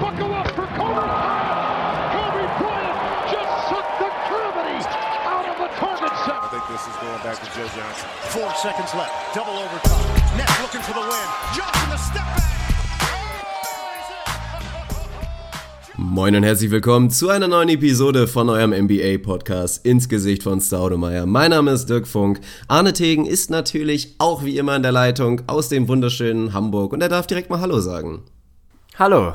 buckle up for Kobe Bryant. Kobe Bryant just sucked the gravity out of the target set. I think this is going back to Joe Johnson. Four seconds left. Double overtime. Nets looking for the win. Johnson the step back. Moin und herzlich willkommen zu einer neuen Episode von eurem NBA-Podcast ins Gesicht von Staudemeyer. Mein Name ist Dirk Funk. Arne Tegen ist natürlich auch wie immer in der Leitung aus dem wunderschönen Hamburg und er darf direkt mal Hallo sagen. Hallo.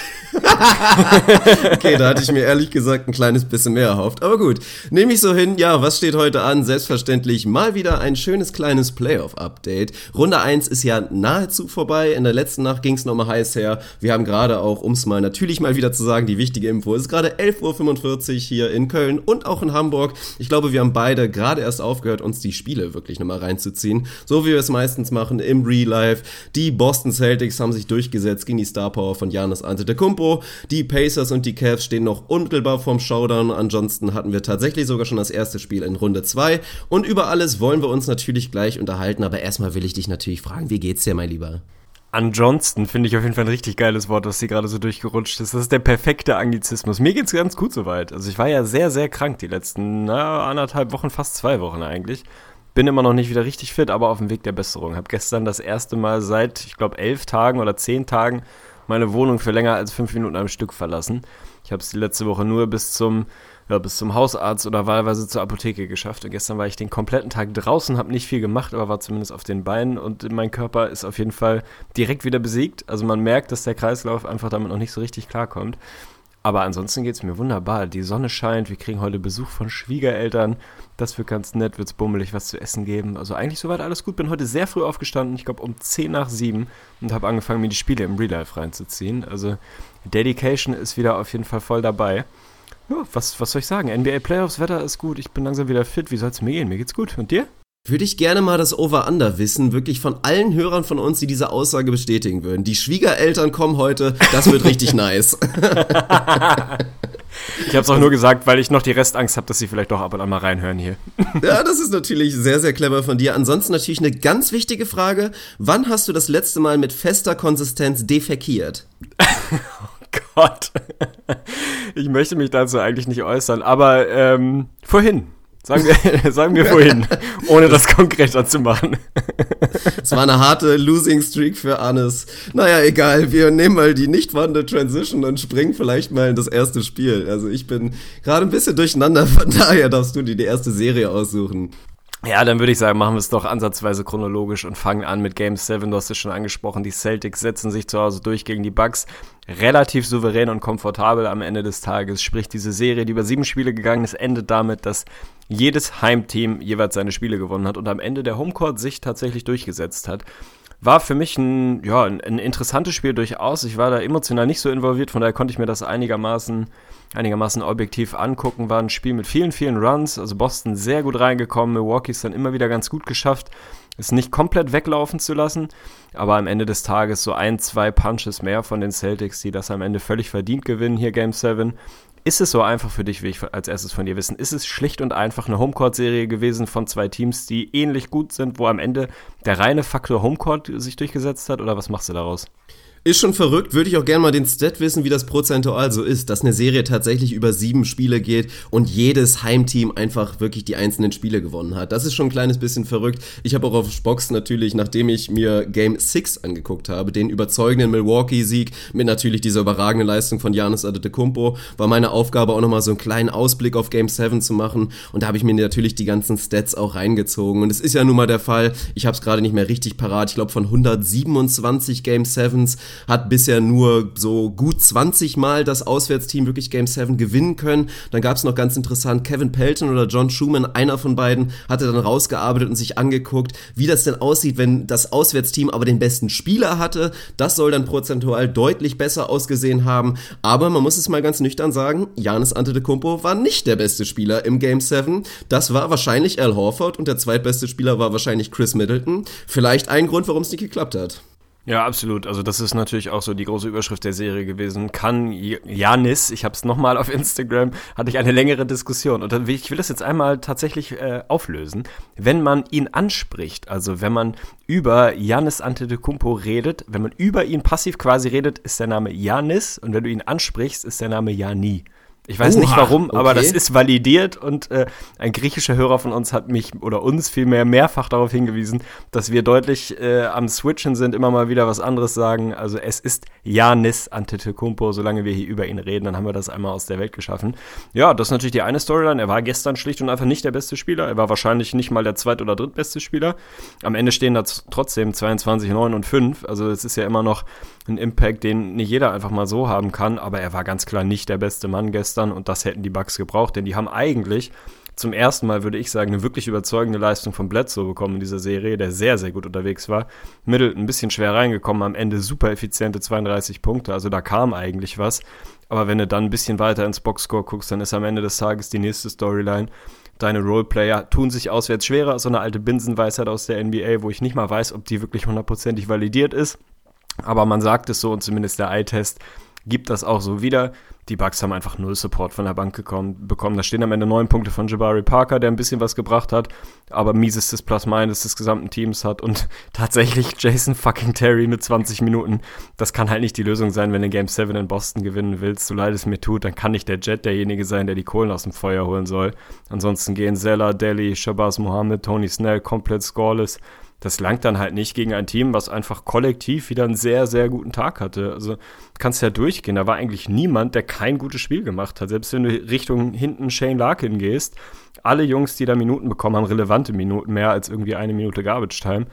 okay, da hatte ich mir ehrlich gesagt ein kleines bisschen mehr erhofft. Aber gut, nehme ich so hin. Ja, was steht heute an? Selbstverständlich mal wieder ein schönes kleines Playoff-Update. Runde 1 ist ja nahezu vorbei. In der letzten Nacht ging es nochmal heiß her. Wir haben gerade auch, um es mal natürlich mal wieder zu sagen, die wichtige Info. Es ist gerade 11.45 Uhr hier in Köln und auch in Hamburg. Ich glaube, wir haben beide gerade erst aufgehört, uns die Spiele wirklich nochmal reinzuziehen. So wie wir es meistens machen im Real Life. Die Boston Celtics haben sich durchgesetzt gegen die Star Power von Janis Antetokounmpo. Die Pacers und die Cavs stehen noch unmittelbar vorm Showdown. Ansonsten hatten wir tatsächlich sogar schon das erste Spiel in Runde 2. Und über alles wollen wir uns natürlich gleich unterhalten. Aber erstmal will ich dich natürlich fragen, wie geht's dir, mein Lieber? An Johnston finde ich auf jeden Fall ein richtig geiles Wort, was hier gerade so durchgerutscht ist. Das ist der perfekte Anglizismus. Mir geht's ganz gut soweit. Also ich war ja sehr, sehr krank die letzten na, anderthalb Wochen, fast zwei Wochen eigentlich. Bin immer noch nicht wieder richtig fit, aber auf dem Weg der Besserung. Hab gestern das erste Mal seit, ich glaube, elf Tagen oder zehn Tagen meine Wohnung für länger als fünf Minuten am Stück verlassen. Ich habe es die letzte Woche nur bis zum, ja, bis zum Hausarzt oder wahlweise zur Apotheke geschafft. Und gestern war ich den kompletten Tag draußen, habe nicht viel gemacht, aber war zumindest auf den Beinen und mein Körper ist auf jeden Fall direkt wieder besiegt. Also man merkt, dass der Kreislauf einfach damit noch nicht so richtig klarkommt. Aber ansonsten geht es mir wunderbar. Die Sonne scheint, wir kriegen heute Besuch von Schwiegereltern. Das wird ganz nett, wird es bummelig was zu essen geben. Also eigentlich soweit alles gut. Bin heute sehr früh aufgestanden, ich glaube um 10 nach 7 und habe angefangen, mir die Spiele im Real Life reinzuziehen. Also Dedication ist wieder auf jeden Fall voll dabei. Ja, was, was soll ich sagen? NBA Playoffs, Wetter ist gut, ich bin langsam wieder fit. Wie soll es mir gehen? Mir geht's gut. Und dir? Würde ich gerne mal das Over-Under wissen, wirklich von allen Hörern von uns, die diese Aussage bestätigen würden. Die Schwiegereltern kommen heute, das wird richtig nice. Ich habe es auch nur gesagt, weil ich noch die Restangst habe, dass sie vielleicht doch ab und an mal reinhören hier. Ja, das ist natürlich sehr, sehr clever von dir. Ansonsten natürlich eine ganz wichtige Frage. Wann hast du das letzte Mal mit fester Konsistenz defekiert? oh Gott. Ich möchte mich dazu eigentlich nicht äußern, aber ähm, vorhin. Sagen wir, sagen wir vorhin, ohne das konkreter zu machen. Es war eine harte Losing Streak für Arnes. Naja, egal, wir nehmen mal die nicht vorhandene Transition und springen vielleicht mal in das erste Spiel. Also ich bin gerade ein bisschen durcheinander, von daher darfst du dir die erste Serie aussuchen. Ja, dann würde ich sagen, machen wir es doch ansatzweise chronologisch und fangen an mit Game 7. Du hast es schon angesprochen. Die Celtics setzen sich zu Hause durch gegen die Bucks. Relativ souverän und komfortabel am Ende des Tages. Sprich, diese Serie, die über sieben Spiele gegangen ist, endet damit, dass jedes Heimteam jeweils seine Spiele gewonnen hat und am Ende der Homecourt sich tatsächlich durchgesetzt hat. War für mich ein, ja, ein, ein interessantes Spiel durchaus. Ich war da emotional nicht so involviert, von daher konnte ich mir das einigermaßen einigermaßen objektiv angucken, war ein Spiel mit vielen, vielen Runs. Also Boston sehr gut reingekommen, Milwaukee ist dann immer wieder ganz gut geschafft, es nicht komplett weglaufen zu lassen, aber am Ende des Tages so ein, zwei Punches mehr von den Celtics, die das am Ende völlig verdient gewinnen, hier Game 7. Ist es so einfach für dich, will ich als erstes von dir wissen? Ist es schlicht und einfach eine Homecourt-Serie gewesen von zwei Teams, die ähnlich gut sind, wo am Ende der reine Faktor Homecourt sich durchgesetzt hat? Oder was machst du daraus? Ist schon verrückt, würde ich auch gerne mal den Stat wissen, wie das prozentual so ist, dass eine Serie tatsächlich über sieben Spiele geht und jedes Heimteam einfach wirklich die einzelnen Spiele gewonnen hat. Das ist schon ein kleines bisschen verrückt. Ich habe auch auf Spox natürlich, nachdem ich mir Game 6 angeguckt habe, den überzeugenden Milwaukee-Sieg mit natürlich dieser überragenden Leistung von Janis Adetokounmpo, war meine Aufgabe auch nochmal so einen kleinen Ausblick auf Game 7 zu machen. Und da habe ich mir natürlich die ganzen Stats auch reingezogen. Und es ist ja nun mal der Fall, ich habe es gerade nicht mehr richtig parat, ich glaube von 127 Game 7s hat bisher nur so gut 20 Mal das Auswärtsteam wirklich Game 7 gewinnen können. Dann gab es noch ganz interessant Kevin Pelton oder John Schumann, einer von beiden, hatte dann rausgearbeitet und sich angeguckt, wie das denn aussieht, wenn das Auswärtsteam aber den besten Spieler hatte. Das soll dann prozentual deutlich besser ausgesehen haben. Aber man muss es mal ganz nüchtern sagen, Janis Antetokounmpo war nicht der beste Spieler im Game 7. Das war wahrscheinlich Al Horford und der zweitbeste Spieler war wahrscheinlich Chris Middleton. Vielleicht ein Grund, warum es nicht geklappt hat. Ja, absolut. Also das ist natürlich auch so die große Überschrift der Serie gewesen. Kann Janis, ich habe es nochmal auf Instagram, hatte ich eine längere Diskussion. Und ich will das jetzt einmal tatsächlich äh, auflösen. Wenn man ihn anspricht, also wenn man über Janis Antetokounmpo redet, wenn man über ihn passiv quasi redet, ist der Name Janis. Und wenn du ihn ansprichst, ist der Name Jani. Ich weiß Oha, nicht warum, okay. aber das ist validiert und äh, ein griechischer Hörer von uns hat mich oder uns vielmehr mehrfach darauf hingewiesen, dass wir deutlich äh, am Switchen sind, immer mal wieder was anderes sagen. Also es ist Janis Antetokounmpo, solange wir hier über ihn reden, dann haben wir das einmal aus der Welt geschaffen. Ja, das ist natürlich die eine Storyline. Er war gestern schlicht und einfach nicht der beste Spieler. Er war wahrscheinlich nicht mal der zweit- oder drittbeste Spieler. Am Ende stehen da trotzdem 22, 9 und 5. Also es ist ja immer noch ein Impact, den nicht jeder einfach mal so haben kann, aber er war ganz klar nicht der beste Mann gestern und das hätten die Bucks gebraucht, denn die haben eigentlich zum ersten Mal, würde ich sagen, eine wirklich überzeugende Leistung von Bledsoe bekommen in dieser Serie, der sehr, sehr gut unterwegs war. Middleton ein bisschen schwer reingekommen, am Ende super effiziente 32 Punkte, also da kam eigentlich was. Aber wenn du dann ein bisschen weiter ins Boxscore guckst, dann ist am Ende des Tages die nächste Storyline. Deine Roleplayer tun sich auswärts schwerer, so eine alte Binsenweisheit aus der NBA, wo ich nicht mal weiß, ob die wirklich hundertprozentig validiert ist. Aber man sagt es so und zumindest der Eye-Test gibt das auch so wieder. Die Bucks haben einfach null Support von der Bank gekommen, bekommen. Da stehen am Ende neun Punkte von Jabari Parker, der ein bisschen was gebracht hat, aber miesestes Plus-Minus des gesamten Teams hat und tatsächlich Jason fucking Terry mit 20 Minuten. Das kann halt nicht die Lösung sein, wenn du Game 7 in Boston gewinnen willst. So leid es mir tut, dann kann nicht der Jet derjenige sein, der die Kohlen aus dem Feuer holen soll. Ansonsten gehen Zella, Delhi, Shabazz Mohammed, Tony Snell komplett scoreless das langt dann halt nicht gegen ein Team, was einfach kollektiv wieder einen sehr, sehr guten Tag hatte. Also kannst ja durchgehen. Da war eigentlich niemand, der kein gutes Spiel gemacht hat. Selbst wenn du Richtung hinten Shane Larkin gehst, alle Jungs, die da Minuten bekommen, haben relevante Minuten, mehr als irgendwie eine Minute Garbage Time.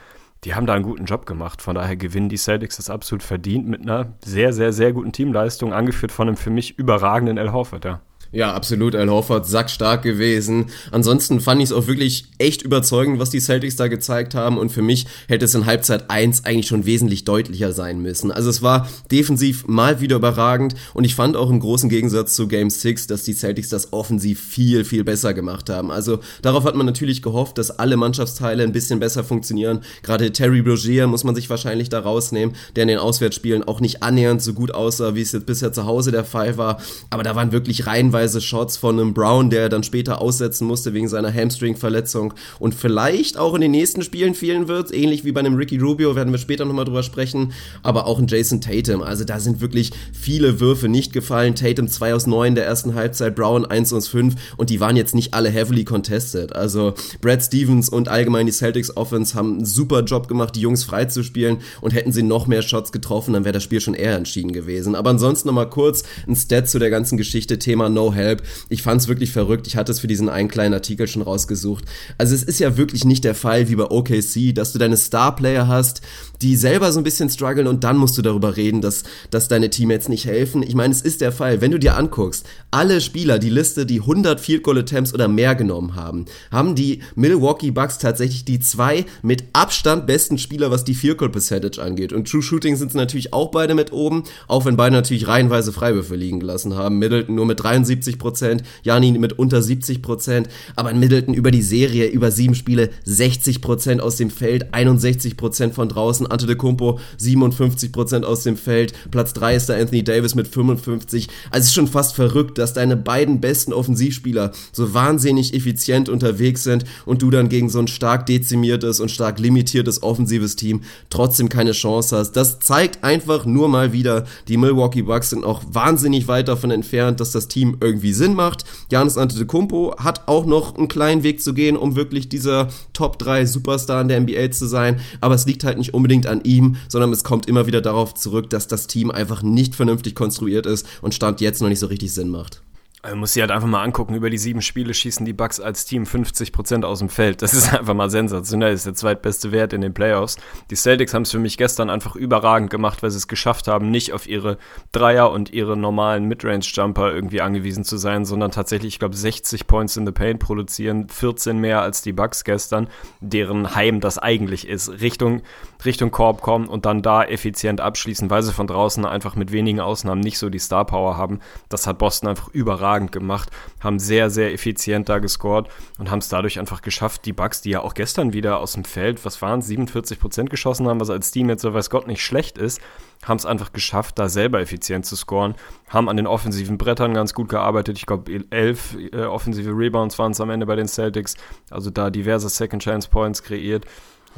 Die haben da einen guten Job gemacht. Von daher gewinnen die Celtics das absolut verdient mit einer sehr, sehr, sehr guten Teamleistung, angeführt von einem für mich überragenden El Horford, ja. Ja, absolut. Al Horford sackstark gewesen. Ansonsten fand ich es auch wirklich echt überzeugend, was die Celtics da gezeigt haben. Und für mich hätte es in Halbzeit 1 eigentlich schon wesentlich deutlicher sein müssen. Also es war defensiv mal wieder überragend. Und ich fand auch im großen Gegensatz zu Game 6, dass die Celtics das offensiv viel, viel besser gemacht haben. Also darauf hat man natürlich gehofft, dass alle Mannschaftsteile ein bisschen besser funktionieren. Gerade Terry Blogier muss man sich wahrscheinlich da rausnehmen, der in den Auswärtsspielen auch nicht annähernd so gut aussah, wie es jetzt bisher zu Hause der Fall war. Aber da waren wirklich reihenweise teilweise Shots von einem Brown, der dann später aussetzen musste wegen seiner Hamstring-Verletzung und vielleicht auch in den nächsten Spielen fehlen wird, ähnlich wie bei einem Ricky Rubio, werden wir später nochmal drüber sprechen, aber auch ein Jason Tatum. Also da sind wirklich viele Würfe nicht gefallen. Tatum 2 aus 9 der ersten Halbzeit, Brown 1 aus 5 und die waren jetzt nicht alle heavily contested. Also Brad Stevens und allgemein die Celtics Offense haben einen super Job gemacht, die Jungs freizuspielen und hätten sie noch mehr Shots getroffen, dann wäre das Spiel schon eher entschieden gewesen. Aber ansonsten nochmal kurz ein Stat zu der ganzen Geschichte, Thema No Help. Ich fand es wirklich verrückt. Ich hatte es für diesen einen kleinen Artikel schon rausgesucht. Also es ist ja wirklich nicht der Fall wie bei OKC, dass du deine Star-Player hast, die selber so ein bisschen strugglen und dann musst du darüber reden, dass, dass deine Teammates nicht helfen. Ich meine, es ist der Fall. Wenn du dir anguckst, alle Spieler, die Liste, die 100 Field Goal Attempts oder mehr genommen haben, haben die Milwaukee Bucks tatsächlich die zwei mit Abstand besten Spieler, was die Field Goal Percentage angeht. Und True Shooting sind es natürlich auch beide mit oben, auch wenn beide natürlich reihenweise Freiwürfe liegen gelassen haben. Middleton nur mit 73 Prozent, Janin mit unter 70 Prozent, aber in Middleton über die Serie, über sieben Spiele 60 Prozent aus dem Feld, 61 Prozent von draußen, Antetokounmpo 57% aus dem Feld, Platz 3 ist da Anthony Davis mit 55. Also es ist schon fast verrückt, dass deine beiden besten Offensivspieler so wahnsinnig effizient unterwegs sind und du dann gegen so ein stark dezimiertes und stark limitiertes offensives Team trotzdem keine Chance hast. Das zeigt einfach nur mal wieder, die Milwaukee Bucks sind auch wahnsinnig weit davon entfernt, dass das Team irgendwie Sinn macht. Janis Antetokounmpo hat auch noch einen kleinen Weg zu gehen, um wirklich dieser Top 3 Superstar in der NBA zu sein, aber es liegt halt nicht unbedingt unbedingt an ihm, sondern es kommt immer wieder darauf zurück, dass das Team einfach nicht vernünftig konstruiert ist und Stand jetzt noch nicht so richtig Sinn macht. Man muss sich halt einfach mal angucken, über die sieben Spiele schießen die Bucks als Team 50% aus dem Feld. Das ist einfach mal sensationell. Das ist der zweitbeste Wert in den Playoffs. Die Celtics haben es für mich gestern einfach überragend gemacht, weil sie es geschafft haben, nicht auf ihre Dreier und ihre normalen Midrange-Jumper irgendwie angewiesen zu sein, sondern tatsächlich, ich glaube, 60 Points in the Paint produzieren, 14 mehr als die Bucks gestern, deren Heim das eigentlich ist. Richtung, Richtung Korb kommen und dann da effizient abschließen, weil sie von draußen einfach mit wenigen Ausnahmen nicht so die Star Power haben. Das hat Boston einfach überragend überragend gemacht, haben sehr, sehr effizient da gescored und haben es dadurch einfach geschafft, die Bucks, die ja auch gestern wieder aus dem Feld, was waren es, 47 Prozent geschossen haben, was als Team jetzt so weiß Gott nicht schlecht ist, haben es einfach geschafft, da selber effizient zu scoren, haben an den offensiven Brettern ganz gut gearbeitet. Ich glaube, elf äh, offensive Rebounds waren es am Ende bei den Celtics, also da diverse Second Chance Points kreiert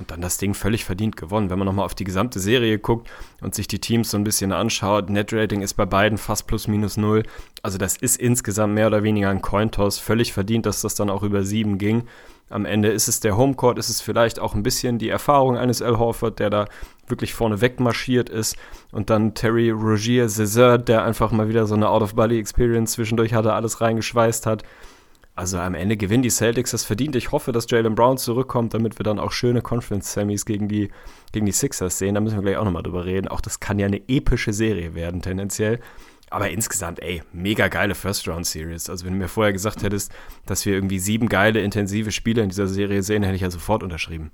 und dann das Ding völlig verdient gewonnen. Wenn man nochmal auf die gesamte Serie guckt und sich die Teams so ein bisschen anschaut, Net-Rating ist bei beiden fast plus minus null. Also das ist insgesamt mehr oder weniger ein Cointoss. Völlig verdient, dass das dann auch über sieben ging. Am Ende ist es der Homecourt, ist es vielleicht auch ein bisschen die Erfahrung eines Al Horford, der da wirklich vorne wegmarschiert ist. Und dann Terry Rogier Cesar, der einfach mal wieder so eine Out-of-Body-Experience zwischendurch hatte, alles reingeschweißt hat. Also am Ende gewinnen die Celtics das verdient. Ich hoffe, dass Jalen Brown zurückkommt, damit wir dann auch schöne Conference-Semis gegen die, gegen die Sixers sehen. Da müssen wir gleich auch nochmal drüber reden. Auch das kann ja eine epische Serie werden, tendenziell. Aber insgesamt, ey, mega geile First-Round-Series. Also wenn du mir vorher gesagt hättest, dass wir irgendwie sieben geile, intensive Spiele in dieser Serie sehen, hätte ich ja sofort unterschrieben.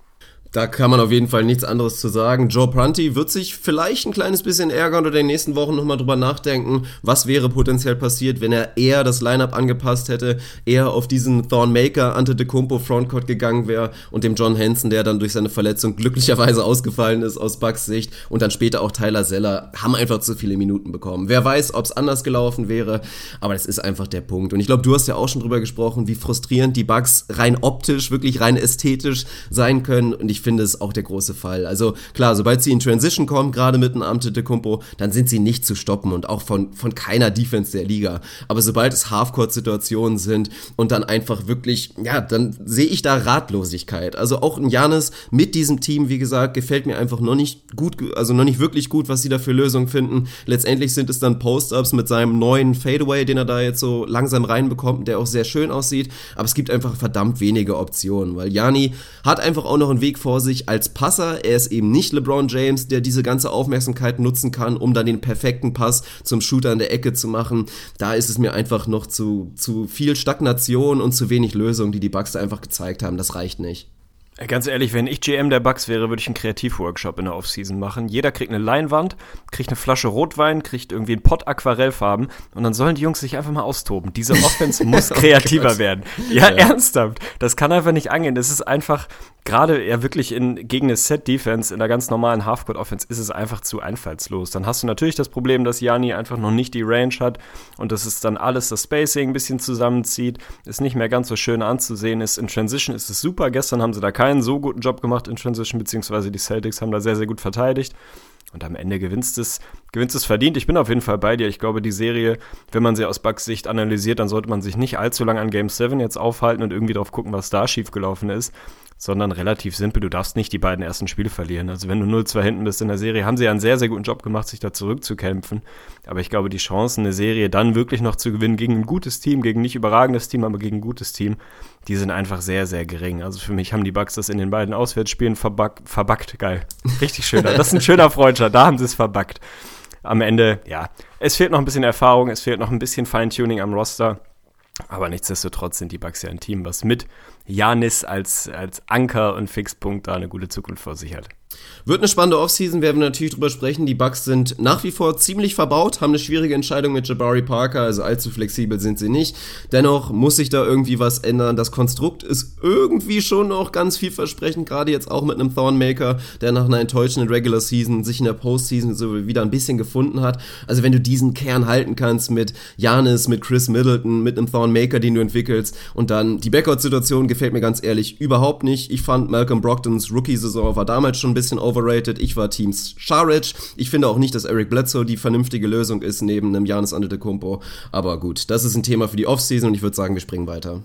Da kann man auf jeden Fall nichts anderes zu sagen. Joe Prunty wird sich vielleicht ein kleines bisschen ärgern oder in den nächsten Wochen nochmal drüber nachdenken, was wäre potenziell passiert, wenn er eher das Lineup angepasst hätte, eher auf diesen Thornmaker Antetokounmpo Frontcourt gegangen wäre und dem John Hansen, der dann durch seine Verletzung glücklicherweise ausgefallen ist aus Bucks Sicht und dann später auch Tyler Zeller, haben einfach zu viele Minuten bekommen. Wer weiß, ob es anders gelaufen wäre, aber das ist einfach der Punkt. Und ich glaube, du hast ja auch schon drüber gesprochen, wie frustrierend die Bucks rein optisch, wirklich rein ästhetisch sein können und ich finde es auch der große Fall. Also klar, sobald sie in Transition kommen, gerade mit einem Antetokounmpo, dann sind sie nicht zu stoppen und auch von, von keiner Defense der Liga. Aber sobald es Halfcourt-Situationen sind und dann einfach wirklich, ja, dann sehe ich da Ratlosigkeit. Also auch ein Janis mit diesem Team, wie gesagt, gefällt mir einfach noch nicht gut, also noch nicht wirklich gut, was sie da für Lösungen finden. Letztendlich sind es dann Post-Ups mit seinem neuen Fadeaway, den er da jetzt so langsam reinbekommt, der auch sehr schön aussieht. Aber es gibt einfach verdammt wenige Optionen, weil Jani hat einfach auch noch einen Weg vor sich als Passer. Er ist eben nicht LeBron James, der diese ganze Aufmerksamkeit nutzen kann, um dann den perfekten Pass zum Shooter in der Ecke zu machen. Da ist es mir einfach noch zu, zu viel Stagnation und zu wenig Lösung, die die Bucks da einfach gezeigt haben. Das reicht nicht. Ganz ehrlich, wenn ich GM der Bucks wäre, würde ich einen Kreativworkshop in der Offseason machen. Jeder kriegt eine Leinwand, kriegt eine Flasche Rotwein, kriegt irgendwie einen Pott Aquarellfarben und dann sollen die Jungs sich einfach mal austoben. Diese Offense muss oh kreativer oh werden. Ja, ja, ernsthaft. Das kann einfach nicht angehen. Das ist einfach, gerade ja wirklich in, gegen eine Set-Defense in der ganz normalen Halfcourt-Offense ist es einfach zu einfallslos. Dann hast du natürlich das Problem, dass Jani einfach noch nicht die Range hat und dass es dann alles das Spacing ein bisschen zusammenzieht, ist nicht mehr ganz so schön anzusehen ist. In Transition ist es super. Gestern haben sie da keinen so guten Job gemacht in Transition, beziehungsweise die Celtics haben da sehr, sehr gut verteidigt. Und am Ende gewinnst es, gewinnst es verdient. Ich bin auf jeden Fall bei dir. Ich glaube, die Serie, wenn man sie aus Bugs Sicht analysiert, dann sollte man sich nicht allzu lange an Game 7 jetzt aufhalten und irgendwie drauf gucken, was da schiefgelaufen ist, sondern relativ simpel. Du darfst nicht die beiden ersten Spiele verlieren. Also wenn du 0-2 hinten bist in der Serie, haben sie ja einen sehr, sehr guten Job gemacht, sich da zurückzukämpfen. Aber ich glaube, die Chancen, eine Serie dann wirklich noch zu gewinnen gegen ein gutes Team, gegen nicht überragendes Team, aber gegen ein gutes Team, die sind einfach sehr, sehr gering. Also für mich haben die Bucks das in den beiden Auswärtsspielen verbackt. verbackt. Geil. Richtig schöner. Das ist ein schöner Freundschaft. Da haben sie es verbackt. Am Ende, ja, es fehlt noch ein bisschen Erfahrung, es fehlt noch ein bisschen Feintuning am Roster. Aber nichtsdestotrotz sind die Bucks ja ein Team, was mit Janis als, als Anker und Fixpunkt da eine gute Zukunft vor sich hat. Wird eine spannende Offseason, werden wir natürlich drüber sprechen. Die Bucks sind nach wie vor ziemlich verbaut, haben eine schwierige Entscheidung mit Jabari Parker, also allzu flexibel sind sie nicht. Dennoch muss sich da irgendwie was ändern. Das Konstrukt ist irgendwie schon noch ganz vielversprechend, gerade jetzt auch mit einem Thornmaker, der nach einer enttäuschenden Regular Season sich in der Postseason so wieder ein bisschen gefunden hat. Also wenn du diesen Kern halten kannst mit Janis, mit Chris Middleton, mit einem Thornmaker, den du entwickelst und dann die Backout-Situation gefällt mir ganz ehrlich überhaupt nicht. Ich fand Malcolm Brogdons Rookie-Saison war damals schon ein bisschen overrated. Ich war Teams Sharic. Ich finde auch nicht, dass Eric Bledsoe die vernünftige Lösung ist neben einem Janis Antetokounmpo. Aber gut, das ist ein Thema für die Offseason und ich würde sagen, wir springen weiter.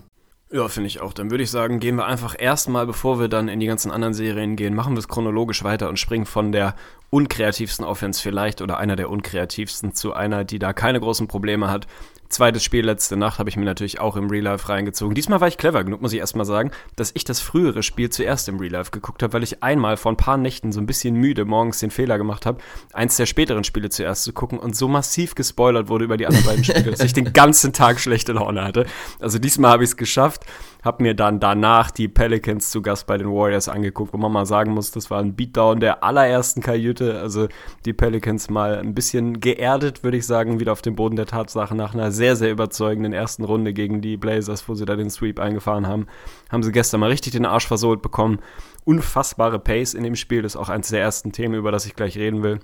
Ja, finde ich auch. Dann würde ich sagen, gehen wir einfach erstmal, bevor wir dann in die ganzen anderen Serien gehen, machen wir es chronologisch weiter und springen von der unkreativsten Offense vielleicht oder einer der unkreativsten zu einer, die da keine großen Probleme hat. Zweites Spiel letzte Nacht habe ich mir natürlich auch im Real Life reingezogen. Diesmal war ich clever genug, muss ich erstmal sagen, dass ich das frühere Spiel zuerst im Real Life geguckt habe, weil ich einmal vor ein paar Nächten so ein bisschen müde morgens den Fehler gemacht habe, eins der späteren Spiele zuerst zu gucken und so massiv gespoilert wurde über die anderen beiden Spiele, dass ich den ganzen Tag schlechte Laune hatte. Also diesmal habe ich es geschafft habe mir dann danach die Pelicans zu Gast bei den Warriors angeguckt, wo man mal sagen muss, das war ein Beatdown der allerersten Kajüte. Also die Pelicans mal ein bisschen geerdet, würde ich sagen, wieder auf dem Boden der Tatsachen nach einer sehr sehr, sehr überzeugenden ersten Runde gegen die Blazers, wo sie da den Sweep eingefahren haben, haben sie gestern mal richtig den Arsch versohlt bekommen. Unfassbare Pace in dem Spiel, das ist auch eines der ersten Themen, über das ich gleich reden will.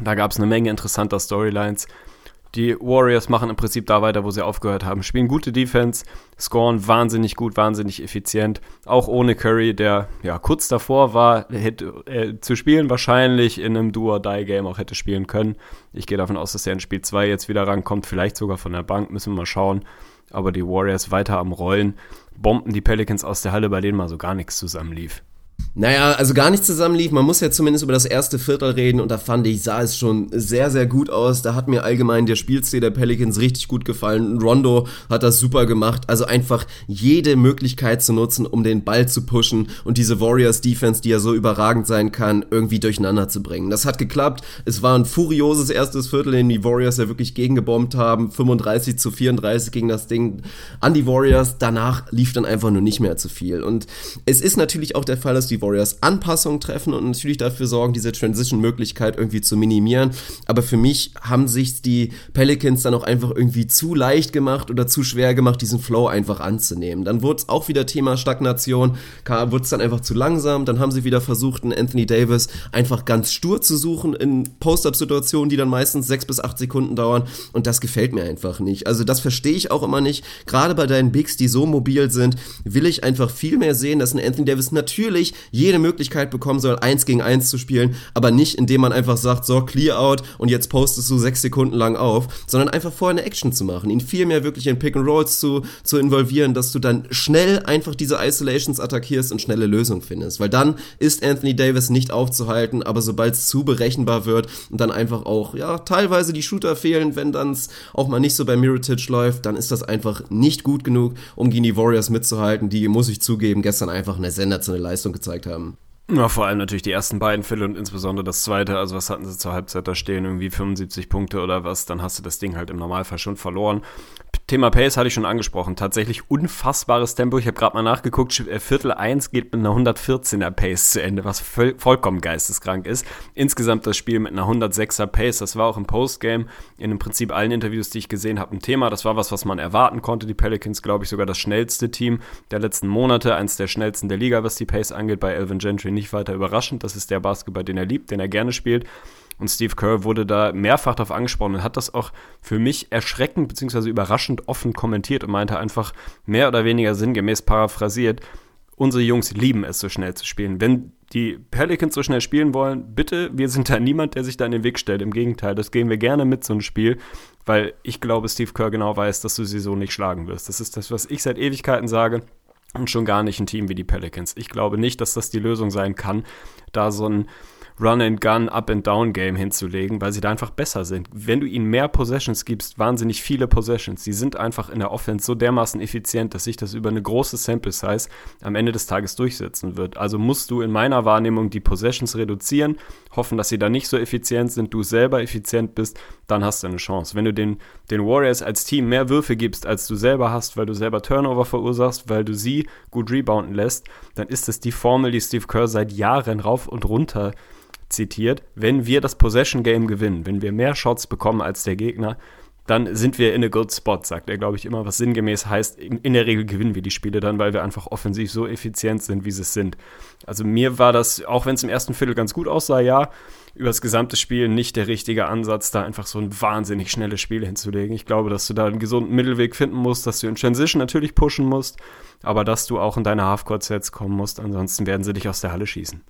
Da gab es eine Menge interessanter Storylines. Die Warriors machen im Prinzip da weiter, wo sie aufgehört haben. Spielen gute Defense, scoren wahnsinnig gut, wahnsinnig effizient. Auch ohne Curry, der ja kurz davor war, hätte, äh, zu spielen, wahrscheinlich in einem Do-or-Die-Game auch hätte spielen können. Ich gehe davon aus, dass er in Spiel 2 jetzt wieder rankommt, vielleicht sogar von der Bank, müssen wir mal schauen. Aber die Warriors weiter am Rollen, bomben die Pelicans aus der Halle, bei denen mal so gar nichts zusammenlief. Naja, also gar nicht zusammenlief. Man muss ja zumindest über das erste Viertel reden und da fand ich, sah es schon sehr, sehr gut aus. Da hat mir allgemein der Spielstil der Pelicans richtig gut gefallen. Rondo hat das super gemacht. Also einfach jede Möglichkeit zu nutzen, um den Ball zu pushen und diese Warriors Defense, die ja so überragend sein kann, irgendwie durcheinander zu bringen. Das hat geklappt. Es war ein furioses erstes Viertel, in die Warriors ja wirklich gegengebombt haben. 35 zu 34 gegen das Ding an die Warriors. Danach lief dann einfach nur nicht mehr zu viel. Und es ist natürlich auch der Fall, dass die Warriors Anpassungen treffen und natürlich dafür sorgen, diese Transition-Möglichkeit irgendwie zu minimieren. Aber für mich haben sich die Pelicans dann auch einfach irgendwie zu leicht gemacht oder zu schwer gemacht, diesen Flow einfach anzunehmen. Dann wurde es auch wieder Thema Stagnation, wurde es dann einfach zu langsam. Dann haben sie wieder versucht, einen Anthony Davis einfach ganz stur zu suchen in Post-Up-Situationen, die dann meistens sechs bis acht Sekunden dauern. Und das gefällt mir einfach nicht. Also das verstehe ich auch immer nicht. Gerade bei deinen Bigs, die so mobil sind, will ich einfach viel mehr sehen, dass ein Anthony Davis natürlich jede Möglichkeit bekommen soll, eins gegen eins zu spielen, aber nicht indem man einfach sagt, so, clear out und jetzt postest du sechs Sekunden lang auf, sondern einfach vorher eine Action zu machen, ihn viel wirklich in Pick and Rolls zu, zu involvieren, dass du dann schnell einfach diese Isolations attackierst und schnelle Lösungen findest, weil dann ist Anthony Davis nicht aufzuhalten, aber sobald es zu berechenbar wird und dann einfach auch, ja, teilweise die Shooter fehlen, wenn dann es auch mal nicht so bei Mirotic läuft, dann ist das einfach nicht gut genug, um gegen die Warriors mitzuhalten, die, muss ich zugeben, gestern einfach eine sensationelle Leistung gezeigt haben. Ja, vor allem natürlich die ersten beiden Fälle und insbesondere das zweite. Also, was hatten sie zur Halbzeit da stehen? Irgendwie 75 Punkte oder was? Dann hast du das Ding halt im Normalfall schon verloren. Thema Pace hatte ich schon angesprochen. Tatsächlich unfassbares Tempo. Ich habe gerade mal nachgeguckt. Äh, Viertel 1 geht mit einer 114er Pace zu Ende, was voll, vollkommen geisteskrank ist. Insgesamt das Spiel mit einer 106er Pace. Das war auch im Postgame in im Prinzip allen Interviews, die ich gesehen habe, ein Thema. Das war was, was man erwarten konnte. Die Pelicans, glaube ich, sogar das schnellste Team der letzten Monate. Eins der schnellsten der Liga, was die Pace angeht. Bei Elvin Gentry nicht weiter überraschend. Das ist der Basketball, den er liebt, den er gerne spielt. Und Steve Kerr wurde da mehrfach darauf angesprochen und hat das auch für mich erschreckend bzw. überraschend offen kommentiert und meinte einfach mehr oder weniger sinngemäß paraphrasiert, unsere Jungs lieben es, so schnell zu spielen. Wenn die Pelicans so schnell spielen wollen, bitte, wir sind da niemand, der sich da in den Weg stellt. Im Gegenteil, das gehen wir gerne mit, so ein Spiel, weil ich glaube, Steve Kerr genau weiß, dass du sie so nicht schlagen wirst. Das ist das, was ich seit Ewigkeiten sage. Und schon gar nicht ein Team wie die Pelicans. Ich glaube nicht, dass das die Lösung sein kann, da so ein Run-and-Gun, Up-and-Down-Game hinzulegen, weil sie da einfach besser sind. Wenn du ihnen mehr Possessions gibst, wahnsinnig viele Possessions, die sind einfach in der Offense so dermaßen effizient, dass sich das über eine große Sample-Size am Ende des Tages durchsetzen wird. Also musst du in meiner Wahrnehmung die Possessions reduzieren, hoffen, dass sie da nicht so effizient sind, du selber effizient bist, dann hast du eine Chance. Wenn du den, den Warriors als Team mehr Würfe gibst, als du selber hast, weil du selber Turnover verursachst, weil du sie gut rebounden lässt, dann ist es die Formel, die Steve Kerr seit Jahren rauf und runter zitiert, wenn wir das Possession Game gewinnen, wenn wir mehr Shots bekommen als der Gegner, dann sind wir in a good spot, sagt er, glaube ich, immer, was sinngemäß heißt, in, der Regel gewinnen wir die Spiele dann, weil wir einfach offensiv so effizient sind, wie sie es sind. Also mir war das, auch wenn es im ersten Viertel ganz gut aussah, ja, über das gesamte Spiel nicht der richtige Ansatz, da einfach so ein wahnsinnig schnelles Spiel hinzulegen. Ich glaube, dass du da einen gesunden Mittelweg finden musst, dass du in Transition natürlich pushen musst, aber dass du auch in deine Halfcourt-Sets kommen musst, ansonsten werden sie dich aus der Halle schießen.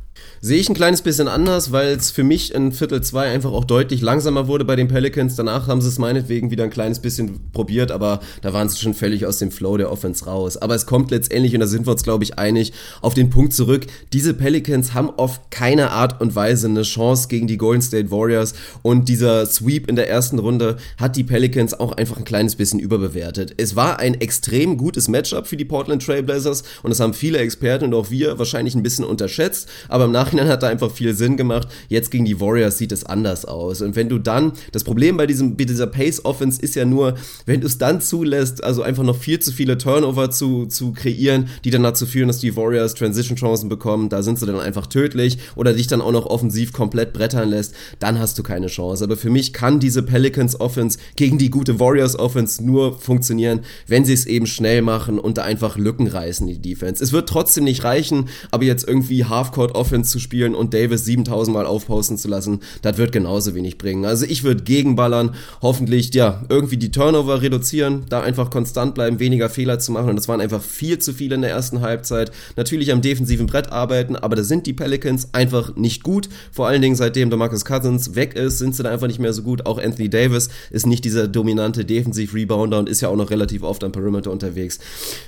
Sehe ich ein kleines bisschen anders, weil es für mich in Viertel 2 einfach auch deutlich langsamer wurde bei den Pelicans. Danach haben sie es meinetwegen wieder ein kleines bisschen probiert, aber da waren sie schon völlig aus dem Flow der Offense raus. Aber es kommt letztendlich, und da sind wir uns, glaube ich, einig, auf den Punkt zurück. Diese Pelicans haben auf keine Art und Weise eine Chance gegen die Golden State Warriors und dieser Sweep in der ersten Runde hat die Pelicans auch einfach ein kleines bisschen überbewertet. Es war ein extrem gutes Matchup für die Portland Trailblazers und das haben viele Experten und auch wir wahrscheinlich ein bisschen unterschätzt, aber im Nachhinein hat da einfach viel Sinn gemacht. Jetzt gegen die Warriors sieht es anders aus und wenn du dann, das Problem bei, diesem, bei dieser Pace Offense ist ja nur, wenn du es dann zulässt, also einfach noch viel zu viele Turnover zu, zu kreieren, die dann dazu führen, dass die Warriors Transition Chancen bekommen, da sind sie dann einfach tödlich oder dich dann auch noch offensiv komplett brettern lässt, dann hast du keine Chance. Aber für mich kann diese Pelicans Offense gegen die gute Warriors Offense nur funktionieren, wenn sie es eben schnell machen und da einfach Lücken reißen, die Defense. Es wird trotzdem nicht reichen, aber jetzt irgendwie Halfcourt Offense zu spielen und Davis 7000 Mal aufposten zu lassen, das wird genauso wenig bringen. Also ich würde gegenballern, hoffentlich, ja, irgendwie die Turnover reduzieren, da einfach konstant bleiben, weniger Fehler zu machen und das waren einfach viel zu viele in der ersten Halbzeit. Natürlich am defensiven Brett arbeiten, aber da sind die Pelicans einfach nicht gut. Vor allen Dingen seitdem DeMarcus Cousins weg ist, sind sie da einfach nicht mehr so gut. Auch Anthony Davis ist nicht dieser dominante Defensiv-Rebounder und ist ja auch noch relativ oft am Perimeter unterwegs.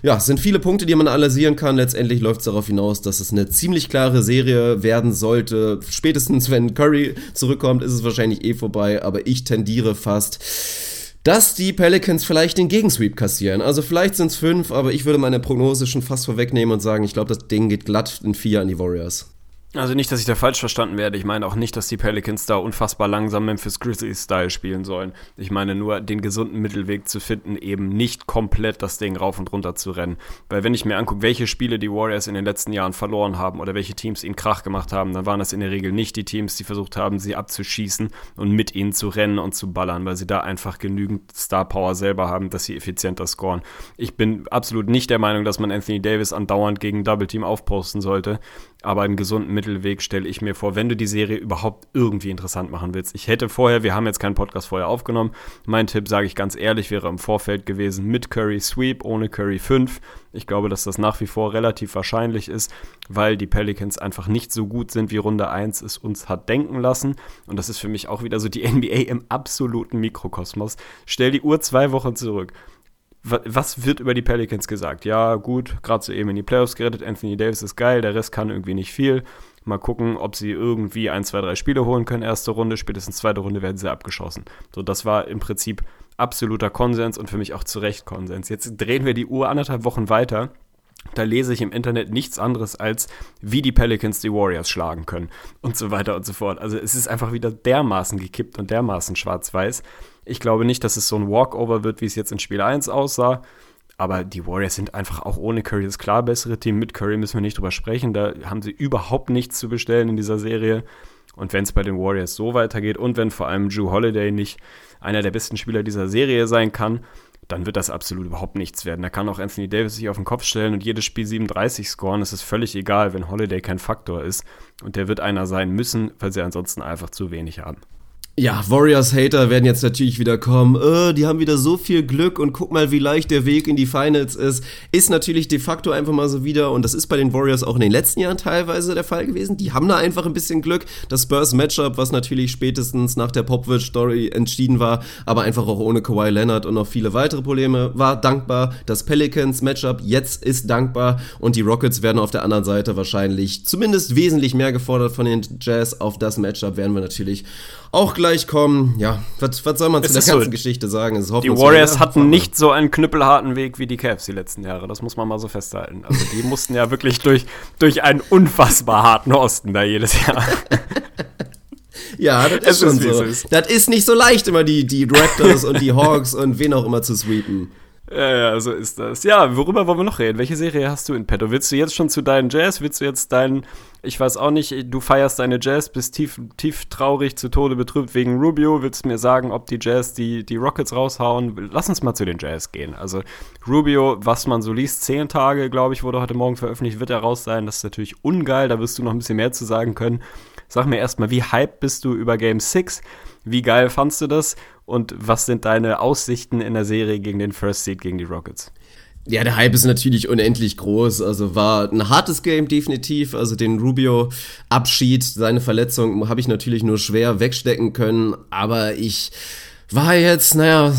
Ja, sind viele Punkte, die man analysieren kann. Letztendlich läuft es darauf hinaus, dass es eine ziemlich klare Serie werden sollte. Spätestens wenn Curry zurückkommt, ist es wahrscheinlich eh vorbei, aber ich tendiere fast dass die Pelicans vielleicht den Gegensweep kassieren. Also vielleicht sind es fünf, aber ich würde meine Prognose schon fast vorwegnehmen und sagen, ich glaube, das Ding geht glatt in vier an die Warriors. Also nicht, dass ich da falsch verstanden werde. Ich meine auch nicht, dass die Pelicans da unfassbar langsam Memphis Grizzlies-Style spielen sollen. Ich meine nur, den gesunden Mittelweg zu finden, eben nicht komplett das Ding rauf und runter zu rennen. Weil wenn ich mir angucke, welche Spiele die Warriors in den letzten Jahren verloren haben oder welche Teams ihnen Krach gemacht haben, dann waren das in der Regel nicht die Teams, die versucht haben, sie abzuschießen und mit ihnen zu rennen und zu ballern, weil sie da einfach genügend Star Power selber haben, dass sie effizienter scoren. Ich bin absolut nicht der Meinung, dass man Anthony Davis andauernd gegen Double Team aufposten sollte aber einen gesunden Mittelweg stelle ich mir vor, wenn du die Serie überhaupt irgendwie interessant machen willst. Ich hätte vorher, wir haben jetzt keinen Podcast vorher aufgenommen, mein Tipp, sage ich ganz ehrlich, wäre im Vorfeld gewesen mit Curry Sweep, ohne Curry 5. Ich glaube, dass das nach wie vor relativ wahrscheinlich ist, weil die Pelicans einfach nicht so gut sind, wie Runde 1 es uns hat denken lassen. Und das ist für mich auch wieder so die NBA im absoluten Mikrokosmos. Stell die Uhr zwei Wochen zurück was wird über die Pelicans gesagt? Ja, gut, gerade so eben in die Playoffs gerettet, Anthony Davis ist geil, der Rest kann irgendwie nicht viel. Mal gucken, ob sie irgendwie ein, zwei, drei Spiele holen können. Erste Runde, spätestens zweite Runde werden sie abgeschossen. So, das war im Prinzip absoluter Konsens und für mich auch zu Recht Konsens. Jetzt drehen wir die Uhr anderthalb Wochen weiter. Da lese ich im Internet nichts anderes als, wie die Pelicans die Warriors schlagen können und so weiter und so fort. Also es ist einfach wieder dermaßen gekippt und dermaßen schwarz-weiß. Ich glaube nicht, dass es so ein Walkover wird, wie es jetzt in Spiel 1 aussah. Aber die Warriors sind einfach auch ohne Curry das klar bessere Team. Mit Curry müssen wir nicht drüber sprechen. Da haben sie überhaupt nichts zu bestellen in dieser Serie. Und wenn es bei den Warriors so weitergeht und wenn vor allem Drew Holiday nicht einer der besten Spieler dieser Serie sein kann, dann wird das absolut überhaupt nichts werden. Da kann auch Anthony Davis sich auf den Kopf stellen und jedes Spiel 37 scoren. Es ist völlig egal, wenn Holiday kein Faktor ist. Und der wird einer sein müssen, weil sie ansonsten einfach zu wenig haben. Ja, Warriors-Hater werden jetzt natürlich wieder kommen. Äh, die haben wieder so viel Glück und guck mal, wie leicht der Weg in die Finals ist. Ist natürlich de facto einfach mal so wieder und das ist bei den Warriors auch in den letzten Jahren teilweise der Fall gewesen. Die haben da einfach ein bisschen Glück. Das Spurs-Matchup, was natürlich spätestens nach der Popovich-Story entschieden war, aber einfach auch ohne Kawhi Leonard und noch viele weitere Probleme, war dankbar. Das Pelicans-Matchup jetzt ist dankbar und die Rockets werden auf der anderen Seite wahrscheinlich zumindest wesentlich mehr gefordert von den Jazz. Auf das Matchup werden wir natürlich auch gleich kommen. Ja, was, was soll man zu der ganzen so, Geschichte sagen? die Warriors hatten nicht so einen knüppelharten Weg wie die Cavs die letzten Jahre. Das muss man mal so festhalten. Also die mussten ja wirklich durch, durch einen unfassbar harten Osten da jedes Jahr. Ja, das ist schon ist, so. Das ist nicht so leicht, immer die, die Raptors und die Hawks und wen auch immer zu sweepen. Ja, ja, so ist das. Ja, worüber wollen wir noch reden? Welche Serie hast du in petto? Willst du jetzt schon zu deinen Jazz? Willst du jetzt deinen, ich weiß auch nicht, du feierst deine Jazz, bist tief, tief traurig, zu Tode betrübt wegen Rubio. Willst du mir sagen, ob die Jazz die, die Rockets raushauen? Lass uns mal zu den Jazz gehen. Also Rubio, was man so liest, zehn Tage, glaube ich, wurde heute Morgen veröffentlicht, wird er raus sein. Das ist natürlich ungeil, da wirst du noch ein bisschen mehr zu sagen können. Sag mir erstmal, wie hyped bist du über Game 6? Wie geil fandst du das? Und was sind deine Aussichten in der Serie gegen den First Seed, gegen die Rockets? Ja, der Hype ist natürlich unendlich groß. Also war ein hartes Game definitiv. Also den Rubio-Abschied, seine Verletzung habe ich natürlich nur schwer wegstecken können. Aber ich war jetzt, naja,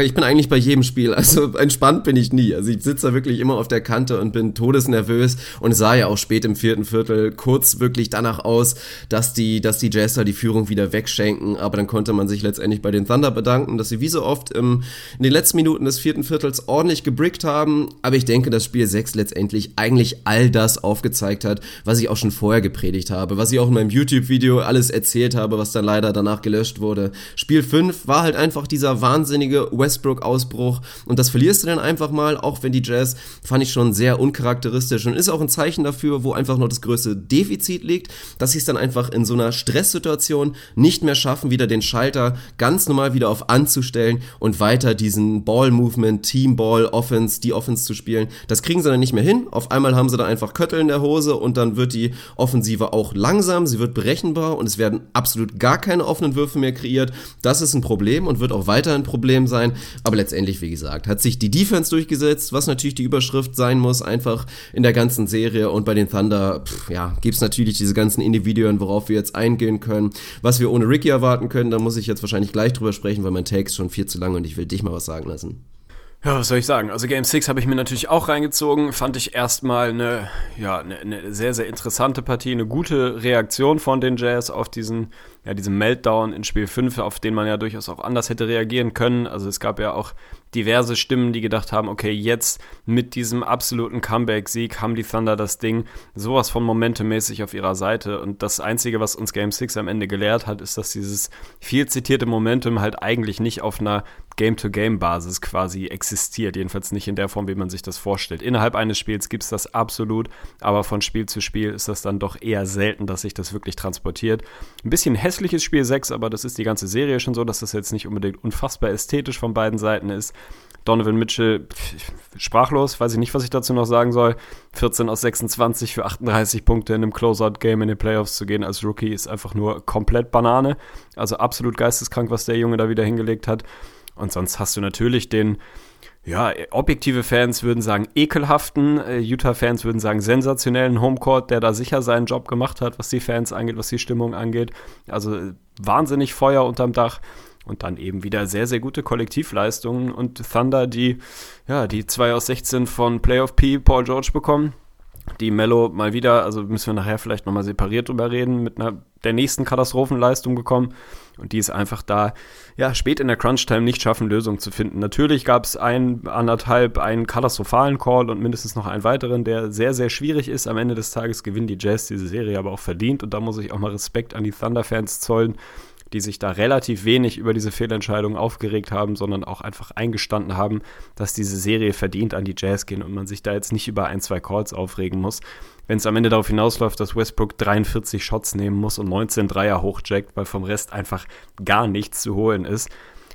ich bin eigentlich bei jedem Spiel, also entspannt bin ich nie. Also ich sitze da wirklich immer auf der Kante und bin todesnervös und sah ja auch spät im vierten Viertel kurz wirklich danach aus, dass die, dass die Jazzer die Führung wieder wegschenken, aber dann konnte man sich letztendlich bei den Thunder bedanken, dass sie wie so oft im, in den letzten Minuten des vierten Viertels ordentlich gebrickt haben, aber ich denke, dass Spiel 6 letztendlich eigentlich all das aufgezeigt hat, was ich auch schon vorher gepredigt habe, was ich auch in meinem YouTube-Video alles erzählt habe, was dann leider danach gelöscht wurde. Spiel 5 war halt halt einfach dieser wahnsinnige Westbrook-Ausbruch und das verlierst du dann einfach mal, auch wenn die Jazz, fand ich schon sehr uncharakteristisch und ist auch ein Zeichen dafür, wo einfach noch das größte Defizit liegt, dass sie es dann einfach in so einer Stresssituation nicht mehr schaffen, wieder den Schalter ganz normal wieder auf anzustellen und weiter diesen Ball-Movement, Team-Ball, Offense, die Offense zu spielen. Das kriegen sie dann nicht mehr hin. Auf einmal haben sie da einfach Köttel in der Hose und dann wird die Offensive auch langsam, sie wird berechenbar und es werden absolut gar keine offenen Würfe mehr kreiert. Das ist ein Problem und wird auch weiter ein Problem sein. Aber letztendlich, wie gesagt, hat sich die Defense durchgesetzt, was natürlich die Überschrift sein muss, einfach in der ganzen Serie. Und bei den Thunder, pff, ja, gibt es natürlich diese ganzen Individuen, worauf wir jetzt eingehen können. Was wir ohne Ricky erwarten können, da muss ich jetzt wahrscheinlich gleich drüber sprechen, weil mein Take schon viel zu lang und ich will dich mal was sagen lassen. Ja, was soll ich sagen? Also Game 6 habe ich mir natürlich auch reingezogen. Fand ich erstmal eine, ja, eine, eine sehr, sehr interessante Partie, eine gute Reaktion von den Jazz auf diesen ja, diesem Meltdown in Spiel 5, auf den man ja durchaus auch anders hätte reagieren können. Also es gab ja auch diverse Stimmen, die gedacht haben, okay, jetzt mit diesem absoluten Comeback-Sieg haben die Thunder das Ding sowas von momentemäßig auf ihrer Seite. Und das Einzige, was uns Game 6 am Ende gelehrt hat, ist, dass dieses viel zitierte Momentum halt eigentlich nicht auf einer Game-to-Game-Basis quasi existiert. Jedenfalls nicht in der Form, wie man sich das vorstellt. Innerhalb eines Spiels gibt es das absolut, aber von Spiel zu Spiel ist das dann doch eher selten, dass sich das wirklich transportiert. Ein bisschen hässlich hässliches Spiel 6, aber das ist die ganze Serie schon so, dass das jetzt nicht unbedingt unfassbar ästhetisch von beiden Seiten ist. Donovan Mitchell, sprachlos, weiß ich nicht, was ich dazu noch sagen soll. 14 aus 26 für 38 Punkte in einem Closeout-Game in den Playoffs zu gehen als Rookie ist einfach nur komplett Banane. Also absolut geisteskrank, was der Junge da wieder hingelegt hat. Und sonst hast du natürlich den ja, objektive Fans würden sagen ekelhaften, äh, Utah-Fans würden sagen sensationellen Homecourt, der da sicher seinen Job gemacht hat, was die Fans angeht, was die Stimmung angeht. Also äh, wahnsinnig Feuer unterm Dach und dann eben wieder sehr, sehr gute Kollektivleistungen und Thunder, die, ja, die 2 aus 16 von Playoff P Paul George bekommen. Die Mello mal wieder, also müssen wir nachher vielleicht nochmal separiert drüber reden, mit einer der nächsten Katastrophenleistung gekommen. Und die ist einfach da, ja, spät in der Crunch-Time nicht schaffen, Lösungen zu finden. Natürlich gab es ein, anderthalb, einen katastrophalen Call und mindestens noch einen weiteren, der sehr, sehr schwierig ist. Am Ende des Tages gewinnen die Jazz diese Serie aber auch verdient. Und da muss ich auch mal Respekt an die Thunder-Fans zollen, die sich da relativ wenig über diese Fehlentscheidung aufgeregt haben, sondern auch einfach eingestanden haben, dass diese Serie verdient an die Jazz gehen und man sich da jetzt nicht über ein, zwei Calls aufregen muss wenn es am Ende darauf hinausläuft, dass Westbrook 43 Shots nehmen muss und 19 Dreier hochjackt, weil vom Rest einfach gar nichts zu holen ist,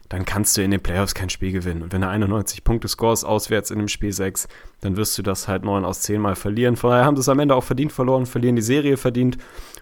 dann kannst du in den Playoffs kein Spiel gewinnen. Und wenn er 91 Punkte scores auswärts in dem Spiel 6, dann wirst du das halt 9 aus 10 Mal verlieren. Von daher haben sie es am Ende auch verdient verloren, verlieren die Serie verdient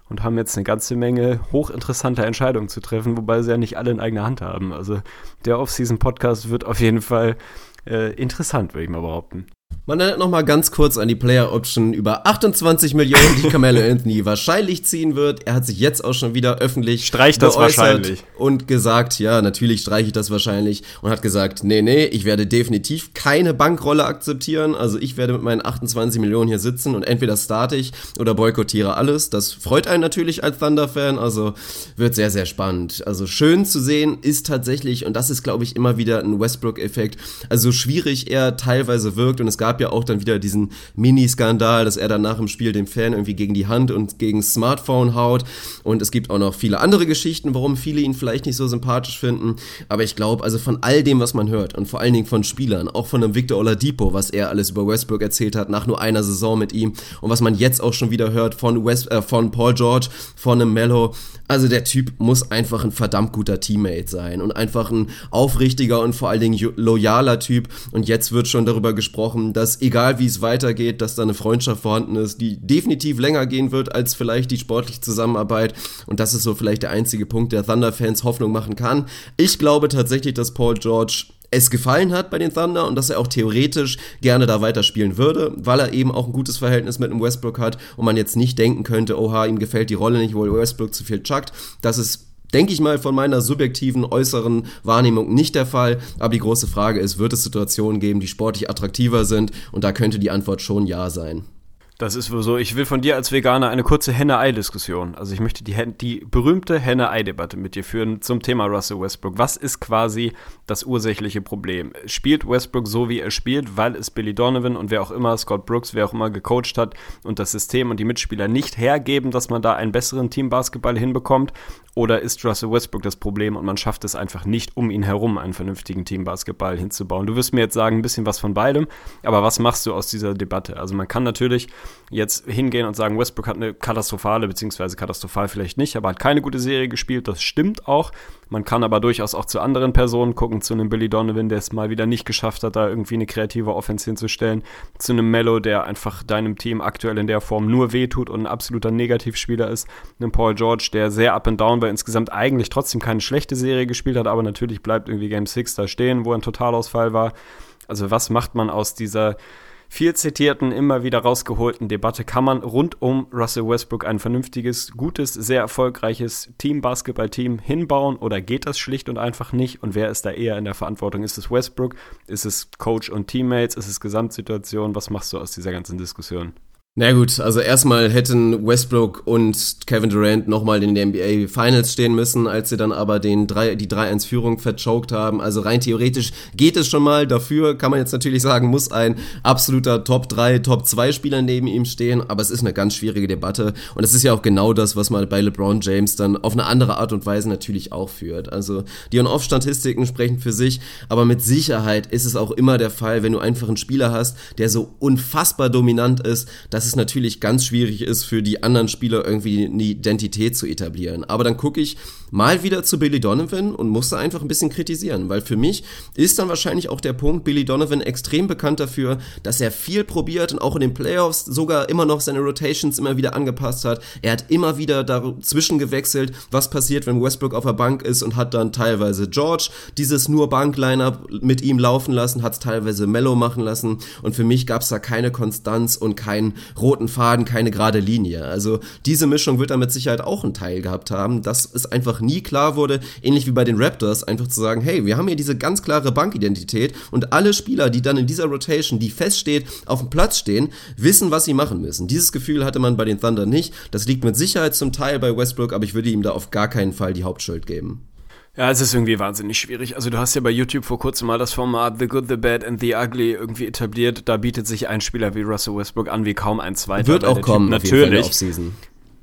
und haben jetzt eine ganze Menge hochinteressanter Entscheidungen zu treffen, wobei sie ja nicht alle in eigener Hand haben. Also der Off-Season-Podcast wird auf jeden Fall äh, interessant, würde ich mal behaupten. Man erinnert nochmal ganz kurz an die Player Option über 28 Millionen, die Carmelo Anthony wahrscheinlich ziehen wird. Er hat sich jetzt auch schon wieder öffentlich Streicht das wahrscheinlich. und gesagt, ja, natürlich streiche ich das wahrscheinlich und hat gesagt, nee, nee, ich werde definitiv keine Bankrolle akzeptieren. Also ich werde mit meinen 28 Millionen hier sitzen und entweder starte ich oder boykottiere alles. Das freut einen natürlich als Thunder-Fan, also wird sehr, sehr spannend. Also schön zu sehen ist tatsächlich, und das ist, glaube ich, immer wieder ein Westbrook-Effekt, also schwierig er teilweise wirkt und es gab gab ja auch dann wieder diesen Mini-Skandal, dass er dann nach dem Spiel dem Fan irgendwie gegen die Hand und gegen das Smartphone haut. Und es gibt auch noch viele andere Geschichten, warum viele ihn vielleicht nicht so sympathisch finden. Aber ich glaube, also von all dem, was man hört und vor allen Dingen von Spielern, auch von einem Victor Oladipo, was er alles über Westbrook erzählt hat nach nur einer Saison mit ihm und was man jetzt auch schon wieder hört von, West, äh, von Paul George, von einem Mello. Also der Typ muss einfach ein verdammt guter Teammate sein und einfach ein aufrichtiger und vor allen Dingen loyaler Typ. Und jetzt wird schon darüber gesprochen, dass egal wie es weitergeht, dass da eine Freundschaft vorhanden ist, die definitiv länger gehen wird als vielleicht die sportliche Zusammenarbeit. Und das ist so vielleicht der einzige Punkt, der Thunder-Fans Hoffnung machen kann. Ich glaube tatsächlich, dass Paul George es gefallen hat bei den Thunder und dass er auch theoretisch gerne da weiterspielen würde, weil er eben auch ein gutes Verhältnis mit dem Westbrook hat und man jetzt nicht denken könnte, oha, ihm gefällt die Rolle nicht, weil Westbrook zu viel chuckt. Das ist denke ich mal, von meiner subjektiven äußeren Wahrnehmung nicht der Fall. Aber die große Frage ist, wird es Situationen geben, die sportlich attraktiver sind? Und da könnte die Antwort schon ja sein. Das ist wohl so. Ich will von dir als Veganer eine kurze Henne-Ei-Diskussion. Also ich möchte die, die berühmte Henne-Ei-Debatte mit dir führen zum Thema Russell Westbrook. Was ist quasi das ursächliche Problem? Spielt Westbrook so, wie er spielt, weil es Billy Donovan und wer auch immer, Scott Brooks, wer auch immer gecoacht hat und das System und die Mitspieler nicht hergeben, dass man da einen besseren Teambasketball hinbekommt? Oder ist Russell Westbrook das Problem und man schafft es einfach nicht, um ihn herum einen vernünftigen Teambasketball hinzubauen? Du wirst mir jetzt sagen, ein bisschen was von beidem, aber was machst du aus dieser Debatte? Also man kann natürlich jetzt hingehen und sagen, Westbrook hat eine katastrophale, beziehungsweise katastrophal vielleicht nicht, aber hat keine gute Serie gespielt, das stimmt auch. Man kann aber durchaus auch zu anderen Personen gucken, zu einem Billy Donovan, der es mal wieder nicht geschafft hat, da irgendwie eine kreative Offense hinzustellen, zu einem Mello, der einfach deinem Team aktuell in der Form nur wehtut und ein absoluter Negativspieler ist, einem Paul George, der sehr up and down war, insgesamt eigentlich trotzdem keine schlechte Serie gespielt hat, aber natürlich bleibt irgendwie Game 6 da stehen, wo ein Totalausfall war. Also was macht man aus dieser viel zitierten, immer wieder rausgeholten Debatte kann man rund um Russell Westbrook ein vernünftiges, gutes, sehr erfolgreiches Team-Basketball-Team hinbauen oder geht das schlicht und einfach nicht? Und wer ist da eher in der Verantwortung? Ist es Westbrook? Ist es Coach und Teammates? Ist es Gesamtsituation? Was machst du aus dieser ganzen Diskussion? Na gut, also erstmal hätten Westbrook und Kevin Durant nochmal in den NBA Finals stehen müssen, als sie dann aber den 3, die 3-1-Führung verchoked haben. Also rein theoretisch geht es schon mal. Dafür kann man jetzt natürlich sagen, muss ein absoluter Top 3, Top 2 Spieler neben ihm stehen. Aber es ist eine ganz schwierige Debatte. Und es ist ja auch genau das, was man bei LeBron James dann auf eine andere Art und Weise natürlich auch führt. Also die On-Off-Statistiken sprechen für sich. Aber mit Sicherheit ist es auch immer der Fall, wenn du einfach einen Spieler hast, der so unfassbar dominant ist, dass dass es natürlich ganz schwierig ist, für die anderen Spieler irgendwie eine Identität zu etablieren. Aber dann gucke ich mal wieder zu Billy Donovan und musste einfach ein bisschen kritisieren, weil für mich ist dann wahrscheinlich auch der Punkt, Billy Donovan extrem bekannt dafür, dass er viel probiert und auch in den Playoffs sogar immer noch seine Rotations immer wieder angepasst hat. Er hat immer wieder dazwischen gewechselt, was passiert, wenn Westbrook auf der Bank ist und hat dann teilweise George dieses nur Bankliner mit ihm laufen lassen, hat es teilweise Mellow machen lassen und für mich gab es da keine Konstanz und keinen roten Faden, keine gerade Linie. Also diese Mischung wird da mit Sicherheit auch einen Teil gehabt haben, dass es einfach nie klar wurde, ähnlich wie bei den Raptors, einfach zu sagen, hey, wir haben hier diese ganz klare Bankidentität und alle Spieler, die dann in dieser Rotation, die feststeht, auf dem Platz stehen, wissen, was sie machen müssen. Dieses Gefühl hatte man bei den Thunder nicht. Das liegt mit Sicherheit zum Teil bei Westbrook, aber ich würde ihm da auf gar keinen Fall die Hauptschuld geben. Ja, es ist irgendwie wahnsinnig schwierig. Also du hast ja bei YouTube vor kurzem mal das Format The Good, The Bad and The Ugly irgendwie etabliert. Da bietet sich ein Spieler wie Russell Westbrook an wie kaum ein zweiter. Wird auch kommen, typ natürlich.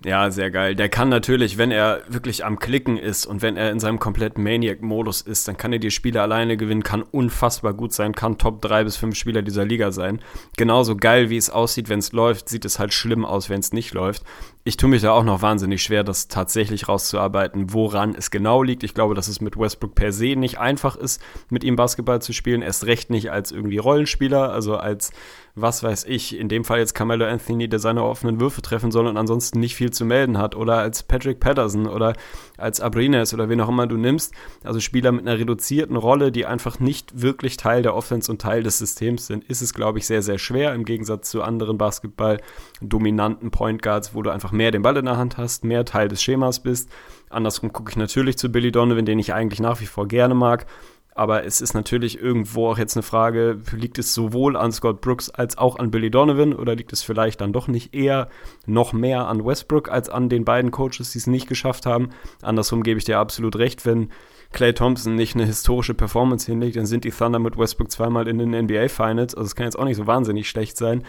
Ja, sehr geil. Der kann natürlich, wenn er wirklich am Klicken ist und wenn er in seinem kompletten Maniac-Modus ist, dann kann er die Spiele alleine gewinnen, kann unfassbar gut sein, kann Top 3 bis 5 Spieler dieser Liga sein. Genauso geil, wie es aussieht, wenn es läuft, sieht es halt schlimm aus, wenn es nicht läuft ich tue mich da auch noch wahnsinnig schwer, das tatsächlich rauszuarbeiten, woran es genau liegt. Ich glaube, dass es mit Westbrook per se nicht einfach ist, mit ihm Basketball zu spielen. Erst recht nicht als irgendwie Rollenspieler, also als, was weiß ich, in dem Fall jetzt Carmelo Anthony, der seine offenen Würfe treffen soll und ansonsten nicht viel zu melden hat. Oder als Patrick Patterson oder als Abrines oder wen auch immer du nimmst. Also Spieler mit einer reduzierten Rolle, die einfach nicht wirklich Teil der Offense und Teil des Systems sind, ist es, glaube ich, sehr, sehr schwer im Gegensatz zu anderen Basketball-dominanten Point Guards, wo du einfach mehr den Ball in der Hand hast, mehr Teil des Schemas bist. Andersrum gucke ich natürlich zu Billy Donovan, den ich eigentlich nach wie vor gerne mag. Aber es ist natürlich irgendwo auch jetzt eine Frage, liegt es sowohl an Scott Brooks als auch an Billy Donovan oder liegt es vielleicht dann doch nicht eher noch mehr an Westbrook als an den beiden Coaches, die es nicht geschafft haben? Andersrum gebe ich dir absolut recht, wenn Clay Thompson nicht eine historische Performance hinlegt, dann sind die Thunder mit Westbrook zweimal in den NBA Finals. Also es kann jetzt auch nicht so wahnsinnig schlecht sein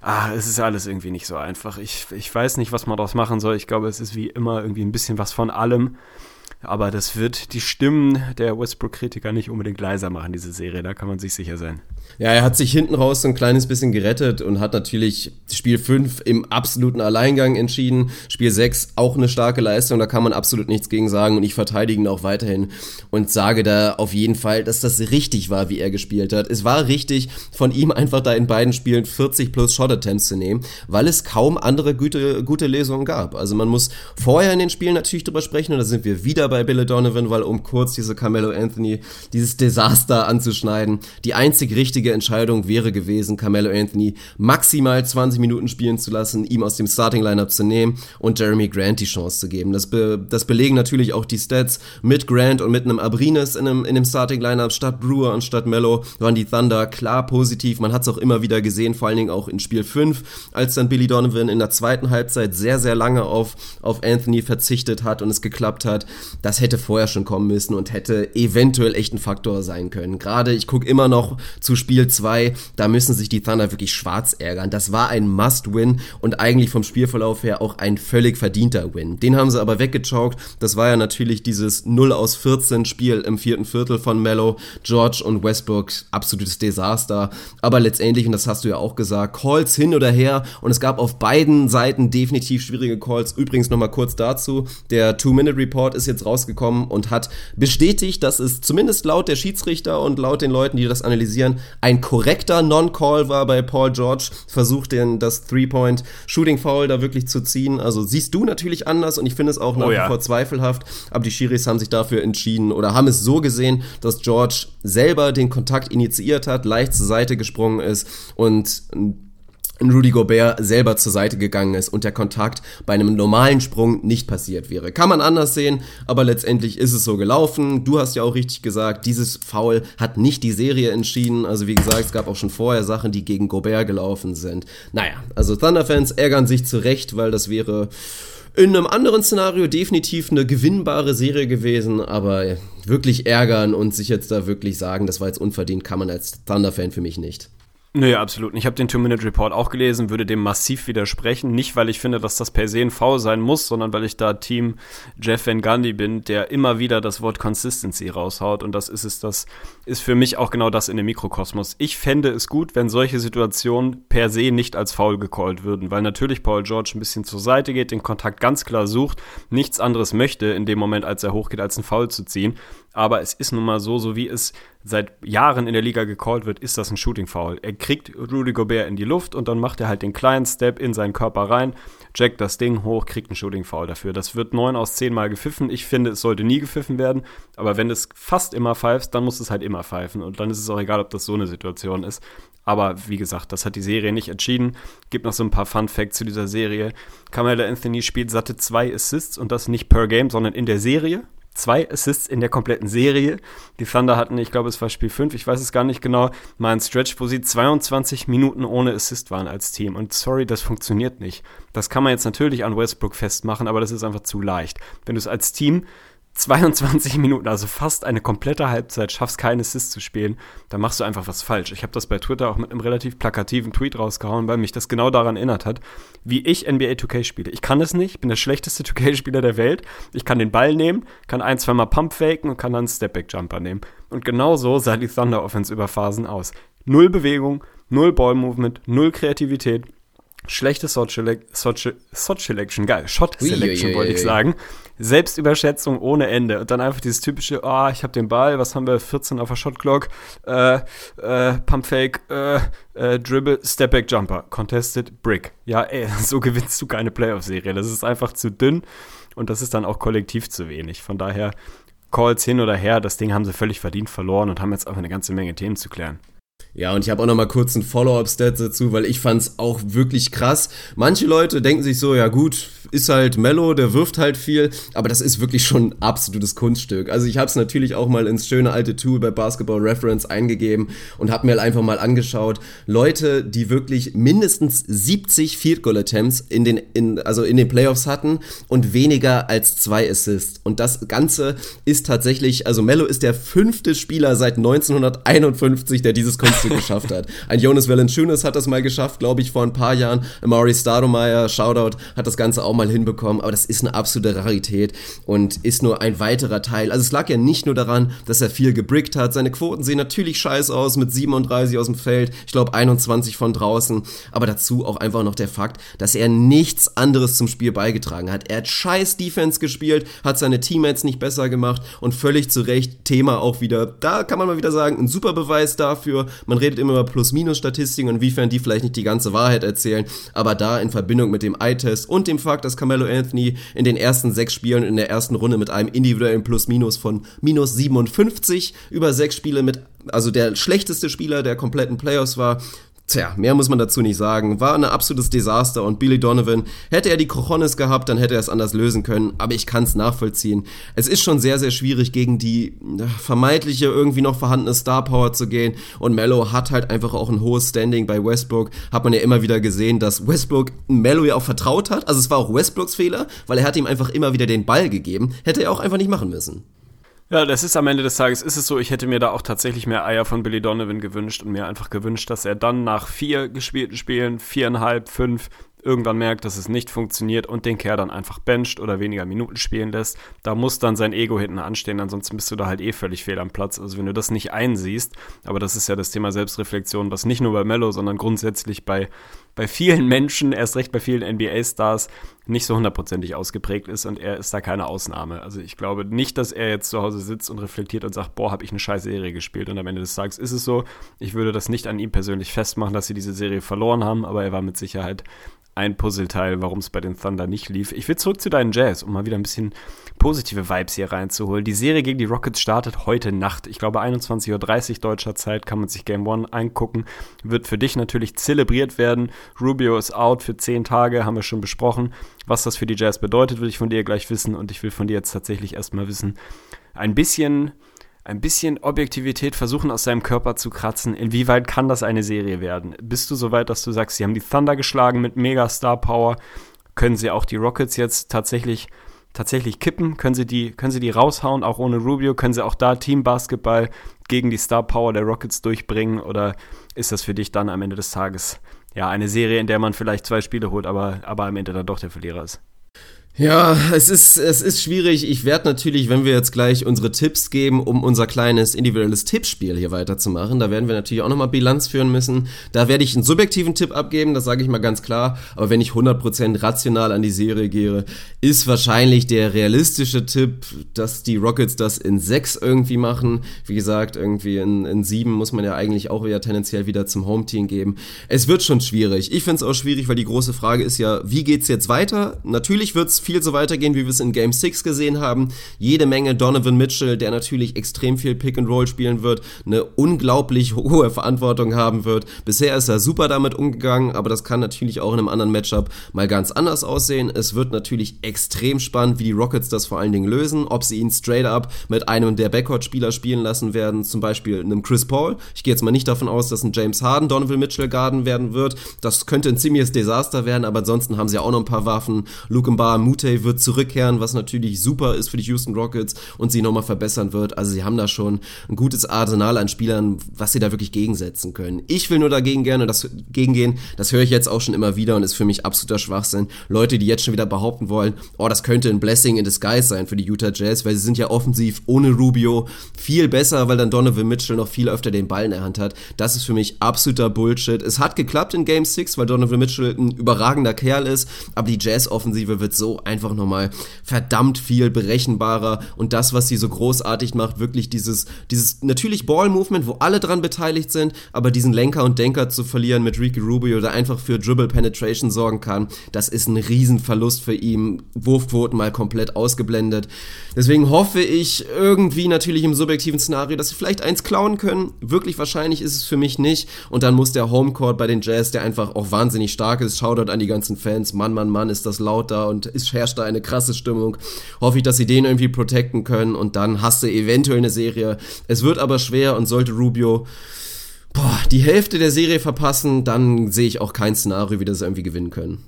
ah, es ist alles irgendwie nicht so einfach. Ich, ich weiß nicht, was man daraus machen soll. Ich glaube, es ist wie immer irgendwie ein bisschen was von allem. Aber das wird die Stimmen der Westbrook-Kritiker nicht unbedingt leiser machen, diese Serie, da kann man sich sicher sein. Ja, er hat sich hinten raus so ein kleines bisschen gerettet und hat natürlich Spiel 5 im absoluten Alleingang entschieden. Spiel 6 auch eine starke Leistung, da kann man absolut nichts gegen sagen und ich verteidige ihn auch weiterhin und sage da auf jeden Fall, dass das richtig war, wie er gespielt hat. Es war richtig von ihm einfach da in beiden Spielen 40 plus Shot Attempts zu nehmen, weil es kaum andere gute, gute Lesungen gab. Also man muss vorher in den Spielen natürlich drüber sprechen und da sind wir wieder bei Billy Donovan, weil um kurz diese Carmelo Anthony, dieses Desaster anzuschneiden, die einzig richtige Entscheidung wäre gewesen, Carmelo Anthony maximal 20 Minuten spielen zu lassen, ihm aus dem Starting Lineup zu nehmen und Jeremy Grant die Chance zu geben. Das, be das belegen natürlich auch die Stats mit Grant und mit einem Abrines in einem, in dem Starting Lineup statt Brewer und statt Mello waren die Thunder klar positiv. Man hat es auch immer wieder gesehen, vor allen Dingen auch in Spiel 5, als dann Billy Donovan in der zweiten Halbzeit sehr, sehr lange auf, auf Anthony verzichtet hat und es geklappt hat. Das hätte vorher schon kommen müssen und hätte eventuell echt ein Faktor sein können. Gerade ich gucke immer noch zu Spiel 2, da müssen sich die Thunder wirklich schwarz ärgern. Das war ein Must-Win und eigentlich vom Spielverlauf her auch ein völlig verdienter Win. Den haben sie aber weggechaukt. Das war ja natürlich dieses 0 aus 14 Spiel im vierten Viertel von Mello, George und Westbrook. Absolutes Desaster. Aber letztendlich, und das hast du ja auch gesagt, Calls hin oder her und es gab auf beiden Seiten definitiv schwierige Calls. Übrigens nochmal kurz dazu, der Two-Minute-Report ist jetzt rausgekommen und hat bestätigt, dass es zumindest laut der Schiedsrichter und laut den Leuten, die das analysieren, ein korrekter Non-Call war bei Paul George. Versucht den das Three-Point-Shooting-Foul da wirklich zu ziehen. Also siehst du natürlich anders und ich finde es auch nach oh, ja. wie vor zweifelhaft. Aber die Schiris haben sich dafür entschieden oder haben es so gesehen, dass George selber den Kontakt initiiert hat, leicht zur Seite gesprungen ist und Rudy Gobert selber zur Seite gegangen ist und der Kontakt bei einem normalen Sprung nicht passiert wäre. Kann man anders sehen, aber letztendlich ist es so gelaufen. Du hast ja auch richtig gesagt, dieses Foul hat nicht die Serie entschieden. Also wie gesagt, es gab auch schon vorher Sachen, die gegen Gobert gelaufen sind. Naja, also Thunder-Fans ärgern sich zurecht, weil das wäre in einem anderen Szenario definitiv eine gewinnbare Serie gewesen, aber wirklich ärgern und sich jetzt da wirklich sagen, das war jetzt unverdient, kann man als Thunder-Fan für mich nicht. Nee, absolut. Ich habe den Two-Minute-Report auch gelesen, würde dem massiv widersprechen. Nicht, weil ich finde, dass das per se ein Foul sein muss, sondern weil ich da Team Jeff Van Gundy bin, der immer wieder das Wort Consistency raushaut. Und das ist es, das ist für mich auch genau das in dem Mikrokosmos. Ich fände es gut, wenn solche Situationen per se nicht als Foul gecallt würden, weil natürlich Paul George ein bisschen zur Seite geht, den Kontakt ganz klar sucht, nichts anderes möchte in dem Moment, als er hochgeht, als ein Foul zu ziehen aber es ist nun mal so, so wie es seit Jahren in der Liga gecallt wird, ist das ein Shooting Foul. Er kriegt Rudy Gobert in die Luft und dann macht er halt den kleinen Step in seinen Körper rein, jackt das Ding hoch, kriegt ein Shooting Foul dafür. Das wird neun aus zehn Mal gepfiffen. Ich finde, es sollte nie gepfiffen werden, aber wenn es fast immer pfeift, dann muss es halt immer pfeifen und dann ist es auch egal, ob das so eine Situation ist. Aber wie gesagt, das hat die Serie nicht entschieden. Gibt noch so ein paar Fun Facts zu dieser Serie. Carmelo Anthony spielt satte zwei Assists und das nicht per Game, sondern in der Serie zwei Assists in der kompletten Serie. Die Thunder hatten, ich glaube, es war Spiel 5, ich weiß es gar nicht genau, mal einen Stretch, wo sie 22 Minuten ohne Assist waren als Team. Und sorry, das funktioniert nicht. Das kann man jetzt natürlich an Westbrook festmachen, aber das ist einfach zu leicht. Wenn du es als Team 22 Minuten, also fast eine komplette Halbzeit, schaffst keinen Assist zu spielen, dann machst du einfach was falsch. Ich habe das bei Twitter auch mit einem relativ plakativen Tweet rausgehauen, weil mich das genau daran erinnert hat, wie ich NBA 2K spiele. Ich kann es nicht, ich bin der schlechteste 2K-Spieler der Welt. Ich kann den Ball nehmen, kann ein, zweimal Pump faken und kann dann einen Stepback-Jumper nehmen. Und genau so sah die Thunder Offense über Phasen aus. Null Bewegung, null Ball-Movement, null Kreativität schlechte Shot, Selection, geil, Shot Selection wollte ich sagen. Selbstüberschätzung ohne Ende. Und dann einfach dieses typische, ah, oh, ich habe den Ball, was haben wir, 14 auf der Shot Clock, äh, äh, Pump Fake, äh, äh, Dribble, Stepback Jumper, Contested Brick. Ja, ey, so gewinnst du keine Playoff-Serie. Das ist einfach zu dünn und das ist dann auch kollektiv zu wenig. Von daher, Calls hin oder her, das Ding haben sie völlig verdient verloren und haben jetzt auch eine ganze Menge Themen zu klären. Ja, und ich habe auch noch mal kurz ein Follow-up-Stat dazu, weil ich fand's auch wirklich krass. Manche Leute denken sich so, ja gut, ist halt Mellow, der wirft halt viel, aber das ist wirklich schon ein absolutes Kunststück. Also ich habe es natürlich auch mal ins schöne alte Tool bei Basketball Reference eingegeben und habe mir halt einfach mal angeschaut, Leute, die wirklich mindestens 70 Field Goal Attempts in den in, also in den Playoffs hatten und weniger als zwei Assists. Und das Ganze ist tatsächlich, also Mello ist der fünfte Spieler seit 1951, der dieses Kunststück geschafft hat. Ein Jonas Valanciunas hat das mal geschafft, glaube ich, vor ein paar Jahren. Amari Stoudemire, Shoutout, hat das Ganze auch mal hinbekommen, aber das ist eine absolute Rarität und ist nur ein weiterer Teil. Also es lag ja nicht nur daran, dass er viel gebrickt hat. Seine Quoten sehen natürlich scheiß aus mit 37 aus dem Feld, ich glaube 21 von draußen, aber dazu auch einfach noch der Fakt, dass er nichts anderes zum Spiel beigetragen hat. Er hat scheiß Defense gespielt, hat seine Teammates nicht besser gemacht und völlig zu Recht Thema auch wieder, da kann man mal wieder sagen, ein super Beweis dafür, Man redet immer über Plus-Minus-Statistiken und inwiefern die vielleicht nicht die ganze Wahrheit erzählen. Aber da in Verbindung mit dem Eye-Test und dem Fakt, dass Carmelo Anthony in den ersten sechs Spielen in der ersten Runde mit einem individuellen Plus-Minus von minus 57 über sechs Spiele mit also der schlechteste Spieler der kompletten Playoffs war, Tja, mehr muss man dazu nicht sagen. War ein absolutes Desaster und Billy Donovan, hätte er die Cojones gehabt, dann hätte er es anders lösen können, aber ich kann es nachvollziehen. Es ist schon sehr, sehr schwierig, gegen die vermeintliche, irgendwie noch vorhandene Star Power zu gehen und Mello hat halt einfach auch ein hohes Standing bei Westbrook. Hat man ja immer wieder gesehen, dass Westbrook Mello ja auch vertraut hat. Also es war auch Westbrooks Fehler, weil er hat ihm einfach immer wieder den Ball gegeben. Hätte er auch einfach nicht machen müssen. Ja, das ist am Ende des Tages, ist es so, ich hätte mir da auch tatsächlich mehr Eier von Billy Donovan gewünscht und mir einfach gewünscht, dass er dann nach vier gespielten Spielen, viereinhalb, fünf, irgendwann merkt, dass es nicht funktioniert und den Kerl dann einfach bencht oder weniger Minuten spielen lässt. Da muss dann sein Ego hinten anstehen, ansonsten bist du da halt eh völlig fehl am Platz. Also wenn du das nicht einsiehst, aber das ist ja das Thema Selbstreflexion, was nicht nur bei Mello, sondern grundsätzlich bei bei vielen Menschen, erst recht bei vielen NBA-Stars, nicht so hundertprozentig ausgeprägt ist und er ist da keine Ausnahme. Also ich glaube nicht, dass er jetzt zu Hause sitzt und reflektiert und sagt, boah, habe ich eine scheiß Serie gespielt und am Ende des Tages ist es so. Ich würde das nicht an ihm persönlich festmachen, dass sie diese Serie verloren haben, aber er war mit Sicherheit ein Puzzleteil, warum es bei den Thunder nicht lief. Ich will zurück zu deinen Jazz, um mal wieder ein bisschen positive Vibes hier reinzuholen. Die Serie gegen die Rockets startet heute Nacht. Ich glaube 21.30 Uhr deutscher Zeit kann man sich Game One angucken. Wird für dich natürlich zelebriert werden. Rubio ist out für 10 Tage, haben wir schon besprochen. Was das für die Jazz bedeutet, will ich von dir gleich wissen und ich will von dir jetzt tatsächlich erstmal wissen, ein bisschen ein bisschen Objektivität versuchen aus seinem Körper zu kratzen. Inwieweit kann das eine Serie werden? Bist du so weit, dass du sagst, sie haben die Thunder geschlagen mit Mega Star Power? Können sie auch die Rockets jetzt tatsächlich tatsächlich kippen? Können sie die können sie die raushauen auch ohne Rubio? Können sie auch da Team Basketball gegen die Star Power der Rockets durchbringen oder ist das für dich dann am Ende des Tages ja eine Serie, in der man vielleicht zwei Spiele holt, aber aber am Ende dann doch der Verlierer ist? Ja, es ist, es ist schwierig. Ich werde natürlich, wenn wir jetzt gleich unsere Tipps geben, um unser kleines individuelles Tippspiel hier weiterzumachen, da werden wir natürlich auch nochmal Bilanz führen müssen. Da werde ich einen subjektiven Tipp abgeben, das sage ich mal ganz klar. Aber wenn ich 100% rational an die Serie gehe, ist wahrscheinlich der realistische Tipp, dass die Rockets das in 6 irgendwie machen. Wie gesagt, irgendwie in, in 7 muss man ja eigentlich auch wieder tendenziell wieder zum Home-Team geben. Es wird schon schwierig. Ich finde es auch schwierig, weil die große Frage ist ja, wie geht's jetzt weiter? Natürlich wird's viel so weitergehen, wie wir es in Game 6 gesehen haben. Jede Menge Donovan Mitchell, der natürlich extrem viel Pick and Roll spielen wird, eine unglaublich hohe Verantwortung haben wird. Bisher ist er super damit umgegangen, aber das kann natürlich auch in einem anderen Matchup mal ganz anders aussehen. Es wird natürlich extrem spannend, wie die Rockets das vor allen Dingen lösen, ob sie ihn straight up mit einem der Backcourt-Spieler spielen lassen werden, zum Beispiel einem Chris Paul. Ich gehe jetzt mal nicht davon aus, dass ein James Harden Donovan Mitchell garden werden wird. Das könnte ein ziemliches Desaster werden, aber ansonsten haben sie auch noch ein paar Waffen. Luke Mbar, Mute wird zurückkehren, was natürlich super ist für die Houston Rockets und sie nochmal verbessern wird. Also sie haben da schon ein gutes Arsenal an Spielern, was sie da wirklich gegensetzen können. Ich will nur dagegen gerne das gegengehen. Das höre ich jetzt auch schon immer wieder und ist für mich absoluter Schwachsinn. Leute, die jetzt schon wieder behaupten wollen, oh, das könnte ein Blessing in disguise sein für die Utah Jazz, weil sie sind ja offensiv ohne Rubio viel besser, weil dann Donovan Mitchell noch viel öfter den Ball in der Hand hat. Das ist für mich absoluter Bullshit. Es hat geklappt in Game 6, weil Donovan Mitchell ein überragender Kerl ist, aber die Jazz-Offensive wird so einfach nochmal verdammt viel berechenbarer und das, was sie so großartig macht, wirklich dieses, dieses natürlich Ball-Movement, wo alle dran beteiligt sind, aber diesen Lenker und Denker zu verlieren mit Ricky Rubio, der einfach für Dribble Penetration sorgen kann, das ist ein Riesenverlust für ihn. Wurfquoten mal komplett ausgeblendet. Deswegen hoffe ich irgendwie natürlich im subjektiven Szenario, dass sie vielleicht eins klauen können. Wirklich wahrscheinlich ist es für mich nicht. Und dann muss der Homecourt bei den Jazz, der einfach auch wahnsinnig stark ist, Shoutout an die ganzen Fans. Mann, Mann, Mann, ist das laut da und ist herrscht da eine krasse Stimmung. Hoffe ich, dass sie den irgendwie protecten können und dann hast du eventuell eine Serie. Es wird aber schwer und sollte Rubio boah, die Hälfte der Serie verpassen, dann sehe ich auch kein Szenario, wie das irgendwie gewinnen können.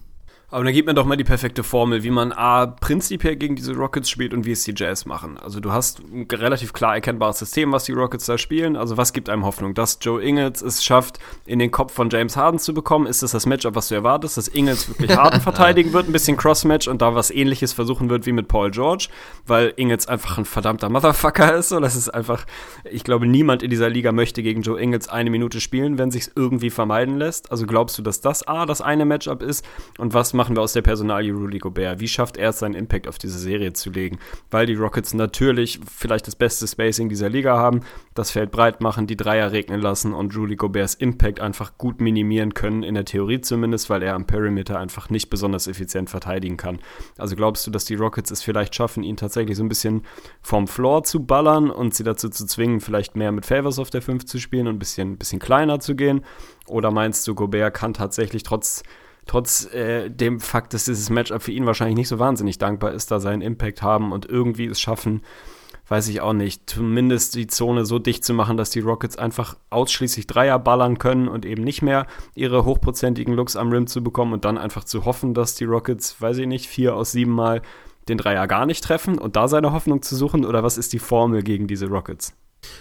Aber dann gib mir doch mal die perfekte Formel, wie man A, prinzipiell gegen diese Rockets spielt und wie es die Jazz machen. Also du hast ein relativ klar erkennbares System, was die Rockets da spielen. Also was gibt einem Hoffnung? Dass Joe Ingles es schafft, in den Kopf von James Harden zu bekommen? Ist das das Matchup, was du erwartest? Dass Ingles wirklich Harden verteidigen wird, ein bisschen Crossmatch und da was ähnliches versuchen wird wie mit Paul George? Weil Ingles einfach ein verdammter Motherfucker ist. Und das ist einfach, ich glaube, niemand in dieser Liga möchte gegen Joe Ingles eine Minute spielen, wenn sich's irgendwie vermeiden lässt. Also glaubst du, dass das A, das eine Matchup ist? Und was machen wir aus der Personalie Rudy Gobert? Wie schafft er es, seinen Impact auf diese Serie zu legen? Weil die Rockets natürlich vielleicht das beste Spacing dieser Liga haben, das Feld breit machen, die Dreier regnen lassen und Rudy Goberts Impact einfach gut minimieren können, in der Theorie zumindest, weil er am Perimeter einfach nicht besonders effizient verteidigen kann. Also glaubst du, dass die Rockets es vielleicht schaffen, ihn tatsächlich so ein bisschen vom Floor zu ballern und sie dazu zu zwingen, vielleicht mehr mit Favors auf der 5 zu spielen und ein bisschen, bisschen kleiner zu gehen? Oder meinst du, Gobert kann tatsächlich trotz trotz äh, dem Fakt, dass dieses Matchup für ihn wahrscheinlich nicht so wahnsinnig dankbar ist, da seinen Impact haben und irgendwie es schaffen, weiß ich auch nicht, zumindest die Zone so dicht zu machen, dass die Rockets einfach ausschließlich Dreier ballern können und eben nicht mehr ihre hochprozentigen Looks am Rim zu bekommen und dann einfach zu hoffen, dass die Rockets, weiß ich nicht, vier aus sieben Mal den Dreier gar nicht treffen und da seine Hoffnung zu suchen oder was ist die Formel gegen diese Rockets?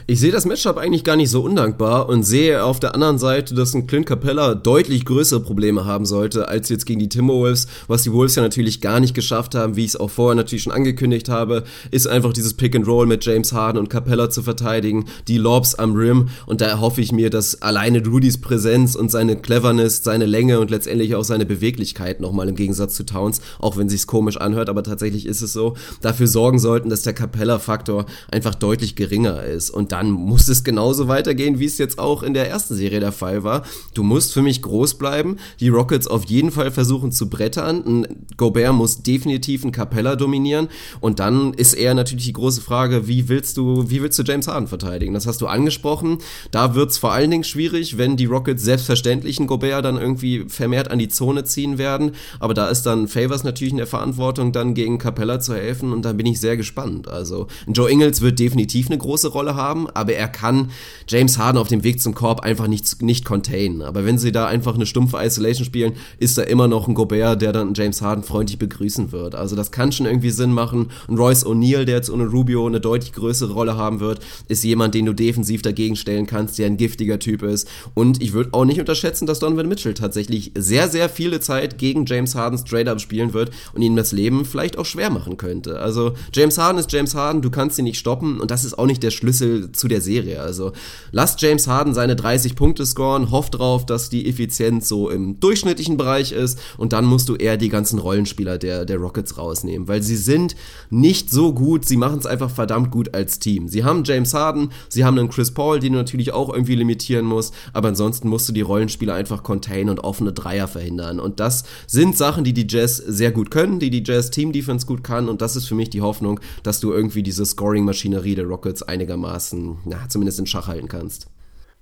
Ich sehe das Matchup eigentlich gar nicht so undankbar und sehe auf der anderen Seite, dass ein Clint Capella deutlich größere Probleme haben sollte als jetzt gegen die Timberwolves, was die Wolves ja natürlich gar nicht geschafft haben, wie ich es auch vorher natürlich schon angekündigt habe, ist einfach dieses Pick and Roll mit James Harden und Capella zu verteidigen, die Lobs am Rim und da erhoffe ich mir, dass alleine Rudys Präsenz und seine Cleverness, seine Länge und letztendlich auch seine Beweglichkeit nochmal im Gegensatz zu Towns, auch wenn sich's komisch anhört, aber tatsächlich ist es so, dafür sorgen sollten, dass der Capella-Faktor einfach deutlich geringer ist und dann muss es genauso weitergehen, wie es jetzt auch in der ersten Serie der Fall war. Du musst für mich groß bleiben, die Rockets auf jeden Fall versuchen zu brettern. Gobert muss definitiv ein Capella dominieren und dann ist eher natürlich die große Frage, wie willst du, wie willst du James Harden verteidigen? Das hast du angesprochen. Da wird es vor allen Dingen schwierig, wenn die Rockets selbstverständlich einen Gobert dann irgendwie vermehrt an die Zone ziehen werden. Aber da ist dann Favors natürlich in der Verantwortung, dann gegen Capella zu helfen und da bin ich sehr gespannt. Also Joe Ingles wird definitiv eine große Rolle haben, aber er kann James Harden auf dem Weg zum Korb einfach nicht, nicht containen. Aber wenn sie da einfach eine stumpfe Isolation spielen, ist da immer noch ein Gobert, der dann James Harden freundlich begrüßen wird. Also das kann schon irgendwie Sinn machen. Und Royce O'Neal, der jetzt ohne Rubio eine deutlich größere Rolle haben wird, ist jemand, den du defensiv dagegen stellen kannst, der ein giftiger Typ ist. Und ich würde auch nicht unterschätzen, dass Donovan Mitchell tatsächlich sehr, sehr viele Zeit gegen James Harden straight up spielen wird und ihm das Leben vielleicht auch schwer machen könnte. Also James Harden ist James Harden, du kannst ihn nicht stoppen und das ist auch nicht der Schlüssel zu der Serie. Also lasst James Harden seine 30 Punkte scoren, hofft drauf, dass die Effizienz so im durchschnittlichen Bereich ist und dann musst du eher die ganzen Rollenspieler der, der Rockets rausnehmen, weil sie sind nicht so gut, sie machen es einfach verdammt gut als Team. Sie haben James Harden, sie haben einen Chris Paul, den du natürlich auch irgendwie limitieren musst, aber ansonsten musst du die Rollenspieler einfach containen und offene Dreier verhindern und das sind Sachen, die die Jazz sehr gut können, die die Jazz Team Defense gut kann und das ist für mich die Hoffnung, dass du irgendwie diese Scoring-Maschinerie der Rockets einigermaßen, na, zumindest in Schach halten kannst.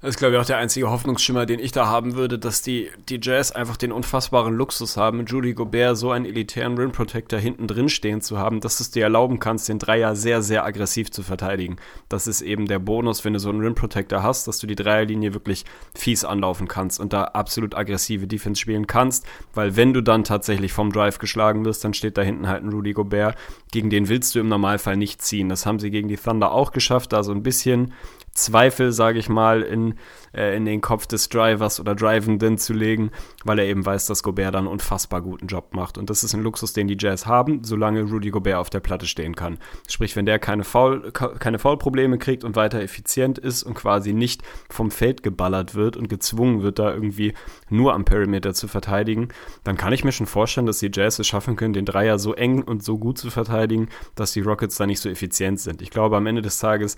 Das ist, glaube ich, auch der einzige Hoffnungsschimmer, den ich da haben würde, dass die, die Jazz einfach den unfassbaren Luxus haben, Judy Gobert so einen elitären Rim Protector hinten drin stehen zu haben, dass du es dir erlauben kannst, den Dreier sehr, sehr aggressiv zu verteidigen. Das ist eben der Bonus, wenn du so einen Rim Protector hast, dass du die Dreierlinie wirklich fies anlaufen kannst und da absolut aggressive Defense spielen kannst, weil wenn du dann tatsächlich vom Drive geschlagen wirst, dann steht da hinten halt ein Rudy Gobert, gegen den willst du im Normalfall nicht ziehen. Das haben sie gegen die Thunder auch geschafft, da so ein bisschen Zweifel, sage ich mal, in, äh, in den Kopf des Drivers oder Drivenden zu legen, weil er eben weiß, dass Gobert dann unfassbar guten Job macht. Und das ist ein Luxus, den die Jazz haben, solange Rudy Gobert auf der Platte stehen kann. Sprich, wenn der keine, Foul, keine Foul-Probleme kriegt und weiter effizient ist und quasi nicht vom Feld geballert wird und gezwungen wird, da irgendwie nur am Perimeter zu verteidigen, dann kann ich mir schon vorstellen, dass die Jazz es schaffen können, den Dreier so eng und so gut zu verteidigen, dass die Rockets da nicht so effizient sind. Ich glaube, am Ende des Tages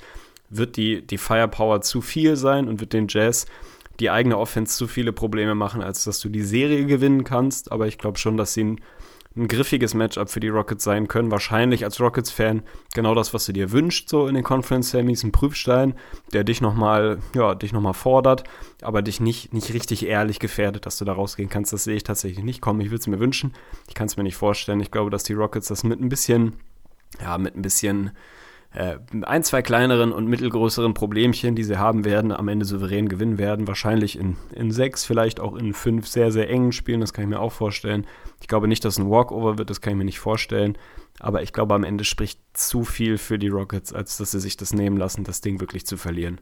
wird die, die Firepower zu viel sein und wird den Jazz die eigene Offense zu viele Probleme machen, als dass du die Serie gewinnen kannst. Aber ich glaube schon, dass sie ein, ein griffiges Matchup für die Rockets sein können. Wahrscheinlich als Rockets-Fan genau das, was du dir wünscht, so in den Conference Semis, ein Prüfstein, der dich nochmal, ja, dich nochmal fordert, aber dich nicht, nicht richtig ehrlich gefährdet, dass du da rausgehen kannst. Das sehe ich tatsächlich nicht kommen. Ich würde es mir wünschen. Ich kann es mir nicht vorstellen. Ich glaube, dass die Rockets das mit ein bisschen, ja, mit ein bisschen ein, zwei kleineren und mittelgrößeren Problemchen, die sie haben werden, am Ende souverän gewinnen werden. Wahrscheinlich in, in sechs, vielleicht auch in fünf sehr, sehr engen Spielen, das kann ich mir auch vorstellen. Ich glaube nicht, dass ein Walkover wird, das kann ich mir nicht vorstellen. Aber ich glaube, am Ende spricht zu viel für die Rockets, als dass sie sich das nehmen lassen, das Ding wirklich zu verlieren.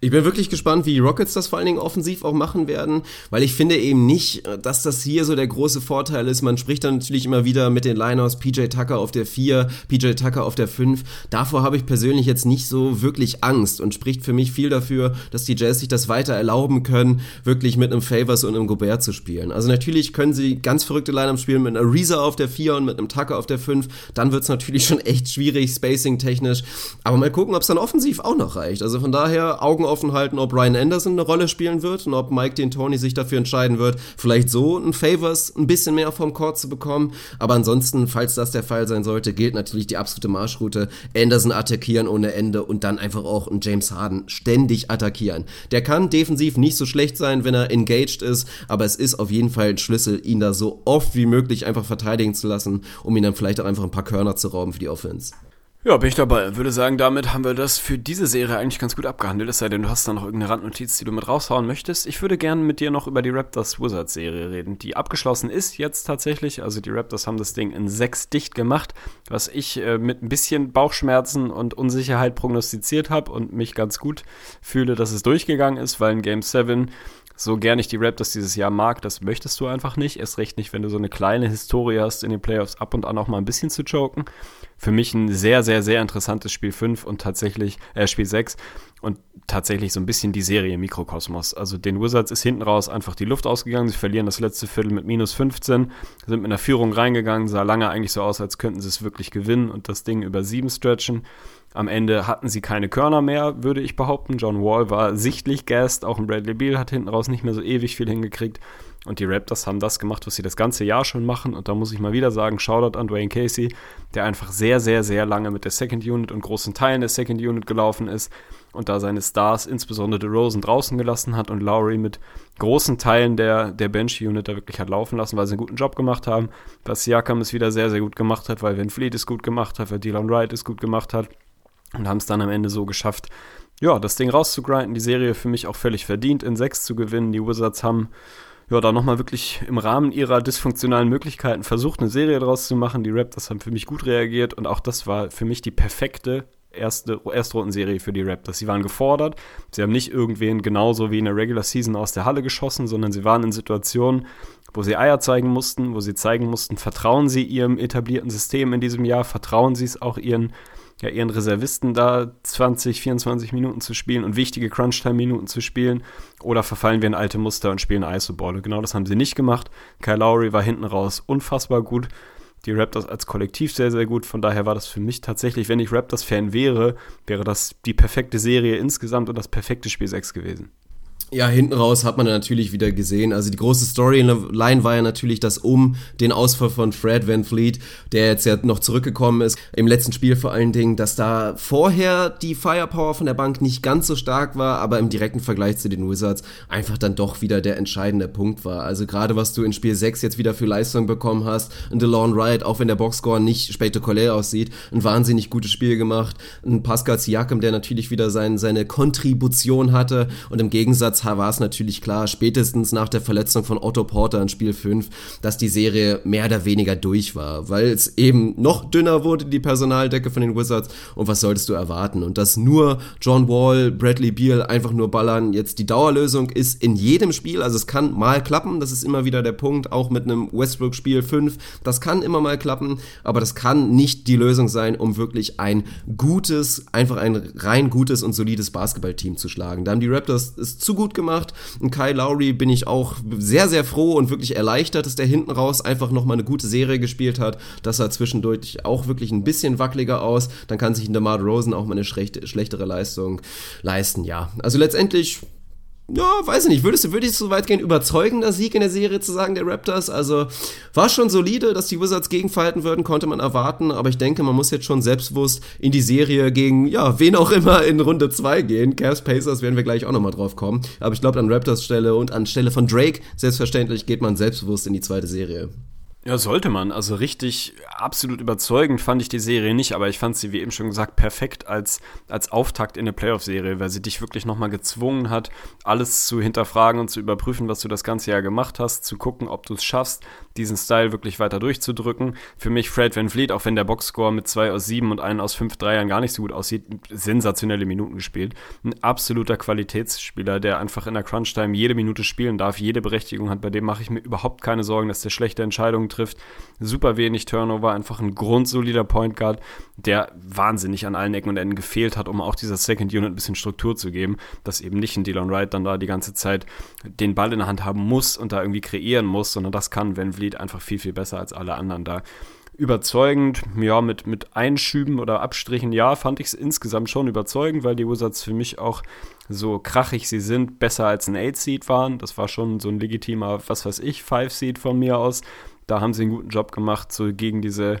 Ich bin wirklich gespannt, wie die Rockets das vor allen Dingen offensiv auch machen werden, weil ich finde eben nicht, dass das hier so der große Vorteil ist. Man spricht dann natürlich immer wieder mit den Liners, PJ Tucker auf der 4, PJ Tucker auf der 5. Davor habe ich persönlich jetzt nicht so wirklich Angst und spricht für mich viel dafür, dass die Jazz sich das weiter erlauben können, wirklich mit einem Favors und einem Gobert zu spielen. Also natürlich können sie ganz verrückte Lineups spielen mit einer Reza auf der 4 und mit einem Tucker auf der 5. Dann wird es natürlich schon echt schwierig, spacing-technisch. Aber mal gucken, ob es dann offensiv auch noch reicht. Also von daher Augen offen halten, ob Ryan Anderson eine Rolle spielen wird und ob Mike D'Antoni sich dafür entscheiden wird, vielleicht so ein Favors ein bisschen mehr vom Court zu bekommen. Aber ansonsten, falls das der Fall sein sollte, gilt natürlich die absolute Marschroute. Anderson attackieren ohne Ende und dann einfach auch einen James Harden ständig attackieren. Der kann defensiv nicht so schlecht sein, wenn er engaged ist, aber es ist auf jeden Fall ein Schlüssel, ihn da so oft wie möglich einfach verteidigen zu lassen, um ihn dann vielleicht auch einfach ein paar Körner zu rauben für die Offense. Ja, bin ich dabei. Würde sagen, damit haben wir das für diese Serie eigentlich ganz gut abgehandelt. Es sei denn, du hast da noch irgendeine Randnotiz, die du mit raushauen möchtest. Ich würde gerne mit dir noch über die Raptors Wizards Serie reden, die abgeschlossen ist jetzt tatsächlich. Also die Raptors haben das Ding in sechs dicht gemacht, was ich äh, mit ein bisschen Bauchschmerzen und Unsicherheit prognostiziert habe und mich ganz gut fühle, dass es durchgegangen ist, weil in Game 7 so gern ich die Raptors dieses Jahr mag, das möchtest du einfach nicht. Erst recht nicht, wenn du so eine kleine Historie hast, in den Playoffs ab und an auch mal ein bisschen zu choken. Für mich ein sehr, sehr, sehr interessantes Spiel 5 und tatsächlich, äh, Spiel 6 und tatsächlich so ein bisschen die Serie Mikrokosmos. Also den Wizards ist hinten raus einfach die Luft ausgegangen. Sie verlieren das letzte Viertel mit minus 15, sind mit einer Führung reingegangen, sah lange eigentlich so aus, als könnten sie es wirklich gewinnen und das Ding über sieben stretchen. Am Ende hatten sie keine Körner mehr, würde ich behaupten. John Wall war sichtlich gassed, auch ein Bradley Beal hat hinten raus nicht mehr so ewig viel hingekriegt. Und die Raptors haben das gemacht, was sie das ganze Jahr schon machen. Und da muss ich mal wieder sagen, Shoutout an Dwayne Casey, der einfach sehr, sehr, sehr lange mit der Second Unit und großen Teilen der Second Unit gelaufen ist und da seine Stars, insbesondere DeRozan, draußen gelassen hat und Lowry mit großen Teilen der, der Bench-Unit da wirklich hat laufen lassen, weil sie einen guten Job gemacht haben. Was Siakam es wieder sehr, sehr gut gemacht hat, weil Van Fleet es gut gemacht hat, weil Dylan Wright es gut gemacht hat und haben es dann am Ende so geschafft, ja, das Ding rauszugrinden, die Serie für mich auch völlig verdient in 6 zu gewinnen. Die Wizards haben ja, da nochmal wirklich im Rahmen ihrer dysfunktionalen Möglichkeiten versucht, eine Serie draus zu machen. Die Raptors haben für mich gut reagiert und auch das war für mich die perfekte erste Erstrundenserie für die Raptors. Sie waren gefordert, sie haben nicht irgendwen genauso wie in der Regular Season aus der Halle geschossen, sondern sie waren in Situationen, wo sie Eier zeigen mussten, wo sie zeigen mussten, vertrauen sie ihrem etablierten System in diesem Jahr, vertrauen sie es auch ihren ja, ihren Reservisten da 20, 24 Minuten zu spielen und wichtige Crunch-Time-Minuten zu spielen oder verfallen wir in alte Muster und spielen Isoball. Genau das haben sie nicht gemacht. Kyle Lowry war hinten raus unfassbar gut. Die Raptors als Kollektiv sehr, sehr gut. Von daher war das für mich tatsächlich, wenn ich Raptors-Fan wäre, wäre das die perfekte Serie insgesamt und das perfekte Spiel 6 gewesen. Ja, hinten raus hat man natürlich wieder gesehen. Also die große Storyline war ja natürlich, dass um den Ausfall von Fred Van Fleet, der jetzt ja noch zurückgekommen ist, im letzten Spiel vor allen Dingen, dass da vorher die Firepower von der Bank nicht ganz so stark war, aber im direkten Vergleich zu den Wizards einfach dann doch wieder der entscheidende Punkt war. Also gerade was du in Spiel 6 jetzt wieder für Leistung bekommen hast, ein DeLon Wright, auch wenn der Boxscore nicht spektakulär aussieht, ein wahnsinnig gutes Spiel gemacht, ein Pascal Siakam, der natürlich wieder sein, seine Kontribution hatte und im Gegensatz war es natürlich klar, spätestens nach der Verletzung von Otto Porter in Spiel 5, dass die Serie mehr oder weniger durch war, weil es eben noch dünner wurde, die Personaldecke von den Wizards. Und was solltest du erwarten? Und dass nur John Wall, Bradley Beal einfach nur ballern, jetzt die Dauerlösung ist in jedem Spiel, also es kann mal klappen, das ist immer wieder der Punkt, auch mit einem Westbrook-Spiel 5, das kann immer mal klappen, aber das kann nicht die Lösung sein, um wirklich ein gutes, einfach ein rein gutes und solides Basketballteam zu schlagen. Da haben die Raptors es zu gut gemacht. Und Kyle Lowry bin ich auch sehr, sehr froh und wirklich erleichtert, dass der hinten raus einfach nochmal eine gute Serie gespielt hat. Das sah zwischendurch auch wirklich ein bisschen wackeliger aus. Dann kann sich ein DeMar Rosen auch mal eine schlechtere Leistung leisten. Ja, also letztendlich ja, weiß ich nicht, würdest du, würdest du so weit gehen, überzeugender Sieg in der Serie zu sagen, der Raptors? Also, war schon solide, dass die Wizards gegenfalten würden, konnte man erwarten, aber ich denke, man muss jetzt schon selbstbewusst in die Serie gegen, ja, wen auch immer in Runde 2 gehen. Cavs Pacers werden wir gleich auch nochmal drauf kommen. Aber ich glaube, an Raptors Stelle und an Stelle von Drake, selbstverständlich geht man selbstbewusst in die zweite Serie. Ja, sollte man. Also richtig absolut überzeugend fand ich die Serie nicht, aber ich fand sie, wie eben schon gesagt, perfekt als, als Auftakt in eine Playoff-Serie, weil sie dich wirklich nochmal gezwungen hat, alles zu hinterfragen und zu überprüfen, was du das ganze Jahr gemacht hast, zu gucken, ob du es schaffst, diesen Style wirklich weiter durchzudrücken. Für mich Fred Van Vliet, auch wenn der Boxscore mit zwei aus sieben und einen aus fünf Dreiern gar nicht so gut aussieht, sensationelle Minuten gespielt. Ein absoluter Qualitätsspieler, der einfach in der Crunch-Time jede Minute spielen darf, jede Berechtigung hat. Bei dem mache ich mir überhaupt keine Sorgen, dass der schlechte Entscheidungen trifft. Super wenig Turnover, einfach ein grundsolider Point Guard, der wahnsinnig an allen Ecken und Enden gefehlt hat, um auch dieser Second Unit ein bisschen Struktur zu geben, dass eben nicht ein Dylan Wright dann da die ganze Zeit den Ball in der Hand haben muss und da irgendwie kreieren muss, sondern das kann Van Vliet einfach viel, viel besser als alle anderen da überzeugend, ja, mit, mit Einschüben oder Abstrichen, ja, fand ich es insgesamt schon überzeugend, weil die Wizards für mich auch so krachig sie sind, besser als ein 8-Seed waren. Das war schon so ein legitimer, was weiß ich, 5-Seed von mir aus da haben sie einen guten Job gemacht, so gegen diese,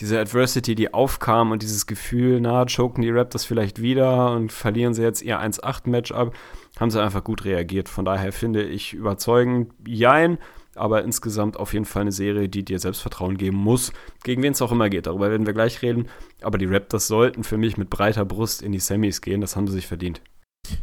diese Adversity, die aufkam und dieses Gefühl, na, choken die Raptors vielleicht wieder und verlieren sie jetzt ihr 1-8-Matchup, haben sie einfach gut reagiert. Von daher finde ich überzeugend, jein, aber insgesamt auf jeden Fall eine Serie, die dir Selbstvertrauen geben muss, gegen wen es auch immer geht. Darüber werden wir gleich reden. Aber die Raptors sollten für mich mit breiter Brust in die Semis gehen, das haben sie sich verdient.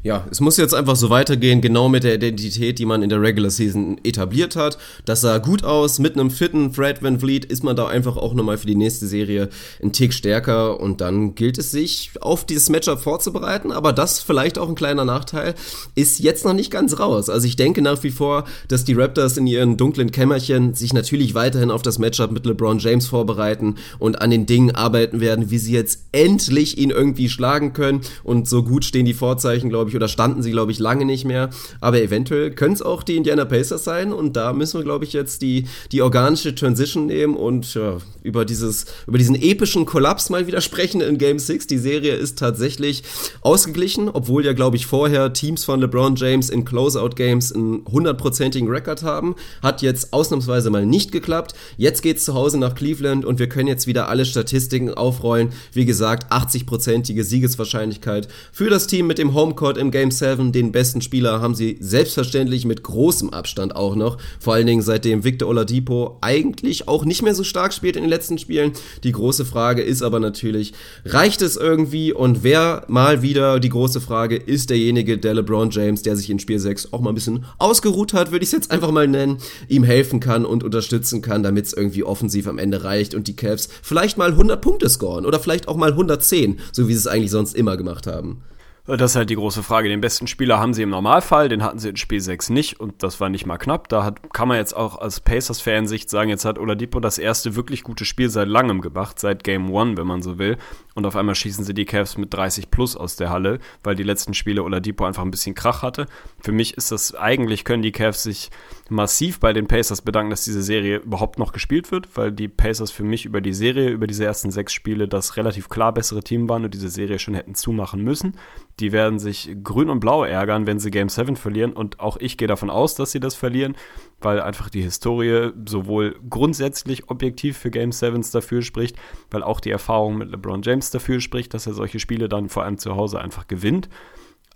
Ja, es muss jetzt einfach so weitergehen, genau mit der Identität, die man in der Regular Season etabliert hat. Das sah gut aus. Mit einem fitten Fred Van Vliet ist man da einfach auch nochmal für die nächste Serie ein Tick stärker und dann gilt es sich auf dieses Matchup vorzubereiten. Aber das vielleicht auch ein kleiner Nachteil ist jetzt noch nicht ganz raus. Also ich denke nach wie vor, dass die Raptors in ihren dunklen Kämmerchen sich natürlich weiterhin auf das Matchup mit LeBron James vorbereiten und an den Dingen arbeiten werden, wie sie jetzt endlich ihn irgendwie schlagen können. Und so gut stehen die Vorzeichen glaube ich, oder standen sie, glaube ich, lange nicht mehr. Aber eventuell können es auch die Indiana Pacers sein und da müssen wir, glaube ich, jetzt die, die organische Transition nehmen und ja, über, dieses, über diesen epischen Kollaps mal wieder sprechen in Game 6. Die Serie ist tatsächlich ausgeglichen, obwohl ja, glaube ich, vorher Teams von LeBron James in Closeout-Games einen hundertprozentigen Rekord haben. Hat jetzt ausnahmsweise mal nicht geklappt. Jetzt geht es zu Hause nach Cleveland und wir können jetzt wieder alle Statistiken aufrollen. Wie gesagt, 80-prozentige Siegeswahrscheinlichkeit für das Team mit dem Homecourt Backcourt im Game 7. Den besten Spieler haben sie selbstverständlich mit großem Abstand auch noch. Vor allen Dingen seitdem Victor Oladipo eigentlich auch nicht mehr so stark spielt in den letzten Spielen. Die große Frage ist aber natürlich, reicht es irgendwie? Und wer mal wieder die große Frage ist derjenige, der LeBron James, der sich in Spiel 6 auch mal ein bisschen ausgeruht hat, würde ich es jetzt einfach mal nennen, ihm helfen kann und unterstützen kann, damit es irgendwie offensiv am Ende reicht und die Cavs vielleicht mal 100 Punkte scoren oder vielleicht auch mal 110, so wie sie es eigentlich sonst immer gemacht haben. Das ist halt die große Frage. Den besten Spieler haben sie im Normalfall, den hatten sie in Spiel 6 nicht und das war nicht mal knapp. Da hat, kann man jetzt auch als Pacers-Fan-Sicht sagen, jetzt hat Oladipo das erste wirklich gute Spiel seit langem gemacht, seit Game 1, wenn man so will. Und auf einmal schießen sie die Cavs mit 30 plus aus der Halle, weil die letzten Spiele Oladipo einfach ein bisschen Krach hatte. Für mich ist das, eigentlich können die Cavs sich massiv bei den Pacers bedanken, dass diese Serie überhaupt noch gespielt wird, weil die Pacers für mich über die Serie, über diese ersten sechs Spiele das relativ klar bessere Team waren und diese Serie schon hätten zumachen müssen. Die werden sich grün und blau ärgern, wenn sie Game 7 verlieren. Und auch ich gehe davon aus, dass sie das verlieren, weil einfach die Historie sowohl grundsätzlich objektiv für Game 7 dafür spricht, weil auch die Erfahrung mit LeBron James dafür spricht, dass er solche Spiele dann vor allem zu Hause einfach gewinnt.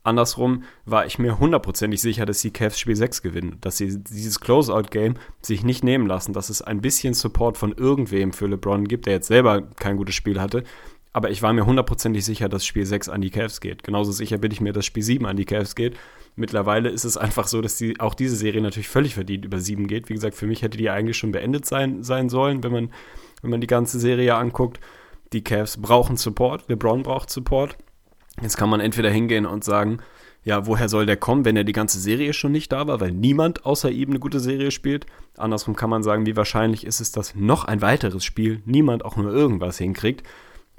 Andersrum war ich mir hundertprozentig sicher, dass die Cavs Spiel 6 gewinnen, dass sie dieses Closeout-Game sich nicht nehmen lassen, dass es ein bisschen Support von irgendwem für LeBron gibt, der jetzt selber kein gutes Spiel hatte, aber ich war mir hundertprozentig sicher, dass Spiel 6 an die Cavs geht. Genauso sicher bin ich mir, dass Spiel 7 an die Cavs geht. Mittlerweile ist es einfach so, dass die, auch diese Serie natürlich völlig verdient über 7 geht. Wie gesagt, für mich hätte die eigentlich schon beendet sein, sein sollen, wenn man, wenn man die ganze Serie anguckt. Die Cavs brauchen Support, LeBron braucht Support. Jetzt kann man entweder hingehen und sagen, ja, woher soll der kommen, wenn er die ganze Serie schon nicht da war, weil niemand außer ihm eine gute Serie spielt. Andersrum kann man sagen, wie wahrscheinlich ist es, dass noch ein weiteres Spiel niemand auch nur irgendwas hinkriegt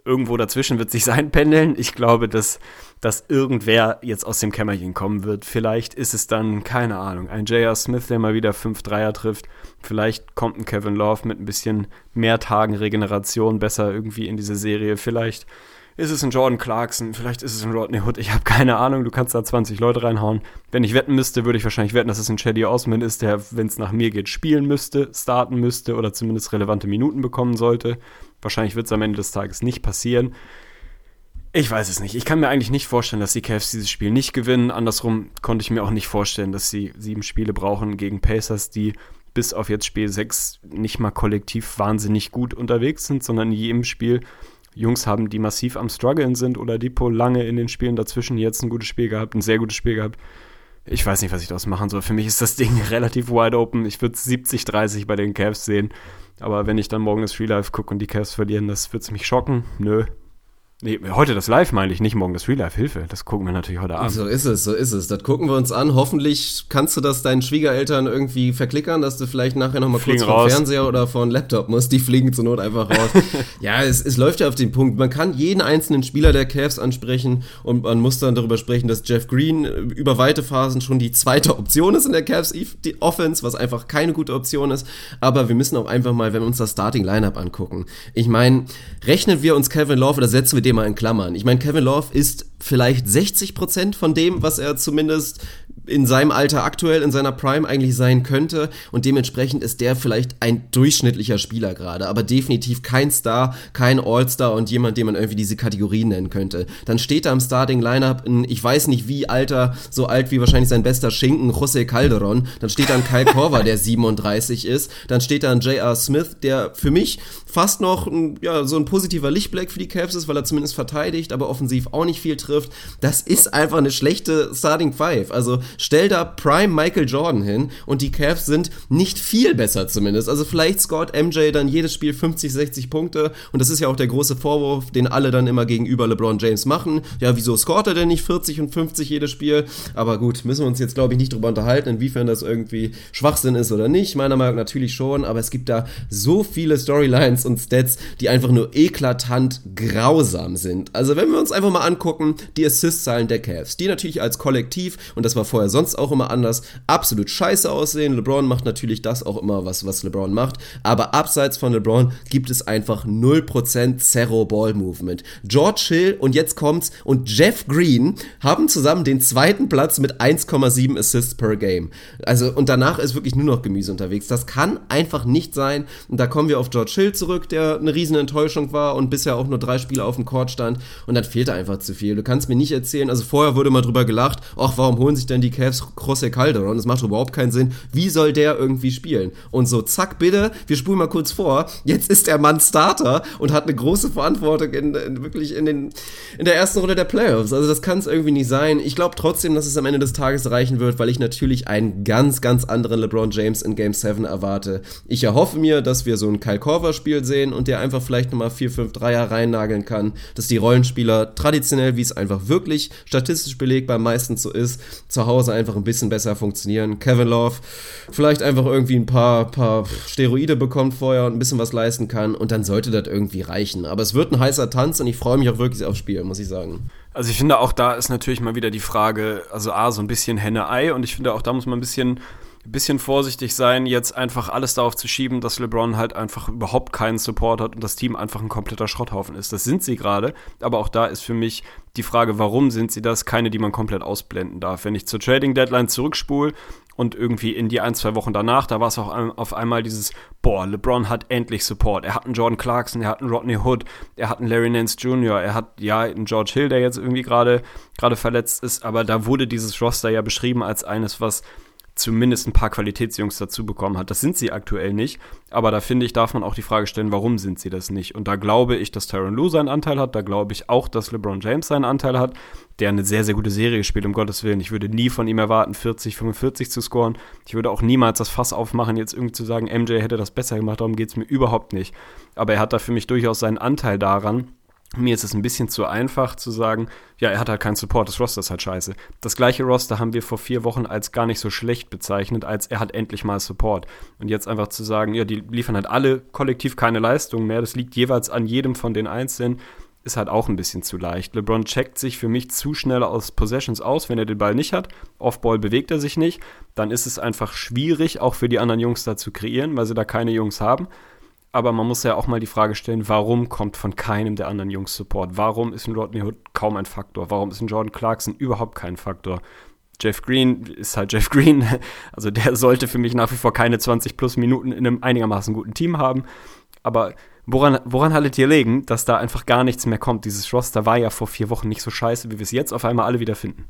irgendwo dazwischen wird sich sein pendeln. Ich glaube, dass, dass irgendwer jetzt aus dem Kämmerchen kommen wird. Vielleicht ist es dann, keine Ahnung, ein J.R. Smith, der mal wieder 5 Dreier trifft. Vielleicht kommt ein Kevin Love mit ein bisschen mehr Tagen Regeneration besser irgendwie in diese Serie. Vielleicht ist es ein Jordan Clarkson, vielleicht ist es ein Rodney Hood, ich habe keine Ahnung, du kannst da 20 Leute reinhauen. Wenn ich wetten müsste, würde ich wahrscheinlich wetten, dass es ein Chaddy Osman ist, der, wenn es nach mir geht, spielen müsste, starten müsste oder zumindest relevante Minuten bekommen sollte. Wahrscheinlich wird es am Ende des Tages nicht passieren. Ich weiß es nicht. Ich kann mir eigentlich nicht vorstellen, dass die Cavs dieses Spiel nicht gewinnen. Andersrum konnte ich mir auch nicht vorstellen, dass sie sieben Spiele brauchen gegen Pacers, die bis auf jetzt Spiel 6 nicht mal kollektiv wahnsinnig gut unterwegs sind, sondern in jedem Spiel Jungs haben, die massiv am struggeln sind oder Depot lange in den Spielen dazwischen jetzt ein gutes Spiel gehabt, ein sehr gutes Spiel gehabt. Ich weiß nicht, was ich daraus machen soll. Für mich ist das Ding relativ wide open. Ich würde 70-30 bei den Cavs sehen. Aber wenn ich dann morgen das Free Life gucke und die Cavs verlieren, das wird mich schocken. Nö, Nee, heute das Live meine ich, nicht morgen das Real Life. Hilfe, das gucken wir natürlich heute Abend. So ist es, so ist es. Das gucken wir uns an. Hoffentlich kannst du das deinen Schwiegereltern irgendwie verklickern, dass du vielleicht nachher nochmal kurz vom raus. Fernseher oder vor Laptop musst. Die fliegen zur Not einfach raus. ja, es, es läuft ja auf den Punkt. Man kann jeden einzelnen Spieler der Cavs ansprechen und man muss dann darüber sprechen, dass Jeff Green über weite Phasen schon die zweite Option ist in der Cavs die Offense, was einfach keine gute Option ist. Aber wir müssen auch einfach mal, wenn wir uns das Starting Lineup angucken. Ich meine, rechnen wir uns Kevin Love oder setzen wir den mal in Klammern. Ich meine, Kevin Love ist vielleicht 60 Prozent von dem, was er zumindest in seinem Alter aktuell, in seiner Prime eigentlich sein könnte. Und dementsprechend ist der vielleicht ein durchschnittlicher Spieler gerade, aber definitiv kein Star, kein All-Star und jemand, den man irgendwie diese Kategorien nennen könnte. Dann steht da im Starting Lineup ein, ich weiß nicht wie alter, so alt wie wahrscheinlich sein bester Schinken, José Calderon. Dann steht da ein Kyle Korver, der 37 ist. Dann steht da ein J.R. Smith, der für mich fast noch ein, ja, so ein positiver Lichtblick für die Cavs ist, weil er zumindest verteidigt, aber offensiv auch nicht viel trifft. Das ist einfach eine schlechte Starting Five. Also stell da Prime Michael Jordan hin und die Cavs sind nicht viel besser zumindest. Also vielleicht scored MJ dann jedes Spiel 50, 60 Punkte und das ist ja auch der große Vorwurf, den alle dann immer gegenüber LeBron James machen. Ja, wieso scoret er denn nicht 40 und 50 jedes Spiel? Aber gut, müssen wir uns jetzt glaube ich nicht drüber unterhalten, inwiefern das irgendwie Schwachsinn ist oder nicht. Meiner Meinung nach natürlich schon, aber es gibt da so viele Storylines und Stats, die einfach nur eklatant grausam sind. Also wenn wir uns einfach mal angucken, die Assist-Zahlen der Cavs, die natürlich als Kollektiv, und das war vorher sonst auch immer anders, absolut scheiße aussehen. LeBron macht natürlich das auch immer, was, was LeBron macht, aber abseits von LeBron gibt es einfach 0% Zero Ball Movement. George Hill und jetzt kommt's und Jeff Green haben zusammen den zweiten Platz mit 1,7 Assists per Game. Also und danach ist wirklich nur noch Gemüse unterwegs. Das kann einfach nicht sein. Und da kommen wir auf George Hill zurück, der eine riesen Enttäuschung war und bisher auch nur drei Spiele auf dem Court stand und dann fehlt einfach zu viel. Du kannst mir nicht erzählen, also vorher wurde mal drüber gelacht, ach, warum holen sich denn die Cavs José Calderon? Das macht überhaupt keinen Sinn. Wie soll der irgendwie spielen? Und so, zack, bitte, wir spulen mal kurz vor, jetzt ist der Mann Starter und hat eine große Verantwortung in, in wirklich in, den, in der ersten Runde der Playoffs. Also das kann es irgendwie nicht sein. Ich glaube trotzdem, dass es am Ende des Tages reichen wird, weil ich natürlich einen ganz, ganz anderen LeBron James in Game 7 erwarte. Ich erhoffe mir, dass wir so ein Kyle Korver-Spiel sehen und der einfach vielleicht nochmal 4, 5 Dreier reinnageln kann, dass die Rollenspieler traditionell, wie es einfach wirklich statistisch belegbar meistens so ist, zu Hause einfach ein bisschen besser funktionieren. Kevin Love vielleicht einfach irgendwie ein paar, paar Steroide bekommt vorher und ein bisschen was leisten kann und dann sollte das irgendwie reichen. Aber es wird ein heißer Tanz und ich freue mich auch wirklich aufs Spiel, muss ich sagen. Also ich finde auch da ist natürlich mal wieder die Frage, also A, so ein bisschen Henne-Ei und ich finde auch da muss man ein bisschen bisschen vorsichtig sein, jetzt einfach alles darauf zu schieben, dass LeBron halt einfach überhaupt keinen Support hat und das Team einfach ein kompletter Schrotthaufen ist. Das sind sie gerade, aber auch da ist für mich die Frage, warum sind sie das, keine, die man komplett ausblenden darf. Wenn ich zur Trading Deadline zurückspule und irgendwie in die ein, zwei Wochen danach, da war es auch auf einmal dieses, boah, LeBron hat endlich Support. Er hat einen Jordan Clarkson, er hat einen Rodney Hood, er hat einen Larry Nance Jr., er hat ja einen George Hill, der jetzt irgendwie gerade gerade verletzt ist, aber da wurde dieses Roster ja beschrieben als eines, was zumindest ein paar Qualitätsjungs dazu bekommen hat. Das sind sie aktuell nicht, aber da finde ich, darf man auch die Frage stellen, warum sind sie das nicht? Und da glaube ich, dass Tyron Lue seinen Anteil hat, da glaube ich auch, dass LeBron James seinen Anteil hat, der eine sehr, sehr gute Serie spielt, um Gottes Willen. Ich würde nie von ihm erwarten, 40, 45 zu scoren. Ich würde auch niemals das Fass aufmachen, jetzt irgendwie zu sagen, MJ hätte das besser gemacht, darum geht es mir überhaupt nicht. Aber er hat da für mich durchaus seinen Anteil daran, mir ist es ein bisschen zu einfach zu sagen, ja, er hat halt keinen Support, das Roster ist halt scheiße. Das gleiche Roster haben wir vor vier Wochen als gar nicht so schlecht bezeichnet, als er hat endlich mal Support. Und jetzt einfach zu sagen, ja, die liefern halt alle kollektiv keine Leistung mehr, das liegt jeweils an jedem von den Einzelnen, ist halt auch ein bisschen zu leicht. LeBron checkt sich für mich zu schnell aus Possessions aus, wenn er den Ball nicht hat. Off-Ball bewegt er sich nicht. Dann ist es einfach schwierig, auch für die anderen Jungs da zu kreieren, weil sie da keine Jungs haben aber man muss ja auch mal die Frage stellen, warum kommt von keinem der anderen Jungs Support? Warum ist ein Rodney Hood kaum ein Faktor? Warum ist ein Jordan Clarkson überhaupt kein Faktor? Jeff Green ist halt Jeff Green. Also der sollte für mich nach wie vor keine 20 plus Minuten in einem einigermaßen guten Team haben. Aber woran, woran haltet ihr legen, dass da einfach gar nichts mehr kommt? Dieses Roster war ja vor vier Wochen nicht so scheiße, wie wir es jetzt auf einmal alle wieder finden.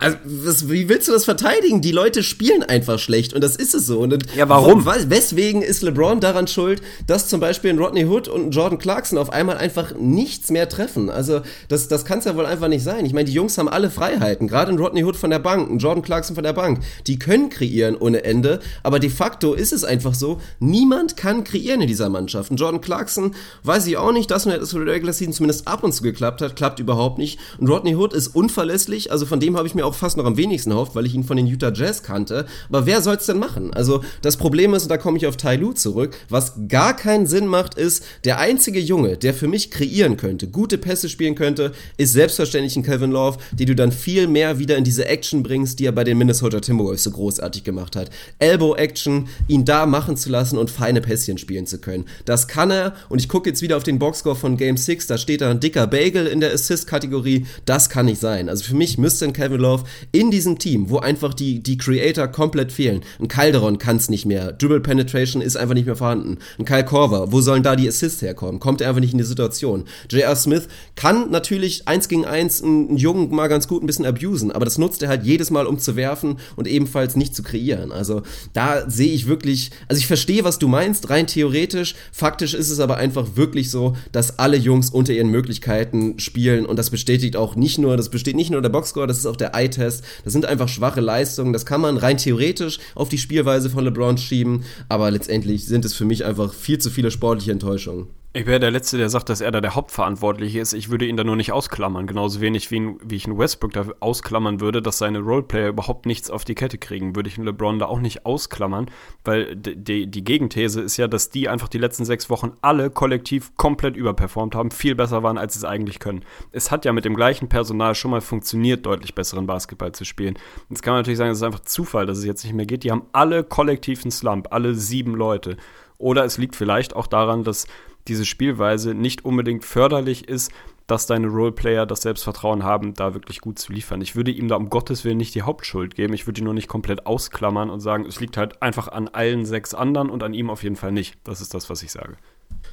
Also, was, wie willst du das verteidigen? Die Leute spielen einfach schlecht und das ist es so. Und ja, warum? Weswegen ist LeBron daran schuld, dass zum Beispiel ein Rodney Hood und ein Jordan Clarkson auf einmal einfach nichts mehr treffen? Also, das, das kann es ja wohl einfach nicht sein. Ich meine, die Jungs haben alle Freiheiten. Gerade ein Rodney Hood von der Bank, ein Jordan Clarkson von der Bank. Die können kreieren ohne Ende, aber de facto ist es einfach so, niemand kann kreieren in dieser Mannschaft. Ein Jordan Clarkson weiß ich auch nicht, dass nur das Regular Season zumindest ab und zu geklappt hat, klappt überhaupt nicht. Und Rodney Hood ist unverlässlich, also von dem habe ich mir auch fast noch am wenigsten hofft, weil ich ihn von den Utah Jazz kannte. Aber wer soll's denn machen? Also das Problem ist, und da komme ich auf Ty Lue zurück, was gar keinen Sinn macht, ist, der einzige Junge, der für mich kreieren könnte, gute Pässe spielen könnte, ist selbstverständlich ein Kevin Love, die du dann viel mehr wieder in diese Action bringst, die er bei den Minnesota Timberwolves so großartig gemacht hat. Elbow Action, ihn da machen zu lassen und feine Pässchen spielen zu können. Das kann er und ich gucke jetzt wieder auf den Boxscore von Game 6, da steht da ein dicker Bagel in der Assist-Kategorie. Das kann nicht sein. Also für mich müsste ein Kevin Love in diesem Team, wo einfach die, die Creator komplett fehlen. Ein Calderon kann es nicht mehr. Dribble Penetration ist einfach nicht mehr vorhanden. Ein Kyle Korver, wo sollen da die Assists herkommen? Kommt er einfach nicht in die Situation. J.R. Smith kann natürlich eins gegen eins einen Jungen mal ganz gut ein bisschen abusen, aber das nutzt er halt jedes Mal, um zu werfen und ebenfalls nicht zu kreieren. Also da sehe ich wirklich, also ich verstehe, was du meinst, rein theoretisch. Faktisch ist es aber einfach wirklich so, dass alle Jungs unter ihren Möglichkeiten spielen und das bestätigt auch nicht nur, das besteht nicht nur der Boxscore, das ist auch der Eye-Test. Das sind einfach schwache Leistungen. Das kann man rein theoretisch auf die Spielweise von LeBron schieben, aber letztendlich sind es für mich einfach viel zu viele sportliche Enttäuschungen. Ich wäre der Letzte, der sagt, dass er da der Hauptverantwortliche ist. Ich würde ihn da nur nicht ausklammern. Genauso wenig wie, ihn, wie ich einen Westbrook da ausklammern würde, dass seine Roleplayer überhaupt nichts auf die Kette kriegen. Würde ich einen LeBron da auch nicht ausklammern, weil die, die Gegenthese ist ja, dass die einfach die letzten sechs Wochen alle kollektiv komplett überperformt haben, viel besser waren, als sie es eigentlich können. Es hat ja mit dem gleichen Personal schon mal funktioniert, deutlich besseren Basketball zu spielen. Jetzt kann man natürlich sagen, es ist einfach Zufall, dass es jetzt nicht mehr geht. Die haben alle kollektiv einen Slump, alle sieben Leute. Oder es liegt vielleicht auch daran, dass diese Spielweise nicht unbedingt förderlich ist, dass deine Roleplayer das Selbstvertrauen haben, da wirklich gut zu liefern. Ich würde ihm da um Gottes Willen nicht die Hauptschuld geben. Ich würde ihn nur nicht komplett ausklammern und sagen, es liegt halt einfach an allen sechs anderen und an ihm auf jeden Fall nicht. Das ist das, was ich sage.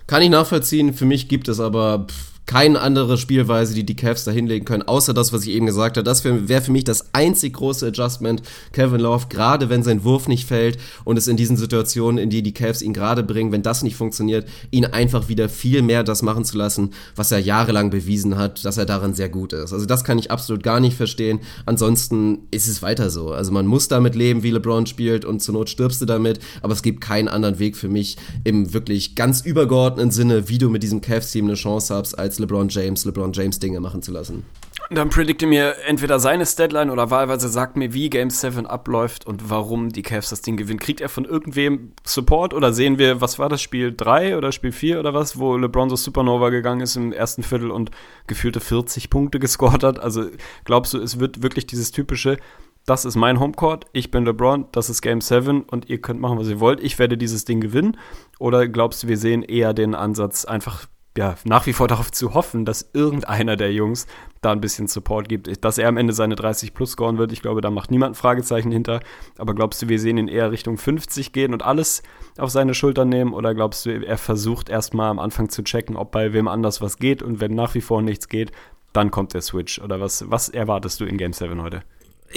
Kann ich nachvollziehen. Für mich gibt es aber pff, keine andere Spielweise, die die Cavs da hinlegen können, außer das, was ich eben gesagt habe. Das wäre für mich das einzig große Adjustment. Kevin Love, gerade wenn sein Wurf nicht fällt und es in diesen Situationen, in die die Cavs ihn gerade bringen, wenn das nicht funktioniert, ihn einfach wieder viel mehr das machen zu lassen, was er jahrelang bewiesen hat, dass er daran sehr gut ist. Also das kann ich absolut gar nicht verstehen. Ansonsten ist es weiter so. Also man muss damit leben, wie LeBron spielt und zur Not stirbst du damit, aber es gibt keinen anderen Weg für mich im wirklich ganz übergeordneten Sinne, wie du mit diesem Cavs-Team eine Chance hast, als als LeBron James LeBron James Dinge machen zu lassen. Dann predikte mir entweder seine Statline oder wahlweise sagt mir, wie Game 7 abläuft und warum die Cavs das Ding gewinnen. Kriegt er von irgendwem Support oder sehen wir, was war das, Spiel 3 oder Spiel 4 oder was, wo LeBron so Supernova gegangen ist im ersten Viertel und gefühlte 40 Punkte gescored hat? Also glaubst du, es wird wirklich dieses typische, das ist mein Homecourt, ich bin LeBron, das ist Game 7 und ihr könnt machen, was ihr wollt, ich werde dieses Ding gewinnen? Oder glaubst du, wir sehen eher den Ansatz, einfach ja, nach wie vor darauf zu hoffen, dass irgendeiner der Jungs da ein bisschen Support gibt. Dass er am Ende seine 30 plus scoren wird, ich glaube, da macht niemand ein Fragezeichen hinter. Aber glaubst du, wir sehen ihn eher Richtung 50 gehen und alles auf seine Schultern nehmen? Oder glaubst du, er versucht erstmal am Anfang zu checken, ob bei wem anders was geht und wenn nach wie vor nichts geht, dann kommt der Switch? Oder was, was erwartest du in Game 7 heute?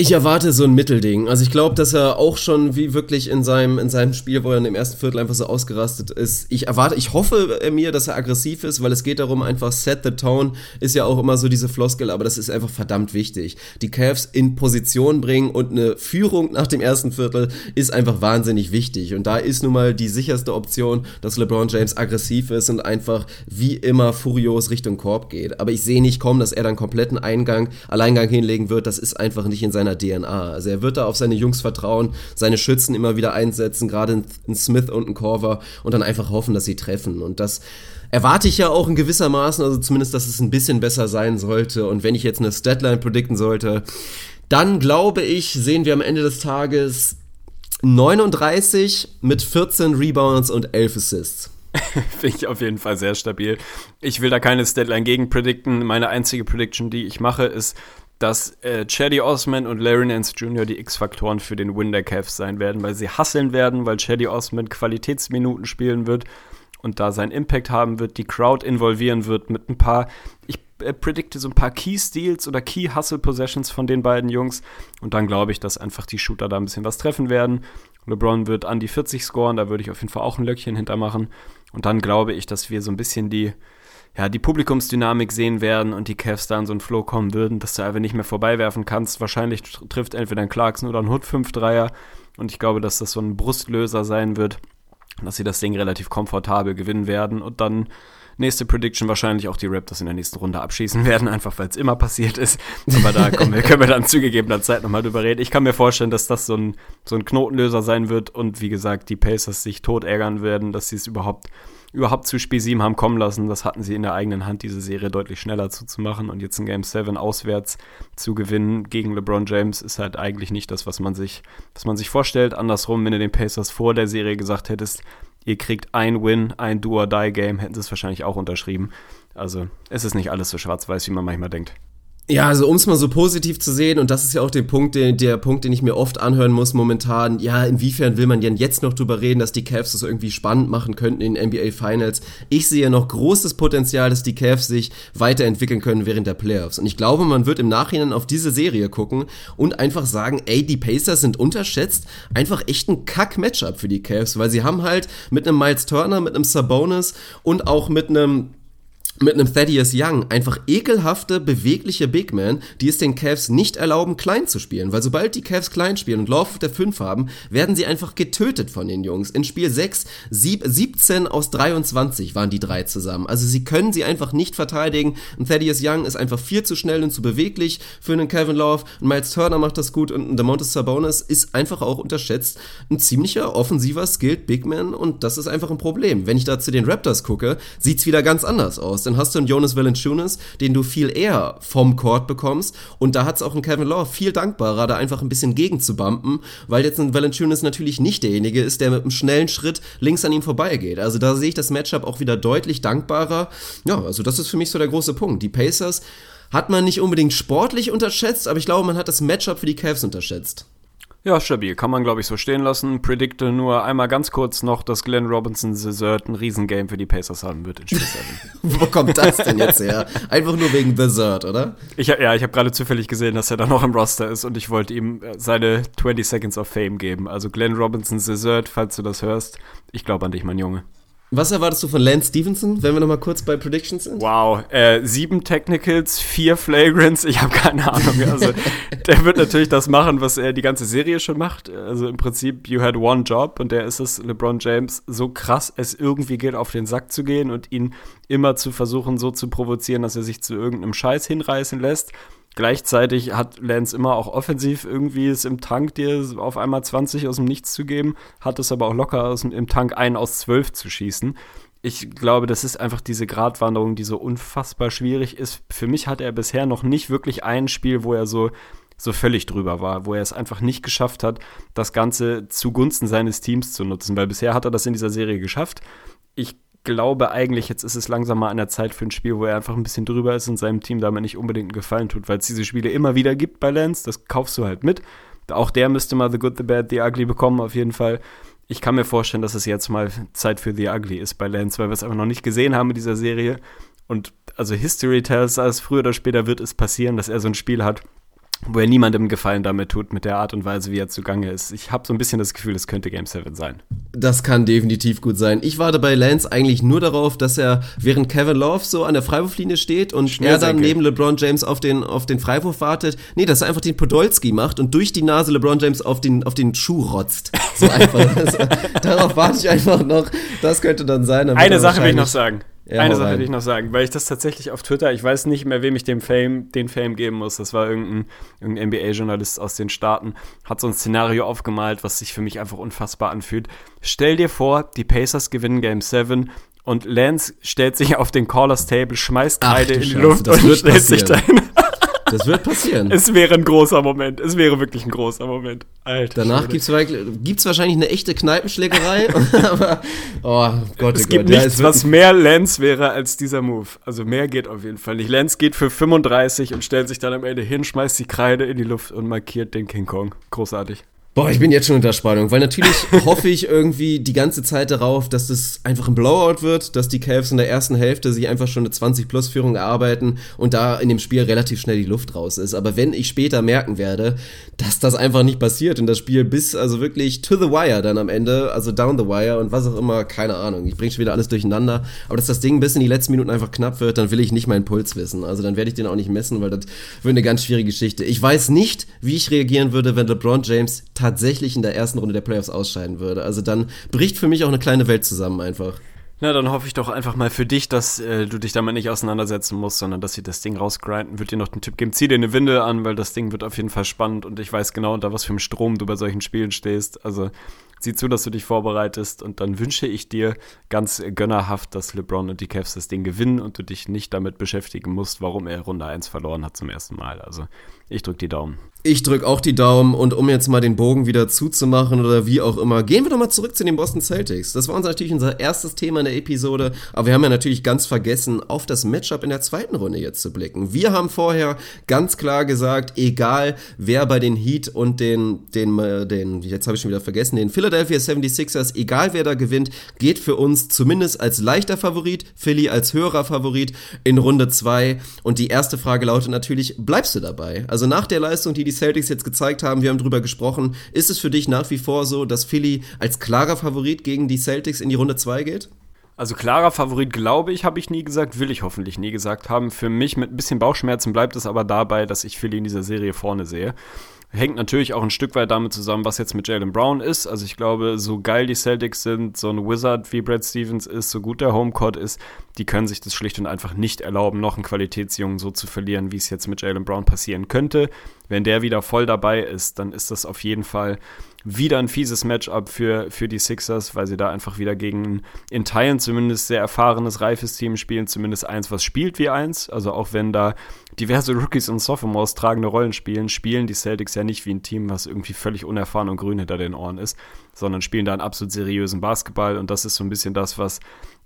Ich erwarte so ein Mittelding. Also ich glaube, dass er auch schon wie wirklich in seinem, in seinem Spiel, wo er im ersten Viertel einfach so ausgerastet ist. Ich erwarte, ich hoffe mir, dass er aggressiv ist, weil es geht darum, einfach set the tone, ist ja auch immer so diese Floskel, aber das ist einfach verdammt wichtig. Die Cavs in Position bringen und eine Führung nach dem ersten Viertel ist einfach wahnsinnig wichtig. Und da ist nun mal die sicherste Option, dass LeBron James aggressiv ist und einfach wie immer furios Richtung Korb geht. Aber ich sehe nicht kommen, dass er dann kompletten Eingang, Alleingang hinlegen wird. Das ist einfach nicht in seiner seiner DNA. Also er wird da auf seine Jungs vertrauen, seine Schützen immer wieder einsetzen, gerade in Smith und in Corver und dann einfach hoffen, dass sie treffen. Und das erwarte ich ja auch in gewisser Maßen, also zumindest, dass es ein bisschen besser sein sollte. Und wenn ich jetzt eine Statline predikten sollte, dann glaube ich, sehen wir am Ende des Tages 39 mit 14 Rebounds und 11 Assists. Finde ich auf jeden Fall sehr stabil. Ich will da keine Statline gegen predikten. Meine einzige Prediction, die ich mache, ist dass äh, Chaddy Osman und Larry Nance Jr. die X-Faktoren für den Win der Cavs sein werden, weil sie hasseln werden, weil Chaddy Osman Qualitätsminuten spielen wird und da seinen Impact haben wird, die Crowd involvieren wird mit ein paar. Ich äh, predikte so ein paar Key Steals oder Key Hustle Possessions von den beiden Jungs. Und dann glaube ich, dass einfach die Shooter da ein bisschen was treffen werden. LeBron wird an die 40 scoren, da würde ich auf jeden Fall auch ein Löckchen hintermachen. Und dann glaube ich, dass wir so ein bisschen die, ja, die Publikumsdynamik sehen werden und die Cavs da in so einen Flow kommen würden, dass du einfach nicht mehr vorbeiwerfen kannst. Wahrscheinlich trifft entweder ein Clarkson oder ein Hood 5-Dreier. Und ich glaube, dass das so ein Brustlöser sein wird, dass sie das Ding relativ komfortabel gewinnen werden und dann nächste Prediction wahrscheinlich auch die Raptors in der nächsten Runde abschießen werden, einfach weil es immer passiert ist. Aber da können wir, können wir dann zu gegebener Zeit nochmal drüber reden. Ich kann mir vorstellen, dass das so ein, so ein Knotenlöser sein wird und wie gesagt, die Pacers sich tot ärgern werden, dass sie es überhaupt überhaupt zu Spiel 7 haben kommen lassen. Das hatten sie in der eigenen Hand, diese Serie deutlich schneller zuzumachen. Und jetzt in Game 7 auswärts zu gewinnen gegen LeBron James ist halt eigentlich nicht das, was man sich, was man sich vorstellt. Andersrum, wenn du den Pacers vor der Serie gesagt hättest, ihr kriegt ein Win, ein Do-or-Die-Game, hätten sie es wahrscheinlich auch unterschrieben. Also es ist nicht alles so schwarz-weiß, wie man manchmal denkt. Ja, also um es mal so positiv zu sehen, und das ist ja auch der Punkt, den, der Punkt, den ich mir oft anhören muss momentan, ja, inwiefern will man denn jetzt noch drüber reden, dass die Cavs das irgendwie spannend machen könnten in NBA Finals. Ich sehe noch großes Potenzial, dass die Cavs sich weiterentwickeln können während der Playoffs. Und ich glaube, man wird im Nachhinein auf diese Serie gucken und einfach sagen, ey, die Pacers sind unterschätzt. Einfach echt ein Kack-Matchup für die Cavs, weil sie haben halt mit einem Miles Turner, mit einem Sabonis und auch mit einem mit einem Thaddeus Young einfach ekelhafte, bewegliche Big Men, die es den Cavs nicht erlauben, klein zu spielen. Weil sobald die Cavs klein spielen und Lauf der 5 haben, werden sie einfach getötet von den Jungs. In Spiel 6, sieb, 17 aus 23 waren die drei zusammen. Also sie können sie einfach nicht verteidigen. Und Thaddeus Young ist einfach viel zu schnell und zu beweglich für einen Kevin Love. Und Miles Turner macht das gut und Demontis Sabonis ist einfach auch unterschätzt. Ein ziemlicher offensiver, skilled Big Man und das ist einfach ein Problem. Wenn ich da zu den Raptors gucke, sieht's wieder ganz anders aus dann hast du einen Jonas Valanciunas, den du viel eher vom Court bekommst und da hat es auch einen Kevin Love viel dankbarer, da einfach ein bisschen gegen zu bumpen, weil jetzt ein Valanciunas natürlich nicht derjenige ist, der mit einem schnellen Schritt links an ihm vorbeigeht. Also da sehe ich das Matchup auch wieder deutlich dankbarer. Ja, also das ist für mich so der große Punkt. Die Pacers hat man nicht unbedingt sportlich unterschätzt, aber ich glaube, man hat das Matchup für die Cavs unterschätzt. Ja, stabil. Kann man, glaube ich, so stehen lassen. Predikte nur einmal ganz kurz noch, dass Glenn Robinson Desert ein Riesengame für die Pacers haben wird in Spiel 7. Wo kommt das denn jetzt her? Einfach nur wegen Desert, oder? Ich, ja, ich habe gerade zufällig gesehen, dass er da noch im Roster ist und ich wollte ihm äh, seine 20 Seconds of Fame geben. Also Glenn Robinson Desert, falls du das hörst. Ich glaube an dich, mein Junge. Was erwartest du von Lance Stevenson, wenn wir nochmal kurz bei Predictions sind? Wow, äh, sieben Technicals, vier Flagrants, ich habe keine Ahnung. Also der wird natürlich das machen, was er die ganze Serie schon macht. Also im Prinzip, you had one job und der ist es, LeBron James, so krass es irgendwie geht, auf den Sack zu gehen und ihn immer zu versuchen, so zu provozieren, dass er sich zu irgendeinem Scheiß hinreißen lässt. Gleichzeitig hat Lance immer auch offensiv irgendwie es im Tank, dir auf einmal 20 aus dem Nichts zu geben, hat es aber auch locker aus, im Tank ein aus 12 zu schießen. Ich glaube, das ist einfach diese Gratwanderung, die so unfassbar schwierig ist. Für mich hat er bisher noch nicht wirklich ein Spiel, wo er so so völlig drüber war, wo er es einfach nicht geschafft hat, das Ganze zugunsten seines Teams zu nutzen, weil bisher hat er das in dieser Serie geschafft. Ich glaube eigentlich, jetzt ist es langsam mal an der Zeit für ein Spiel, wo er einfach ein bisschen drüber ist und seinem Team damit nicht unbedingt einen Gefallen tut, weil es diese Spiele immer wieder gibt bei Lance, das kaufst du halt mit. Auch der müsste mal The Good, The Bad, The Ugly bekommen, auf jeden Fall. Ich kann mir vorstellen, dass es jetzt mal Zeit für The Ugly ist bei Lance, weil wir es einfach noch nicht gesehen haben in dieser Serie. Und also History tells us, früher oder später wird es passieren, dass er so ein Spiel hat, wo er niemandem Gefallen damit tut, mit der Art und Weise, wie er zugange ist. Ich habe so ein bisschen das Gefühl, es könnte Game 7 sein. Das kann definitiv gut sein. Ich warte bei Lance eigentlich nur darauf, dass er, während Kevin Love so an der Freiwurflinie steht und er dann neben LeBron James auf den, auf den Freiwurf wartet, nee, dass er einfach den Podolski macht und durch die Nase LeBron James auf den, auf den Schuh rotzt. So einfach. also, darauf warte ich einfach noch. Das könnte dann sein. Dann Eine Sache will ich noch sagen. Ja, Eine Sache will ich noch sagen, weil ich das tatsächlich auf Twitter, ich weiß nicht mehr, wem ich dem Fame, den Fame geben muss. Das war irgendein, irgendein NBA-Journalist aus den Staaten, hat so ein Szenario aufgemalt, was sich für mich einfach unfassbar anfühlt. Stell dir vor, die Pacers gewinnen Game 7 und Lance stellt sich auf den Callers Table, schmeißt Kreide in die Luft und stellt sich dahin. Das wird passieren. es wäre ein großer Moment. Es wäre wirklich ein großer Moment. Alter. Danach gibt es wahrscheinlich eine echte Kneipenschlägerei. aber, oh Gott, es oh gibt Gott. nichts, ja, was mehr Lance wäre als dieser Move. Also mehr geht auf jeden Fall nicht. Lance geht für 35 und stellt sich dann am Ende hin, schmeißt die Kreide in die Luft und markiert den King Kong. Großartig. Boah, ich bin jetzt schon unter Spannung, weil natürlich hoffe ich irgendwie die ganze Zeit darauf, dass das einfach ein Blowout wird, dass die Cavs in der ersten Hälfte sich einfach schon eine 20-Plus-Führung erarbeiten und da in dem Spiel relativ schnell die Luft raus ist. Aber wenn ich später merken werde, dass das einfach nicht passiert und das Spiel bis, also wirklich to the wire dann am Ende, also down the wire und was auch immer, keine Ahnung. Ich bringe schon wieder alles durcheinander. Aber dass das Ding bis in die letzten Minuten einfach knapp wird, dann will ich nicht meinen Puls wissen. Also dann werde ich den auch nicht messen, weil das wird eine ganz schwierige Geschichte. Ich weiß nicht, wie ich reagieren würde, wenn LeBron James tatsächlich in der ersten Runde der Playoffs ausscheiden würde. Also dann bricht für mich auch eine kleine Welt zusammen einfach. Na, dann hoffe ich doch einfach mal für dich, dass äh, du dich damit nicht auseinandersetzen musst, sondern dass sie das Ding rausgrinden. Würde dir noch den Tipp geben, zieh dir eine Winde an, weil das Ding wird auf jeden Fall spannend und ich weiß genau, unter was für einem Strom du bei solchen Spielen stehst. Also sieh zu, dass du dich vorbereitest und dann wünsche ich dir ganz gönnerhaft, dass LeBron und die Cavs das Ding gewinnen und du dich nicht damit beschäftigen musst, warum er Runde 1 verloren hat zum ersten Mal. Also ich drücke die Daumen. Ich drücke auch die Daumen und um jetzt mal den Bogen wieder zuzumachen oder wie auch immer, gehen wir doch mal zurück zu den Boston Celtics. Das war uns natürlich unser erstes Thema in der Episode, aber wir haben ja natürlich ganz vergessen, auf das Matchup in der zweiten Runde jetzt zu blicken. Wir haben vorher ganz klar gesagt, egal wer bei den Heat und den, den, äh, den jetzt habe ich schon wieder vergessen, den Philadelphia 76ers, egal wer da gewinnt, geht für uns zumindest als leichter Favorit, Philly als höherer Favorit in Runde 2. Und die erste Frage lautet natürlich, bleibst du dabei? Also nach der Leistung, die die Celtics jetzt gezeigt haben, wir haben drüber gesprochen, ist es für dich nach wie vor so, dass Philly als klarer Favorit gegen die Celtics in die Runde 2 geht? Also klarer Favorit, glaube ich, habe ich nie gesagt, will ich hoffentlich nie gesagt haben. Für mich mit ein bisschen Bauchschmerzen bleibt es aber dabei, dass ich Philly in dieser Serie vorne sehe. Hängt natürlich auch ein Stück weit damit zusammen, was jetzt mit Jalen Brown ist. Also ich glaube, so geil die Celtics sind, so ein Wizard wie Brad Stevens ist, so gut der Homecourt ist, die können sich das schlicht und einfach nicht erlauben, noch einen Qualitätsjungen so zu verlieren, wie es jetzt mit Jalen Brown passieren könnte. Wenn der wieder voll dabei ist, dann ist das auf jeden Fall wieder ein fieses Matchup für, für die Sixers, weil sie da einfach wieder gegen in Teilen zumindest sehr erfahrenes, reifes Team spielen, zumindest eins, was spielt wie eins. Also auch wenn da diverse Rookies und Sophomores tragende Rollen spielen, spielen die Celtics ja nicht wie ein Team, was irgendwie völlig unerfahren und grün hinter den Ohren ist, sondern spielen da einen absolut seriösen Basketball. Und das ist so ein bisschen das, was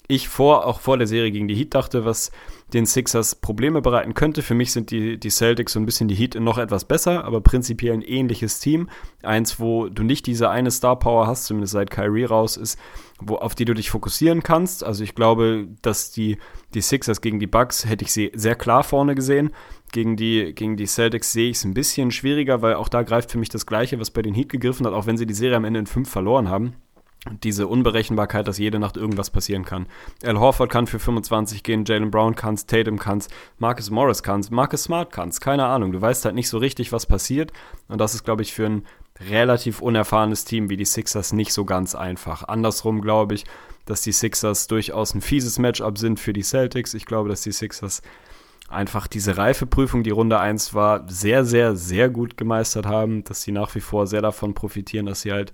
ich vor, auch vor der Serie gegen die Heat dachte, was den Sixers Probleme bereiten könnte. Für mich sind die, die Celtics so ein bisschen die Heat noch etwas besser, aber prinzipiell ein ähnliches Team. Eins, wo du nicht diese eine Star Power hast, zumindest seit Kyrie raus ist, wo, auf die du dich fokussieren kannst. Also ich glaube, dass die, die Sixers gegen die Bucks hätte ich sie sehr klar vorne gesehen. Gegen die, gegen die Celtics sehe ich es ein bisschen schwieriger, weil auch da greift für mich das Gleiche, was bei den Heat gegriffen hat, auch wenn sie die Serie am Ende in fünf verloren haben diese Unberechenbarkeit, dass jede Nacht irgendwas passieren kann. Al Horford kann für 25 gehen, Jalen Brown kann's, Tatum kann's, Marcus Morris kann's, Marcus Smart kann's, keine Ahnung. Du weißt halt nicht so richtig, was passiert. Und das ist, glaube ich, für ein relativ unerfahrenes Team wie die Sixers nicht so ganz einfach. Andersrum glaube ich, dass die Sixers durchaus ein fieses Matchup sind für die Celtics. Ich glaube, dass die Sixers einfach diese Reifeprüfung, die Runde 1 war, sehr, sehr, sehr gut gemeistert haben, dass sie nach wie vor sehr davon profitieren, dass sie halt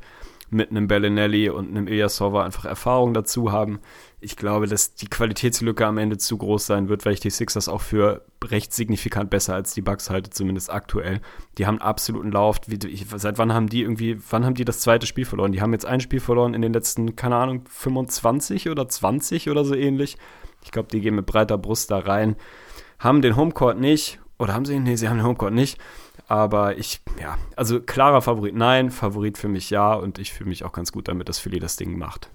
mit einem Bellinelli und einem Ilyasova einfach Erfahrung dazu haben. Ich glaube, dass die Qualitätslücke am Ende zu groß sein wird, weil ich die Sixers auch für recht signifikant besser als die Bucks halte, zumindest aktuell. Die haben absoluten Lauf. Seit wann haben die irgendwie, wann haben die das zweite Spiel verloren? Die haben jetzt ein Spiel verloren in den letzten, keine Ahnung, 25 oder 20 oder so ähnlich. Ich glaube, die gehen mit breiter Brust da rein. Haben den Homecourt nicht. Oder haben sie? Nee, sie haben den Homecourt nicht. Aber ich, ja, also klarer Favorit nein, Favorit für mich ja und ich fühle mich auch ganz gut damit, dass Philly das Ding macht.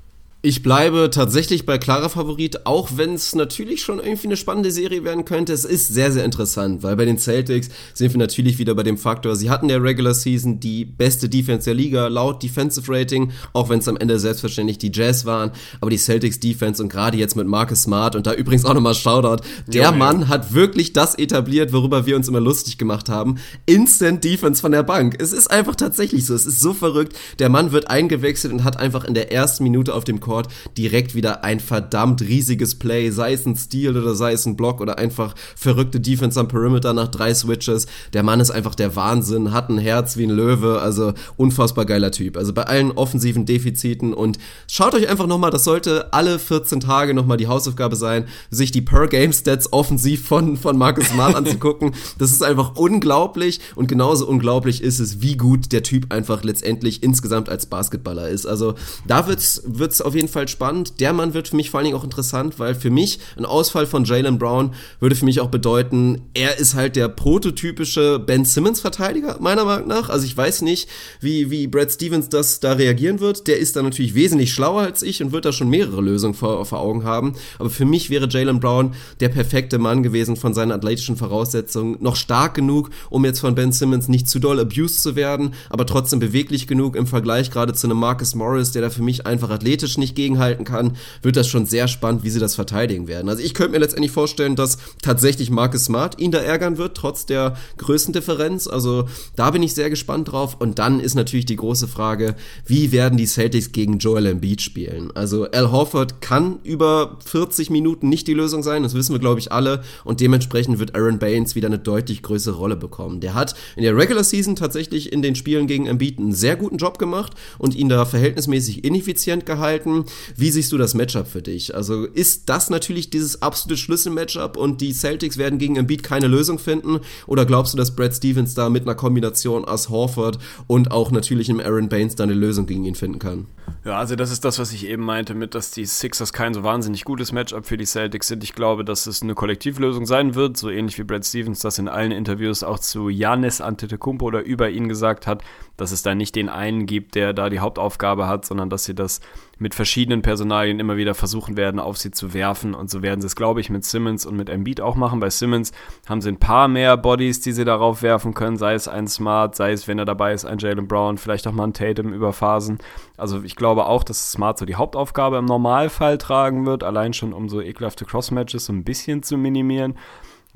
Ich bleibe tatsächlich bei klarer Favorit, auch wenn es natürlich schon irgendwie eine spannende Serie werden könnte. Es ist sehr, sehr interessant, weil bei den Celtics sind wir natürlich wieder bei dem Faktor, sie hatten der Regular Season die beste Defense der Liga, laut Defensive Rating, auch wenn es am Ende selbstverständlich die Jazz waren. Aber die Celtics Defense und gerade jetzt mit Marcus Smart und da übrigens auch nochmal Shoutout, der jo, Mann hat wirklich das etabliert, worüber wir uns immer lustig gemacht haben. Instant Defense von der Bank. Es ist einfach tatsächlich so. Es ist so verrückt. Der Mann wird eingewechselt und hat einfach in der ersten Minute auf dem Court Court direkt wieder ein verdammt riesiges Play, sei es ein Steal oder sei es ein Block oder einfach verrückte Defense am Perimeter nach drei Switches. Der Mann ist einfach der Wahnsinn, hat ein Herz wie ein Löwe, also unfassbar geiler Typ. Also bei allen offensiven Defiziten und schaut euch einfach nochmal, das sollte alle 14 Tage nochmal die Hausaufgabe sein, sich die Per-Game-Stats offensiv von, von Marcus Smart anzugucken. Das ist einfach unglaublich und genauso unglaublich ist es, wie gut der Typ einfach letztendlich insgesamt als Basketballer ist. Also da wird's, wird's auf jeden jeden Fall spannend. Der Mann wird für mich vor allen Dingen auch interessant, weil für mich ein Ausfall von Jalen Brown würde für mich auch bedeuten, er ist halt der prototypische Ben Simmons Verteidiger, meiner Meinung nach. Also ich weiß nicht, wie, wie Brad Stevens das da reagieren wird. Der ist da natürlich wesentlich schlauer als ich und wird da schon mehrere Lösungen vor, vor Augen haben. Aber für mich wäre Jalen Brown der perfekte Mann gewesen von seinen athletischen Voraussetzungen. Noch stark genug, um jetzt von Ben Simmons nicht zu doll abused zu werden, aber trotzdem beweglich genug im Vergleich gerade zu einem Marcus Morris, der da für mich einfach athletisch nicht gegenhalten kann, wird das schon sehr spannend, wie sie das verteidigen werden. Also ich könnte mir letztendlich vorstellen, dass tatsächlich Marcus Smart ihn da ärgern wird, trotz der Größendifferenz. Also da bin ich sehr gespannt drauf. Und dann ist natürlich die große Frage, wie werden die Celtics gegen Joel Embiid spielen? Also Al Horford kann über 40 Minuten nicht die Lösung sein, das wissen wir glaube ich alle. Und dementsprechend wird Aaron Baines wieder eine deutlich größere Rolle bekommen. Der hat in der Regular Season tatsächlich in den Spielen gegen Embiid einen sehr guten Job gemacht und ihn da verhältnismäßig ineffizient gehalten. Wie siehst du das Matchup für dich? Also ist das natürlich dieses absolute Schlüsselmatchup und die Celtics werden gegen Embiid keine Lösung finden? Oder glaubst du, dass Brad Stevens da mit einer Kombination aus Horford und auch natürlich im Aaron Baines da eine Lösung gegen ihn finden kann? Ja, also das ist das, was ich eben meinte, mit dass die Sixers kein so wahnsinnig gutes Matchup für die Celtics sind. Ich glaube, dass es eine Kollektivlösung sein wird, so ähnlich wie Brad Stevens das in allen Interviews auch zu Janis Antetokounmpo oder über ihn gesagt hat, dass es da nicht den einen gibt, der da die Hauptaufgabe hat, sondern dass sie das mit verschiedenen Personalien immer wieder versuchen werden, auf sie zu werfen. Und so werden sie es, glaube ich, mit Simmons und mit Embiid auch machen. Bei Simmons haben sie ein paar mehr Bodies, die sie darauf werfen können, sei es ein Smart, sei es, wenn er dabei ist, ein Jalen Brown, vielleicht auch mal ein Tatum über Phasen. Also ich glaube auch, dass Smart so die Hauptaufgabe im Normalfall tragen wird, allein schon um so ekelhafte Crossmatches so ein bisschen zu minimieren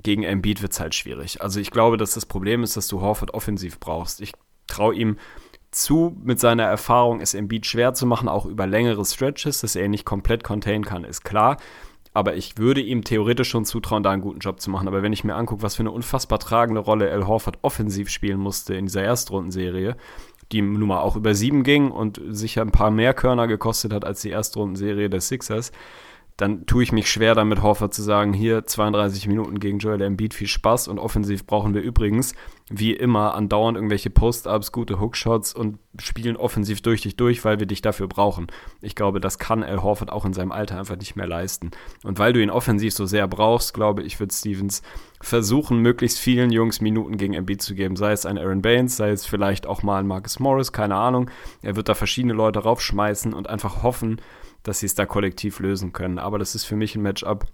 gegen Embiid wird es halt schwierig. Also ich glaube, dass das Problem ist, dass du Horford offensiv brauchst. Ich traue ihm zu, mit seiner Erfahrung es Embiid schwer zu machen, auch über längere Stretches, dass er nicht komplett containen kann, ist klar. Aber ich würde ihm theoretisch schon zutrauen, da einen guten Job zu machen. Aber wenn ich mir angucke, was für eine unfassbar tragende Rolle Al Horford offensiv spielen musste in dieser Erstrundenserie, die nun mal auch über sieben ging und sicher ein paar mehr Körner gekostet hat als die Erstrundenserie der Sixers, dann tue ich mich schwer damit, Horford zu sagen, hier 32 Minuten gegen Joel Embiid, viel Spaß und offensiv brauchen wir übrigens, wie immer, andauernd irgendwelche Post-Ups, gute Hookshots und spielen offensiv durch dich durch, weil wir dich dafür brauchen. Ich glaube, das kann Al Horford auch in seinem Alter einfach nicht mehr leisten. Und weil du ihn offensiv so sehr brauchst, glaube ich, wird Stevens versuchen, möglichst vielen Jungs Minuten gegen Embiid zu geben. Sei es ein Aaron Baines, sei es vielleicht auch mal ein Marcus Morris, keine Ahnung. Er wird da verschiedene Leute raufschmeißen und einfach hoffen, dass sie es da kollektiv lösen können. Aber das ist für mich ein Matchup,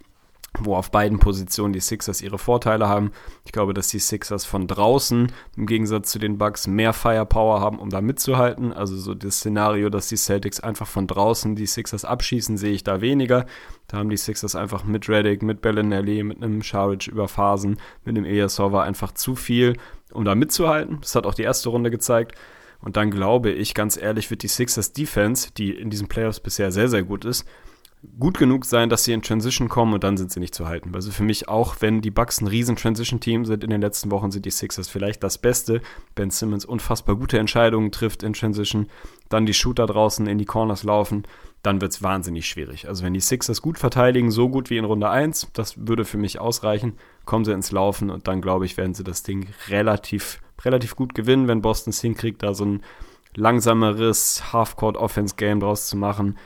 wo auf beiden Positionen die Sixers ihre Vorteile haben. Ich glaube, dass die Sixers von draußen im Gegensatz zu den Bucks mehr Firepower haben, um da mitzuhalten. Also so das Szenario, dass die Celtics einfach von draußen die Sixers abschießen, sehe ich da weniger. Da haben die Sixers einfach mit Reddick, mit Bellinelli, mit einem Sharic über Phasen, mit einem Easova einfach zu viel, um da mitzuhalten. Das hat auch die erste Runde gezeigt. Und dann glaube ich, ganz ehrlich, wird die Sixers Defense, die in diesen Playoffs bisher sehr, sehr gut ist, gut genug sein, dass sie in Transition kommen und dann sind sie nicht zu halten. Also für mich auch, wenn die Bucks ein riesen Transition-Team sind in den letzten Wochen, sind die Sixers vielleicht das Beste. Ben Simmons unfassbar gute Entscheidungen trifft in Transition, dann die Shooter draußen in die Corners laufen, dann wird es wahnsinnig schwierig. Also wenn die Sixers gut verteidigen, so gut wie in Runde 1, das würde für mich ausreichen, kommen sie ins Laufen und dann glaube ich, werden sie das Ding relativ relativ gut gewinnen, wenn Boston es hinkriegt, da so ein langsameres Half-Court-Offense-Game draus zu machen.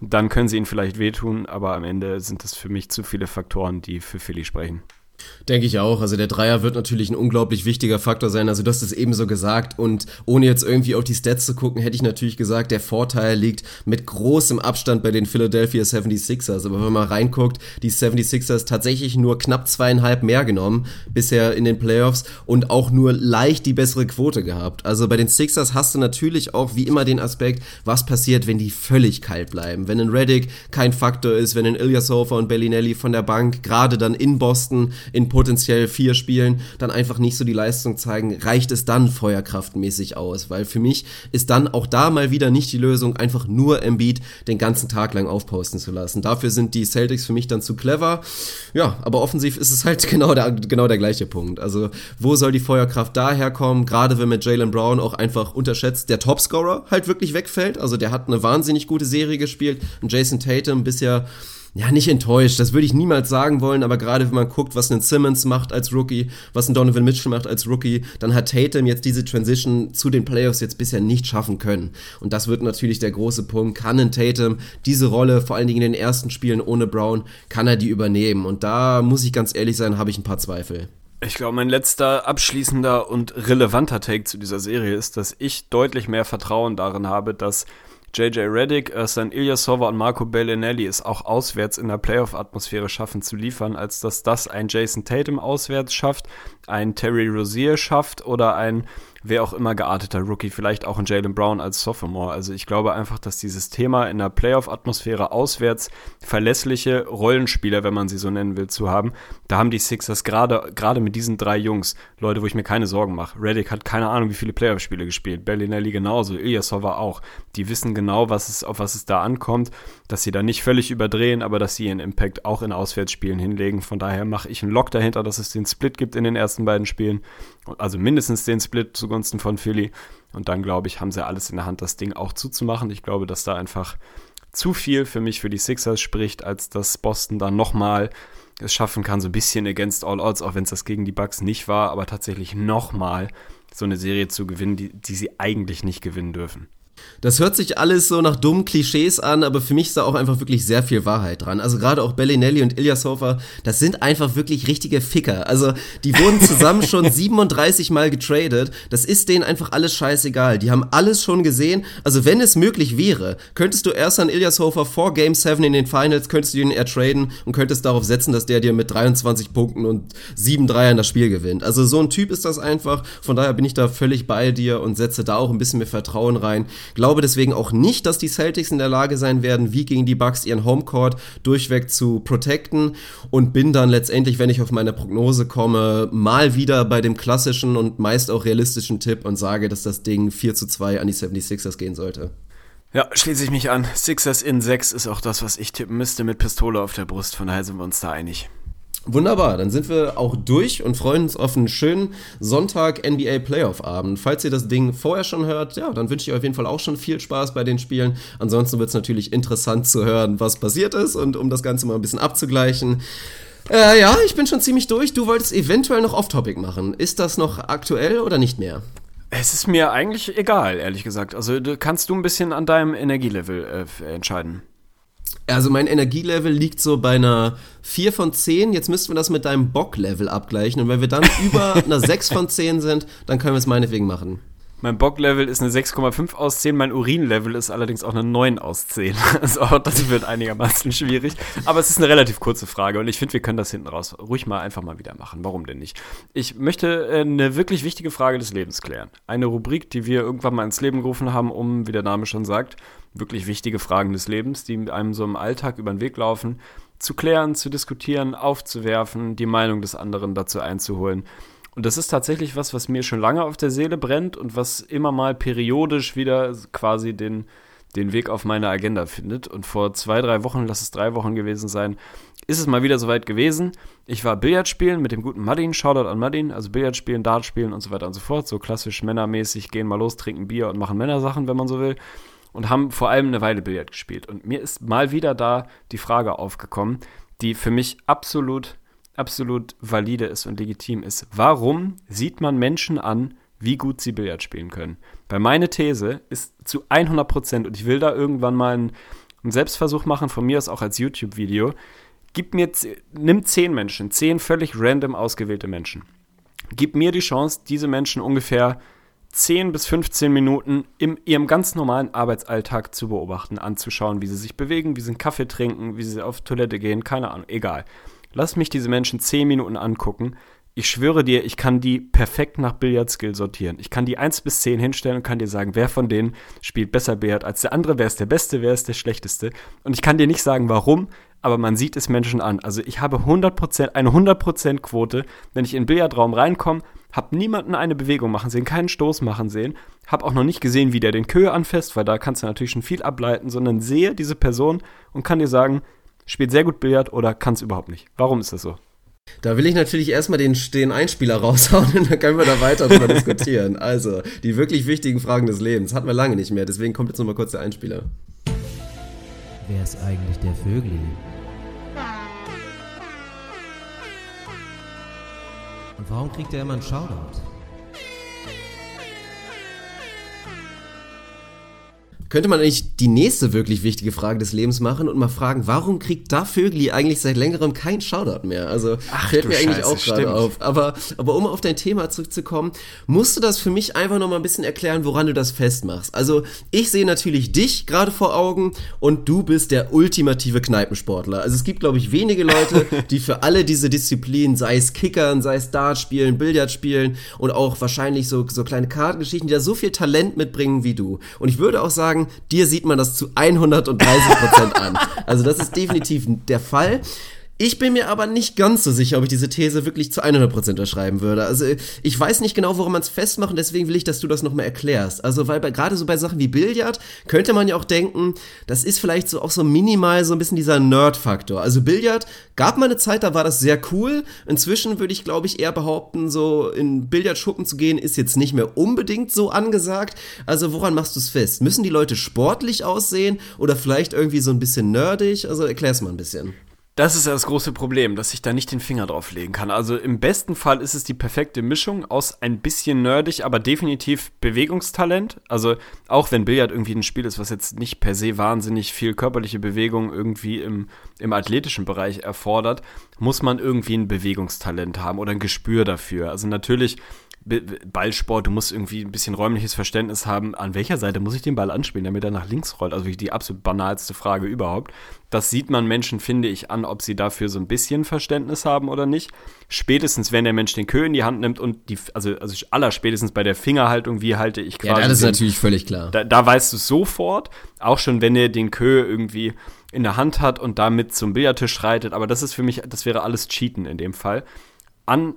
Dann können sie ihn vielleicht wehtun, aber am Ende sind das für mich zu viele Faktoren, die für Philly sprechen. Denke ich auch. Also der Dreier wird natürlich ein unglaublich wichtiger Faktor sein. Also du hast es ebenso gesagt. Und ohne jetzt irgendwie auf die Stats zu gucken, hätte ich natürlich gesagt, der Vorteil liegt mit großem Abstand bei den Philadelphia 76ers. Aber wenn man reinguckt, die 76ers tatsächlich nur knapp zweieinhalb mehr genommen bisher in den Playoffs und auch nur leicht die bessere Quote gehabt. Also bei den Sixers hast du natürlich auch wie immer den Aspekt, was passiert, wenn die völlig kalt bleiben. Wenn ein Reddick kein Faktor ist, wenn ein Ilyasova und Bellinelli von der Bank gerade dann in Boston in potenziell vier Spielen dann einfach nicht so die Leistung zeigen, reicht es dann feuerkraftmäßig aus? Weil für mich ist dann auch da mal wieder nicht die Lösung, einfach nur Embiid den ganzen Tag lang aufposten zu lassen. Dafür sind die Celtics für mich dann zu clever. Ja, aber offensiv ist es halt genau der, genau der gleiche Punkt. Also, wo soll die Feuerkraft daherkommen? Gerade wenn mit Jalen Brown auch einfach unterschätzt der Topscorer halt wirklich wegfällt. Also, der hat eine wahnsinnig gute Serie gespielt. Und Jason Tatum bisher ja, nicht enttäuscht, das würde ich niemals sagen wollen, aber gerade wenn man guckt, was ein Simmons macht als Rookie, was ein Donovan Mitchell macht als Rookie, dann hat Tatum jetzt diese Transition zu den Playoffs jetzt bisher nicht schaffen können. Und das wird natürlich der große Punkt. Kann ein Tatum diese Rolle, vor allen Dingen in den ersten Spielen ohne Brown, kann er die übernehmen? Und da muss ich ganz ehrlich sein, habe ich ein paar Zweifel. Ich glaube, mein letzter abschließender und relevanter Take zu dieser Serie ist, dass ich deutlich mehr Vertrauen darin habe, dass JJ Reddick, Ersan Ilyasova und Marco Bellinelli es auch auswärts in der Playoff-Atmosphäre schaffen zu liefern, als dass das ein Jason Tatum auswärts schafft, ein Terry Rozier schafft oder ein wer auch immer gearteter Rookie, vielleicht auch ein Jalen Brown als Sophomore. Also ich glaube einfach, dass dieses Thema in der Playoff-Atmosphäre auswärts verlässliche Rollenspieler, wenn man sie so nennen will, zu haben, da haben die Sixers gerade gerade mit diesen drei Jungs Leute, wo ich mir keine Sorgen mache. Reddick hat keine Ahnung, wie viele Playoff-Spiele gespielt, Bellinelli genauso, Ilyasova auch. Die wissen genau, was es, auf was es da ankommt, dass sie da nicht völlig überdrehen, aber dass sie ihren Impact auch in Auswärtsspielen hinlegen. Von daher mache ich einen Lock dahinter, dass es den Split gibt in den ersten beiden Spielen. Also mindestens den Split zu zugunsten von Philly. Und dann, glaube ich, haben sie alles in der Hand, das Ding auch zuzumachen. Ich glaube, dass da einfach zu viel für mich für die Sixers spricht, als dass Boston dann nochmal es schaffen kann, so ein bisschen against all odds, auch wenn es das gegen die Bucks nicht war, aber tatsächlich nochmal so eine Serie zu gewinnen, die, die sie eigentlich nicht gewinnen dürfen. Das hört sich alles so nach dummen Klischees an, aber für mich ist da auch einfach wirklich sehr viel Wahrheit dran. Also gerade auch Bellinelli und Ilyasova, das sind einfach wirklich richtige Ficker. Also die wurden zusammen schon 37 Mal getradet. Das ist denen einfach alles scheißegal. Die haben alles schon gesehen. Also wenn es möglich wäre, könntest du erst an Ilyasova vor Game 7 in den Finals, könntest du ihn eher traden und könntest darauf setzen, dass der dir mit 23 Punkten und 7 Dreiern das Spiel gewinnt. Also so ein Typ ist das einfach. Von daher bin ich da völlig bei dir und setze da auch ein bisschen mehr Vertrauen rein. Glaube deswegen auch nicht, dass die Celtics in der Lage sein werden, wie gegen die Bucks ihren Homecourt durchweg zu protecten und bin dann letztendlich, wenn ich auf meine Prognose komme, mal wieder bei dem klassischen und meist auch realistischen Tipp und sage, dass das Ding 4 zu 2 an die 76ers gehen sollte. Ja, schließe ich mich an. Sixers in 6 ist auch das, was ich tippen müsste mit Pistole auf der Brust. Von daher sind wir uns da einig. Wunderbar, dann sind wir auch durch und freuen uns auf einen schönen Sonntag NBA Playoff Abend. Falls ihr das Ding vorher schon hört, ja, dann wünsche ich euch auf jeden Fall auch schon viel Spaß bei den Spielen. Ansonsten wird es natürlich interessant zu hören, was passiert ist und um das Ganze mal ein bisschen abzugleichen. Äh, ja, ich bin schon ziemlich durch. Du wolltest eventuell noch Off-Topic machen. Ist das noch aktuell oder nicht mehr? Es ist mir eigentlich egal, ehrlich gesagt. Also kannst du ein bisschen an deinem Energielevel äh, entscheiden. Also mein Energielevel liegt so bei einer 4 von 10. Jetzt müssten wir das mit deinem Bock-Level abgleichen. Und wenn wir dann über einer 6 von 10 sind, dann können wir es meinetwegen machen. Mein Bock-Level ist eine 6,5 aus 10, mein Urin-Level ist allerdings auch eine 9 aus 10. Also auch das wird einigermaßen schwierig. Aber es ist eine relativ kurze Frage und ich finde, wir können das hinten raus ruhig mal einfach mal wieder machen. Warum denn nicht? Ich möchte äh, eine wirklich wichtige Frage des Lebens klären. Eine Rubrik, die wir irgendwann mal ins Leben gerufen haben, um, wie der Name schon sagt, wirklich wichtige Fragen des Lebens, die einem so im Alltag über den Weg laufen, zu klären, zu diskutieren, aufzuwerfen, die Meinung des anderen dazu einzuholen. Und das ist tatsächlich was, was mir schon lange auf der Seele brennt und was immer mal periodisch wieder quasi den, den Weg auf meine Agenda findet. Und vor zwei, drei Wochen, lass es drei Wochen gewesen sein, ist es mal wieder soweit gewesen. Ich war Billard spielen mit dem guten Madin, Shoutout an Madin, also Billard spielen, Dart spielen und so weiter und so fort. So klassisch männermäßig, gehen mal los, trinken Bier und machen Männersachen, wenn man so will und haben vor allem eine Weile Billard gespielt. Und mir ist mal wieder da die Frage aufgekommen, die für mich absolut, absolut valide ist und legitim ist. Warum sieht man Menschen an, wie gut sie Billard spielen können? Weil meine These ist zu 100 Prozent, und ich will da irgendwann mal einen, einen Selbstversuch machen, von mir aus auch als YouTube-Video, gib mir, nimm zehn Menschen, zehn völlig random ausgewählte Menschen. Gib mir die Chance, diese Menschen ungefähr 10 bis 15 Minuten in ihrem ganz normalen Arbeitsalltag zu beobachten, anzuschauen, wie sie sich bewegen, wie sie einen Kaffee trinken, wie sie auf Toilette gehen, keine Ahnung, egal. Lass mich diese Menschen 10 Minuten angucken. Ich schwöre dir, ich kann die perfekt nach Billardskill sortieren. Ich kann die 1 bis 10 hinstellen und kann dir sagen, wer von denen spielt besser Billard als der andere, wer ist der Beste, wer ist der Schlechteste. Und ich kann dir nicht sagen, warum, aber man sieht es Menschen an. Also ich habe 100%, eine 100% Quote, wenn ich in den Billardraum reinkomme, habe niemanden eine Bewegung machen sehen, keinen Stoß machen sehen, habe auch noch nicht gesehen, wie der den Köhe anfasst, weil da kannst du natürlich schon viel ableiten, sondern sehe diese Person und kann dir sagen, spielt sehr gut Billard oder kann es überhaupt nicht. Warum ist das so? Da will ich natürlich erstmal den, den Einspieler raushauen und dann können wir da weiter drüber diskutieren. Also, die wirklich wichtigen Fragen des Lebens hatten wir lange nicht mehr, deswegen kommt jetzt nochmal kurz der Einspieler. Wer ist eigentlich der Vögel? Und warum kriegt er immer einen Shoutout? könnte man eigentlich die nächste wirklich wichtige Frage des Lebens machen und mal fragen, warum kriegt da Vögli eigentlich seit längerem kein Shoutout mehr? Also Ach, fällt mir eigentlich Scheiße, auch gerade auf. Aber, aber um auf dein Thema zurückzukommen, musst du das für mich einfach noch mal ein bisschen erklären, woran du das festmachst. Also ich sehe natürlich dich gerade vor Augen und du bist der ultimative Kneipensportler. Also es gibt, glaube ich, wenige Leute, die für alle diese Disziplinen, sei es Kickern, sei es Dart spielen, Billard spielen und auch wahrscheinlich so, so kleine Kartengeschichten, die da so viel Talent mitbringen wie du. Und ich würde auch sagen, dir sieht man das zu 130 Prozent an. Also das ist definitiv der Fall. Ich bin mir aber nicht ganz so sicher, ob ich diese These wirklich zu 100% unterschreiben würde. Also ich weiß nicht genau, woran man es festmacht und deswegen will ich, dass du das nochmal erklärst. Also weil gerade so bei Sachen wie Billard könnte man ja auch denken, das ist vielleicht so auch so minimal so ein bisschen dieser Nerd-Faktor. Also Billard gab mal eine Zeit, da war das sehr cool. Inzwischen würde ich, glaube ich, eher behaupten, so in Billardschuppen zu gehen, ist jetzt nicht mehr unbedingt so angesagt. Also woran machst du es fest? Müssen die Leute sportlich aussehen oder vielleicht irgendwie so ein bisschen nerdig? Also erklär's mal ein bisschen. Das ist das große Problem, dass ich da nicht den Finger drauf legen kann. Also im besten Fall ist es die perfekte Mischung aus ein bisschen nerdig, aber definitiv Bewegungstalent. Also auch wenn Billard irgendwie ein Spiel ist, was jetzt nicht per se wahnsinnig viel körperliche Bewegung irgendwie im, im athletischen Bereich erfordert, muss man irgendwie ein Bewegungstalent haben oder ein Gespür dafür. Also natürlich Ballsport, du musst irgendwie ein bisschen räumliches Verständnis haben, an welcher Seite muss ich den Ball anspielen, damit er nach links rollt. Also die absolut banalste Frage überhaupt. Das sieht man Menschen, finde ich, an, ob sie dafür so ein bisschen Verständnis haben oder nicht. Spätestens, wenn der Mensch den Kö in die Hand nimmt und die, also, also aller spätestens bei der Fingerhaltung, wie halte ich quasi. Ja, das ist natürlich völlig klar. da, da weißt du sofort, auch schon wenn er den Kö irgendwie in der Hand hat und damit zum Billardtisch schreitet, aber das ist für mich, das wäre alles Cheaten in dem Fall. An,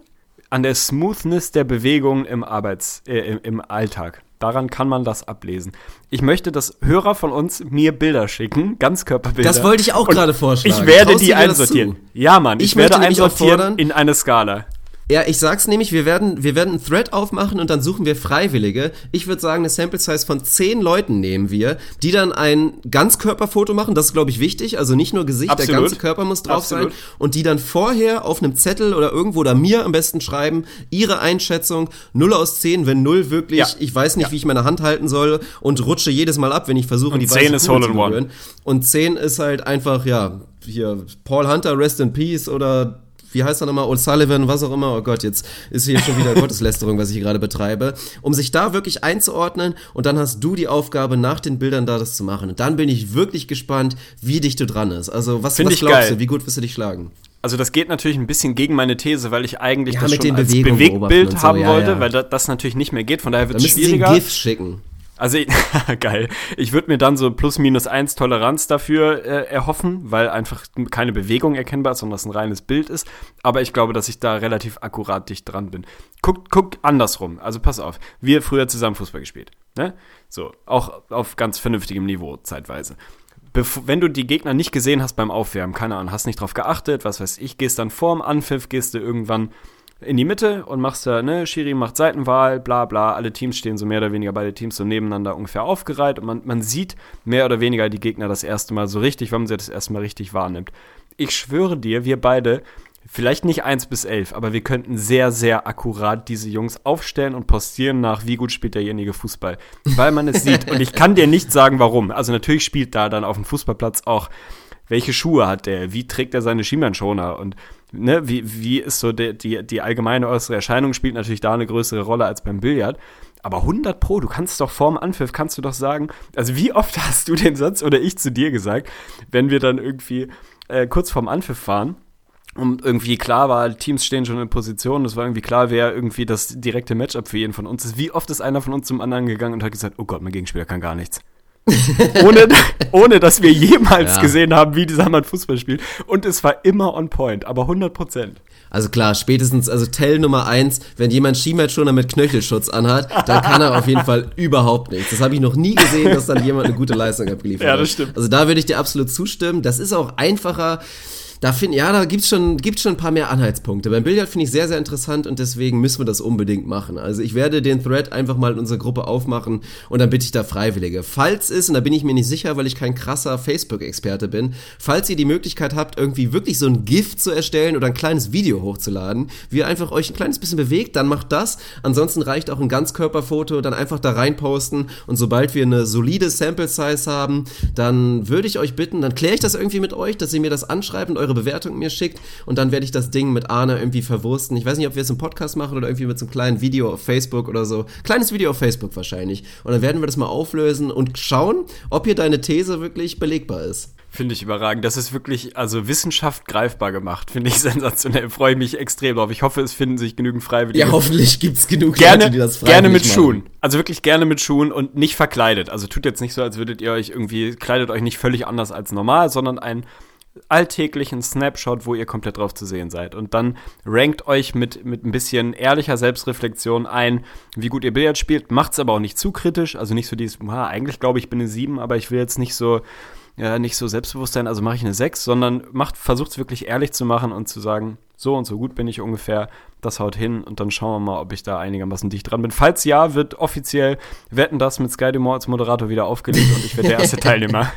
an der Smoothness der Bewegung im Arbeits, äh, im, Alltag. Daran kann man das ablesen. Ich möchte, dass Hörer von uns mir Bilder schicken, Ganzkörperbilder. Das wollte ich auch gerade vorschlagen. Ich werde Traust die einsortieren. Ja, Mann, ich, Ich werde einsortieren in eine Skala. Ja, ich sag's nämlich, wir werden, wir werden einen Thread aufmachen und dann suchen wir Freiwillige. Ich würde sagen, eine Sample Size von zehn Leuten nehmen wir, die dann ein Ganzkörperfoto machen. Das ist, glaube ich, wichtig. Also nicht nur Gesicht, der Absolut. ganze Körper muss drauf Absolut. sein. Und die dann vorher auf einem Zettel oder irgendwo oder mir am besten schreiben, ihre Einschätzung, 0 aus 10, wenn 0 wirklich, Ja. ich weiß nicht, wie ich meine Hand halten soll und rutsche jedes Mal ab, wenn ich versuche, Und die 10 weiße ist Hole in One. Und 10 ist halt einfach, ja, hier, Paul Hunter, Rest in Peace oder wie heißt er nochmal, O'Sullivan, was auch immer, oh Gott, jetzt ist hier schon wieder Gotteslästerung, was ich hier gerade betreibe, um sich da wirklich einzuordnen und dann hast du die Aufgabe, nach den Bildern da das zu machen. Und dann bin ich wirklich gespannt, wie dicht du dran ist. Also, was, was ich glaubst geil. du, wie gut wirst du dich schlagen? Also das geht natürlich ein bisschen gegen meine These, weil ich eigentlich Ja, das mit schon als Bewegtbild so, haben ja, wollte, ja. weil da, das natürlich nicht mehr geht. Von daher Da wird es müssen sie schwieriger. ein GIF schicken. Also ich- geil. Ich würde mir dann so plus minus eins Toleranz dafür äh, erhoffen, weil einfach keine Bewegung erkennbar ist, sondern das ein reines Bild ist. Aber ich glaube, dass ich da relativ akkurat dicht dran bin. Guck, guck andersrum. Also pass auf. Wir früher zusammen Fußball gespielt. Ne? So, auch auf ganz vernünftigem Niveau zeitweise. Bevor, wenn du die Gegner nicht gesehen hast beim Aufwärmen, keine Ahnung, hast nicht drauf geachtet, was weiß ich, gehst dann vorm Anpfiff, gehst du irgendwann in die Mitte und machst da, ne, Schiri macht Seitenwahl, bla bla, alle Teams stehen so mehr oder weniger beide Teams so nebeneinander ungefähr aufgereiht und man, man sieht mehr oder weniger die Gegner das erste Mal so richtig, wenn man sie das erste Mal richtig wahrnimmt. Ich schwöre dir, wir beide, vielleicht nicht 1 bis 11, aber wir könnten sehr, sehr akkurat diese Jungs aufstellen und postieren nach, wie gut spielt derjenige Fußball. Weil man es sieht. Und ich kann dir nicht sagen, warum. Also natürlich spielt da dann auf dem Fußballplatz auch welche Schuhe hat der, wie trägt er seine Schienbeinschoner und ne, wie, wie ist so der, die, die allgemeine äußere Erscheinung spielt natürlich da eine größere Rolle als beim Billard. Aber 100 Pro, du kannst doch vorm Anpfiff, kannst du doch sagen, also wie oft hast du den Satz oder ich zu dir gesagt, wenn wir dann irgendwie äh, kurz vorm Anpfiff waren und irgendwie klar war, Teams stehen schon in Position, es war irgendwie klar, wer irgendwie das direkte Matchup für jeden von uns ist. Wie oft ist einer von uns zum anderen gegangen und hat gesagt, oh Gott, mein Gegenspieler kann gar nichts. ohne, ohne dass wir jemals Ja. gesehen haben, wie dieser Mann Fußball spielt. Und es war immer on point, aber 100 Prozent. Also klar, spätestens, also Tell Nummer eins, wenn jemand Schienbeinschoner mit Knöchelschutz anhat, dann kann er auf jeden Fall überhaupt nichts. Das habe ich noch nie gesehen, dass dann jemand eine gute Leistung abgeliefert Ja, hat. das stimmt. Also da würde ich dir absolut zustimmen. Das ist auch einfacher. Da finde ja, da gibt's schon, gibt's schon ein paar mehr Anhaltspunkte. Beim Billard finde ich sehr, sehr interessant und deswegen müssen wir das unbedingt machen. Also ich werde den Thread einfach mal in unserer Gruppe aufmachen und dann bitte ich da Freiwillige. Falls es, und da bin ich mir nicht sicher, weil ich kein krasser Facebook-Experte bin, falls ihr die Möglichkeit habt, irgendwie wirklich so ein GIF zu erstellen oder ein kleines Video hochzuladen, wie ihr einfach euch ein kleines bisschen bewegt, dann macht das. Ansonsten reicht auch ein Ganzkörperfoto, dann einfach da rein posten und sobald wir eine solide Sample-Size haben, dann würde ich euch bitten, dann kläre ich das irgendwie mit euch, dass ihr mir das anschreibt und eure Bewertung mir schickt und dann werde ich das Ding mit Arne irgendwie verwursten. Ich weiß nicht, ob wir es im Podcast machen oder irgendwie mit so einem kleinen Video auf Facebook oder so. Kleines Video auf Facebook wahrscheinlich. Und dann werden wir das mal auflösen und schauen, ob hier deine These wirklich belegbar ist. Finde ich überragend. Das ist wirklich, also Wissenschaft greifbar gemacht. Finde ich sensationell. Freue ich mich extrem drauf. Ich hoffe, es finden sich genügend Freiwillige. Ja, hoffentlich gibt es genug gerne, Leute, die das Gerne mit machen. Schuhen. Also wirklich gerne mit Schuhen und nicht verkleidet. Also tut jetzt nicht so, als würdet ihr euch irgendwie, kleidet euch nicht völlig anders als normal, sondern einen alltäglichen Snapshot, wo ihr komplett drauf zu sehen seid. Und dann rankt euch mit, mit ein bisschen ehrlicher Selbstreflexion ein, wie gut ihr Billard spielt. Macht's aber auch nicht zu kritisch. Also nicht so dieses, eigentlich glaube ich, bin eine 7, aber ich will jetzt nicht so ja, nicht so selbstbewusst sein, also mache ich eine 6, sondern macht, versucht es wirklich ehrlich zu machen und zu sagen, so und so gut bin ich ungefähr, das haut hin und dann schauen wir mal, ob ich da einigermaßen dicht dran bin. Falls ja, wird offiziell Wetten das mit Sky Dumont als Moderator wieder aufgelegt und ich werde der erste Teilnehmer.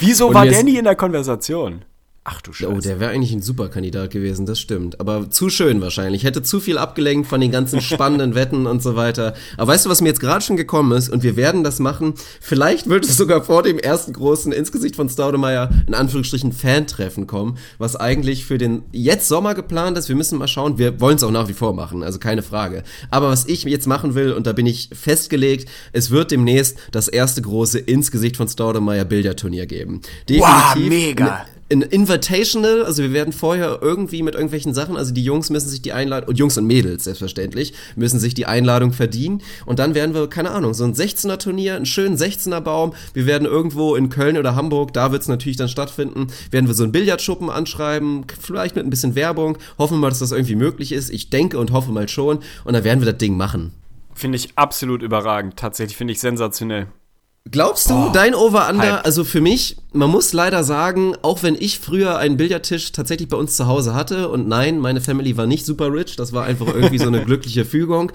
Wieso Und war der nie in der Konversation? Ach du Scheiße. Oh, der wäre eigentlich ein super Kandidat gewesen, das stimmt. Aber zu schön wahrscheinlich. Hätte zu viel abgelenkt von den ganzen spannenden Wetten und so weiter. Aber weißt du, was mir jetzt gerade schon gekommen ist? Und wir werden das machen. Vielleicht wird es sogar vor dem ersten großen ins Gesicht von Staudemeyer in Anführungsstrichen Fan-Treffen kommen, was eigentlich für den jetzt Sommer geplant ist. Wir müssen mal schauen. Wir wollen es auch nach wie vor machen, also keine Frage. Aber was ich jetzt machen will, und da bin ich festgelegt, es wird demnächst das erste große ins Gesicht von Staudemeyer Billardturnier geben. Wow, mega. Ein Invitational, also wir werden vorher irgendwie mit irgendwelchen Sachen, also die Jungs müssen sich die Einladung, und Jungs und Mädels selbstverständlich, müssen sich die Einladung verdienen und dann werden wir, keine Ahnung, so ein 16er Turnier, einen schönen 16er Baum, wir werden irgendwo in Köln oder Hamburg, da wird es natürlich dann stattfinden, werden wir so einen Billardschuppen anschreiben, vielleicht mit ein bisschen Werbung, hoffen wir mal, dass das irgendwie möglich ist, ich denke und hoffe mal schon und dann werden wir das Ding machen. Finde ich absolut überragend. Tatsächlich finde ich sensationell. Glaubst du, dein Over-Under, also für mich, man muss leider sagen, auch wenn ich früher einen Billardtisch tatsächlich bei uns zu Hause hatte und nein, meine Family war nicht super rich, das war einfach irgendwie so eine glückliche Fügung.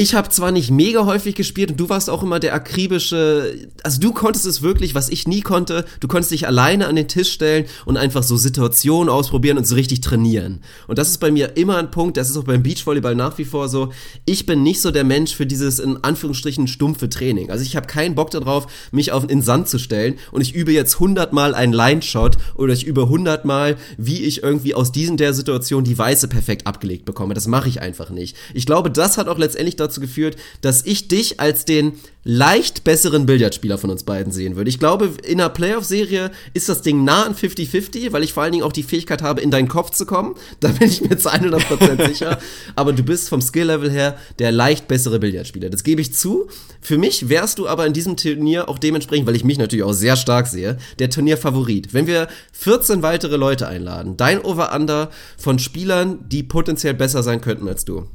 Ich habe zwar nicht mega häufig gespielt und du warst auch immer der akribische, also du konntest es wirklich, was ich nie konnte, du konntest dich alleine an den Tisch stellen und einfach so Situationen ausprobieren und so richtig trainieren. Und das ist bei mir immer ein Punkt, das ist auch beim Beachvolleyball nach wie vor so, ich bin nicht so der Mensch für dieses in Anführungsstrichen stumpfe Training. Also ich habe keinen Bock darauf, mich auf den Sand zu stellen und ich übe jetzt 100 Mal einen Line-Shot oder ich übe 100 Mal, wie ich irgendwie aus diesen der Situation die Weiße perfekt abgelegt bekomme. Das mache ich einfach nicht. Ich glaube, das hat auch letztendlich dazu geführt, dass ich dich als den leicht besseren Billardspieler von uns beiden sehen würde. Ich glaube, in einer Playoff-Serie ist das Ding nah an 50-50, weil ich vor allen Dingen auch die Fähigkeit habe, in deinen Kopf zu kommen. Da bin ich mir zu 100% sicher. Aber du bist vom Skill-Level her der leicht bessere Billardspieler. Das gebe ich zu. Für mich wärst du aber in diesem Turnier auch dementsprechend, weil ich mich natürlich auch sehr stark sehe, der Turnierfavorit. Wenn wir 14 weitere Leute einladen, dein Over-Under von Spielern, die potenziell besser sein könnten als du.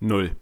Null.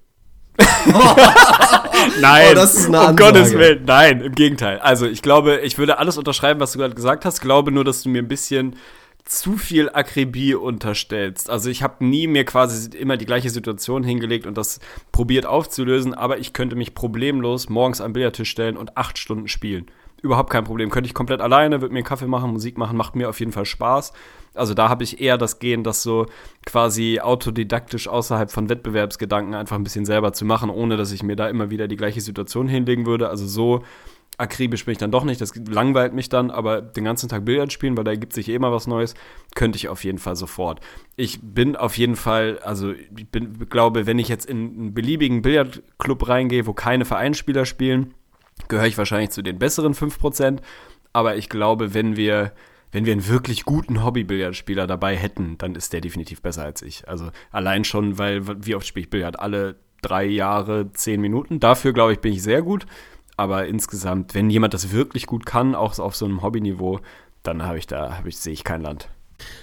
nein, Oh, um. Gottes Willen, nein, im Gegenteil. Also ich glaube, ich würde alles unterschreiben, was du gerade gesagt hast. Glaube nur, dass du mir ein bisschen zu viel Akribie unterstellst. Also ich habe nie mir quasi immer die gleiche Situation hingelegt und das probiert aufzulösen, aber ich könnte mich problemlos morgens am Billardtisch stellen und acht Stunden spielen. Überhaupt kein Problem. Könnte ich komplett alleine, würde mir einen Kaffee machen, Musik machen, macht mir auf jeden Fall Spaß. Also da habe ich eher das Gehen, das so quasi autodidaktisch außerhalb von Wettbewerbsgedanken einfach ein bisschen selber zu machen, ohne dass ich mir da immer wieder die gleiche Situation hinlegen würde. Also so akribisch bin ich dann doch nicht, das langweilt mich dann, aber den ganzen Tag Billard spielen, weil da ergibt sich eh immer was Neues, könnte ich auf jeden Fall sofort. Ich bin auf jeden Fall, also ich bin, glaube, wenn ich jetzt in einen beliebigen Billardclub reingehe, wo keine Vereinsspieler spielen, gehöre ich wahrscheinlich zu den besseren 5%, aber ich glaube, wenn wir wenn wir einen wirklich guten Hobby-Billardspieler dabei hätten, dann ist der definitiv besser als ich. Also allein schon, weil, wie oft spiele ich Billard? Alle drei Jahre, zehn Minuten. Dafür, glaube ich, bin ich sehr gut. Aber insgesamt, wenn jemand das wirklich gut kann, auch auf so einem Hobbyniveau, dann habe ich da, habe ich, sehe ich kein Land.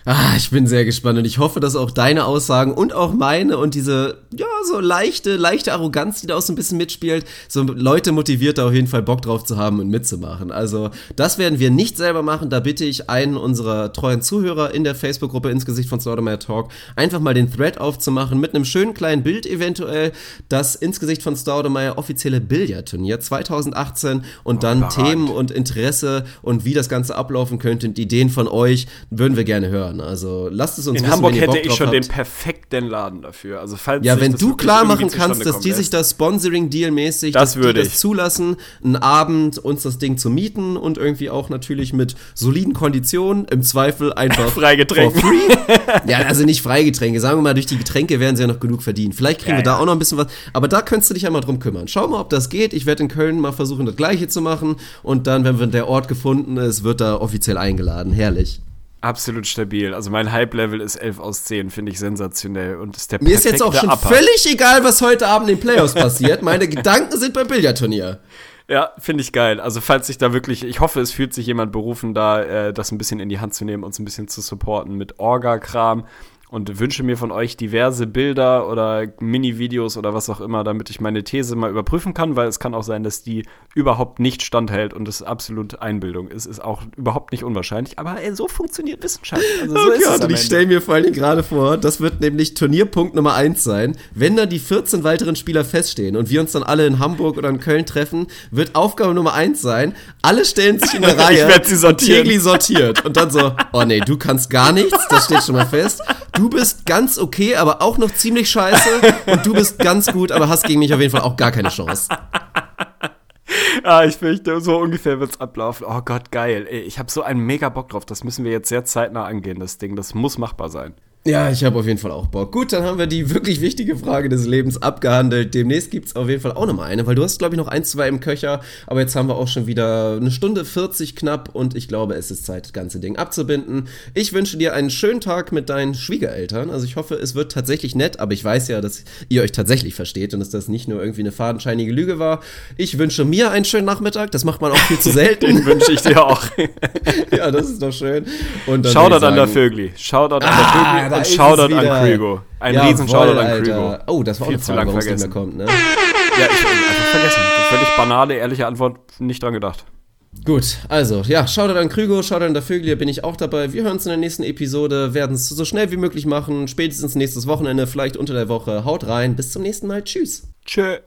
Ah, ich bin sehr gespannt und ich hoffe, dass auch deine Aussagen und auch meine und diese, ja, so leichte, leichte Arroganz, die da auch so ein bisschen mitspielt, so Leute motiviert, da auf jeden Fall Bock drauf zu haben und mitzumachen. Also, das werden wir nicht selber machen. Da bitte ich einen unserer treuen Zuhörer in der Facebook-Gruppe ins Gesicht von Slaughtermeyer Talk einfach mal den Thread aufzumachen mit einem schönen kleinen Bild eventuell, das ins Gesicht von Staudemeyer offizielle Billardturnier 2018 und dann. Themen und Interesse und wie das Ganze ablaufen könnte und Ideen von euch würden wir gerne hören. Also lasst es uns In wissen, Hamburg wenn ihr hätte Bock ich drauf schon habt. den perfekten Laden dafür. Also falls Ja, wenn du klar machen kannst, dass die sich das Sponsoring-Deal mäßig, Das dass ich. das zulassen, einen Abend uns das Ding zu mieten und irgendwie auch natürlich mit soliden Konditionen, im Zweifel einfach free. ja, also nicht Freigetränke, sagen wir mal, durch die Getränke werden sie ja noch genug verdienen. Vielleicht kriegen Ja, wir da ja. auch noch ein bisschen was, aber da könntest du dich einmal drum kümmern. Schau mal, ob das geht. Ich werde in Köln mal versuchen, das gleiche zu machen und dann, wenn der Ort gefunden ist, wird da offiziell eingeladen. Herrlich. Absolut stabil. Also mein Hype-Level ist 11 aus 10, finde ich sensationell. Und ist der Mir ist jetzt auch schon Upper. völlig egal, was heute Abend in den Playoffs passiert. Meine Gedanken sind beim Billardturnier. Ja, finde ich geil. Also falls sich da wirklich, ich hoffe, es fühlt sich jemand berufen, da äh, das ein bisschen in die Hand zu nehmen, uns ein bisschen zu supporten mit Orga-Kram und wünsche mir von euch diverse Bilder oder Mini-Videos oder was auch immer, damit ich meine These mal überprüfen kann, weil es kann auch sein, dass die überhaupt nicht standhält und es absolut Einbildung ist. Ist auch überhaupt nicht unwahrscheinlich, aber ey, so funktioniert Wissenschaft. Also so Oh ist Gott, und ich stelle mir vor allen Dingen gerade vor, das wird nämlich Turnierpunkt Nummer 1 sein. Wenn dann die 14 weiteren Spieler feststehen und wir uns dann alle in Hamburg oder in Köln treffen, wird Aufgabe Nummer 1 sein, alle stellen sich in der Reihe. werd sie sortieren. Tegli sortiert. Und dann so, oh nee, du kannst gar nichts, das steht schon mal fest. Du bist ganz okay, aber auch noch ziemlich scheiße. Und du bist ganz gut, aber hast gegen mich auf jeden Fall auch gar keine Chance. Ah, ich fürchte, so ungefähr wird's ablaufen. Oh Gott, geil. Ich habe so einen mega Bock drauf. Das müssen wir jetzt sehr zeitnah angehen, das Ding. Das muss machbar sein. Ja, ich habe auf jeden Fall auch Bock. Gut, dann haben wir die wirklich wichtige Frage des Lebens abgehandelt. Demnächst gibt's auf jeden Fall auch nochmal eine, weil du hast, glaube ich, noch ein, zwei im Köcher, aber jetzt haben wir auch schon wieder eine Stunde 40 knapp und ich glaube, es ist Zeit, das ganze Ding abzubinden. Ich wünsche dir einen schönen Tag mit deinen Schwiegereltern. Also ich hoffe, es wird tatsächlich nett, aber ich weiß ja, dass ihr euch tatsächlich versteht und dass das nicht nur irgendwie eine fadenscheinige Lüge war. Ich wünsche mir einen schönen Nachmittag, das macht man auch viel zu Den selten. wünsche ich dir auch. ja, das ist doch schön. Und dann Shoutout ich an der sagen- Vögli. Shoutout an Ah, der da und es Shoutout an. Krügo. Ein Jawohl, riesen Shoutout an Alter. Krügo. Oh, das war auch Viel eine zu Frage, lang warum es nicht mehr vergessen. kommt, ne? Ja, ich hab einfach vergessen. Völlig banale, ehrliche Antwort, nicht dran gedacht. Gut, also, ja, Shoutout an Krügo, Shoutout an der Vögel, bin ich auch dabei. Wir hören uns in der nächsten Episode, werden es so schnell wie möglich machen, spätestens nächstes Wochenende, vielleicht unter der Woche. Haut rein, bis zum nächsten Mal, tschüss. Tschö.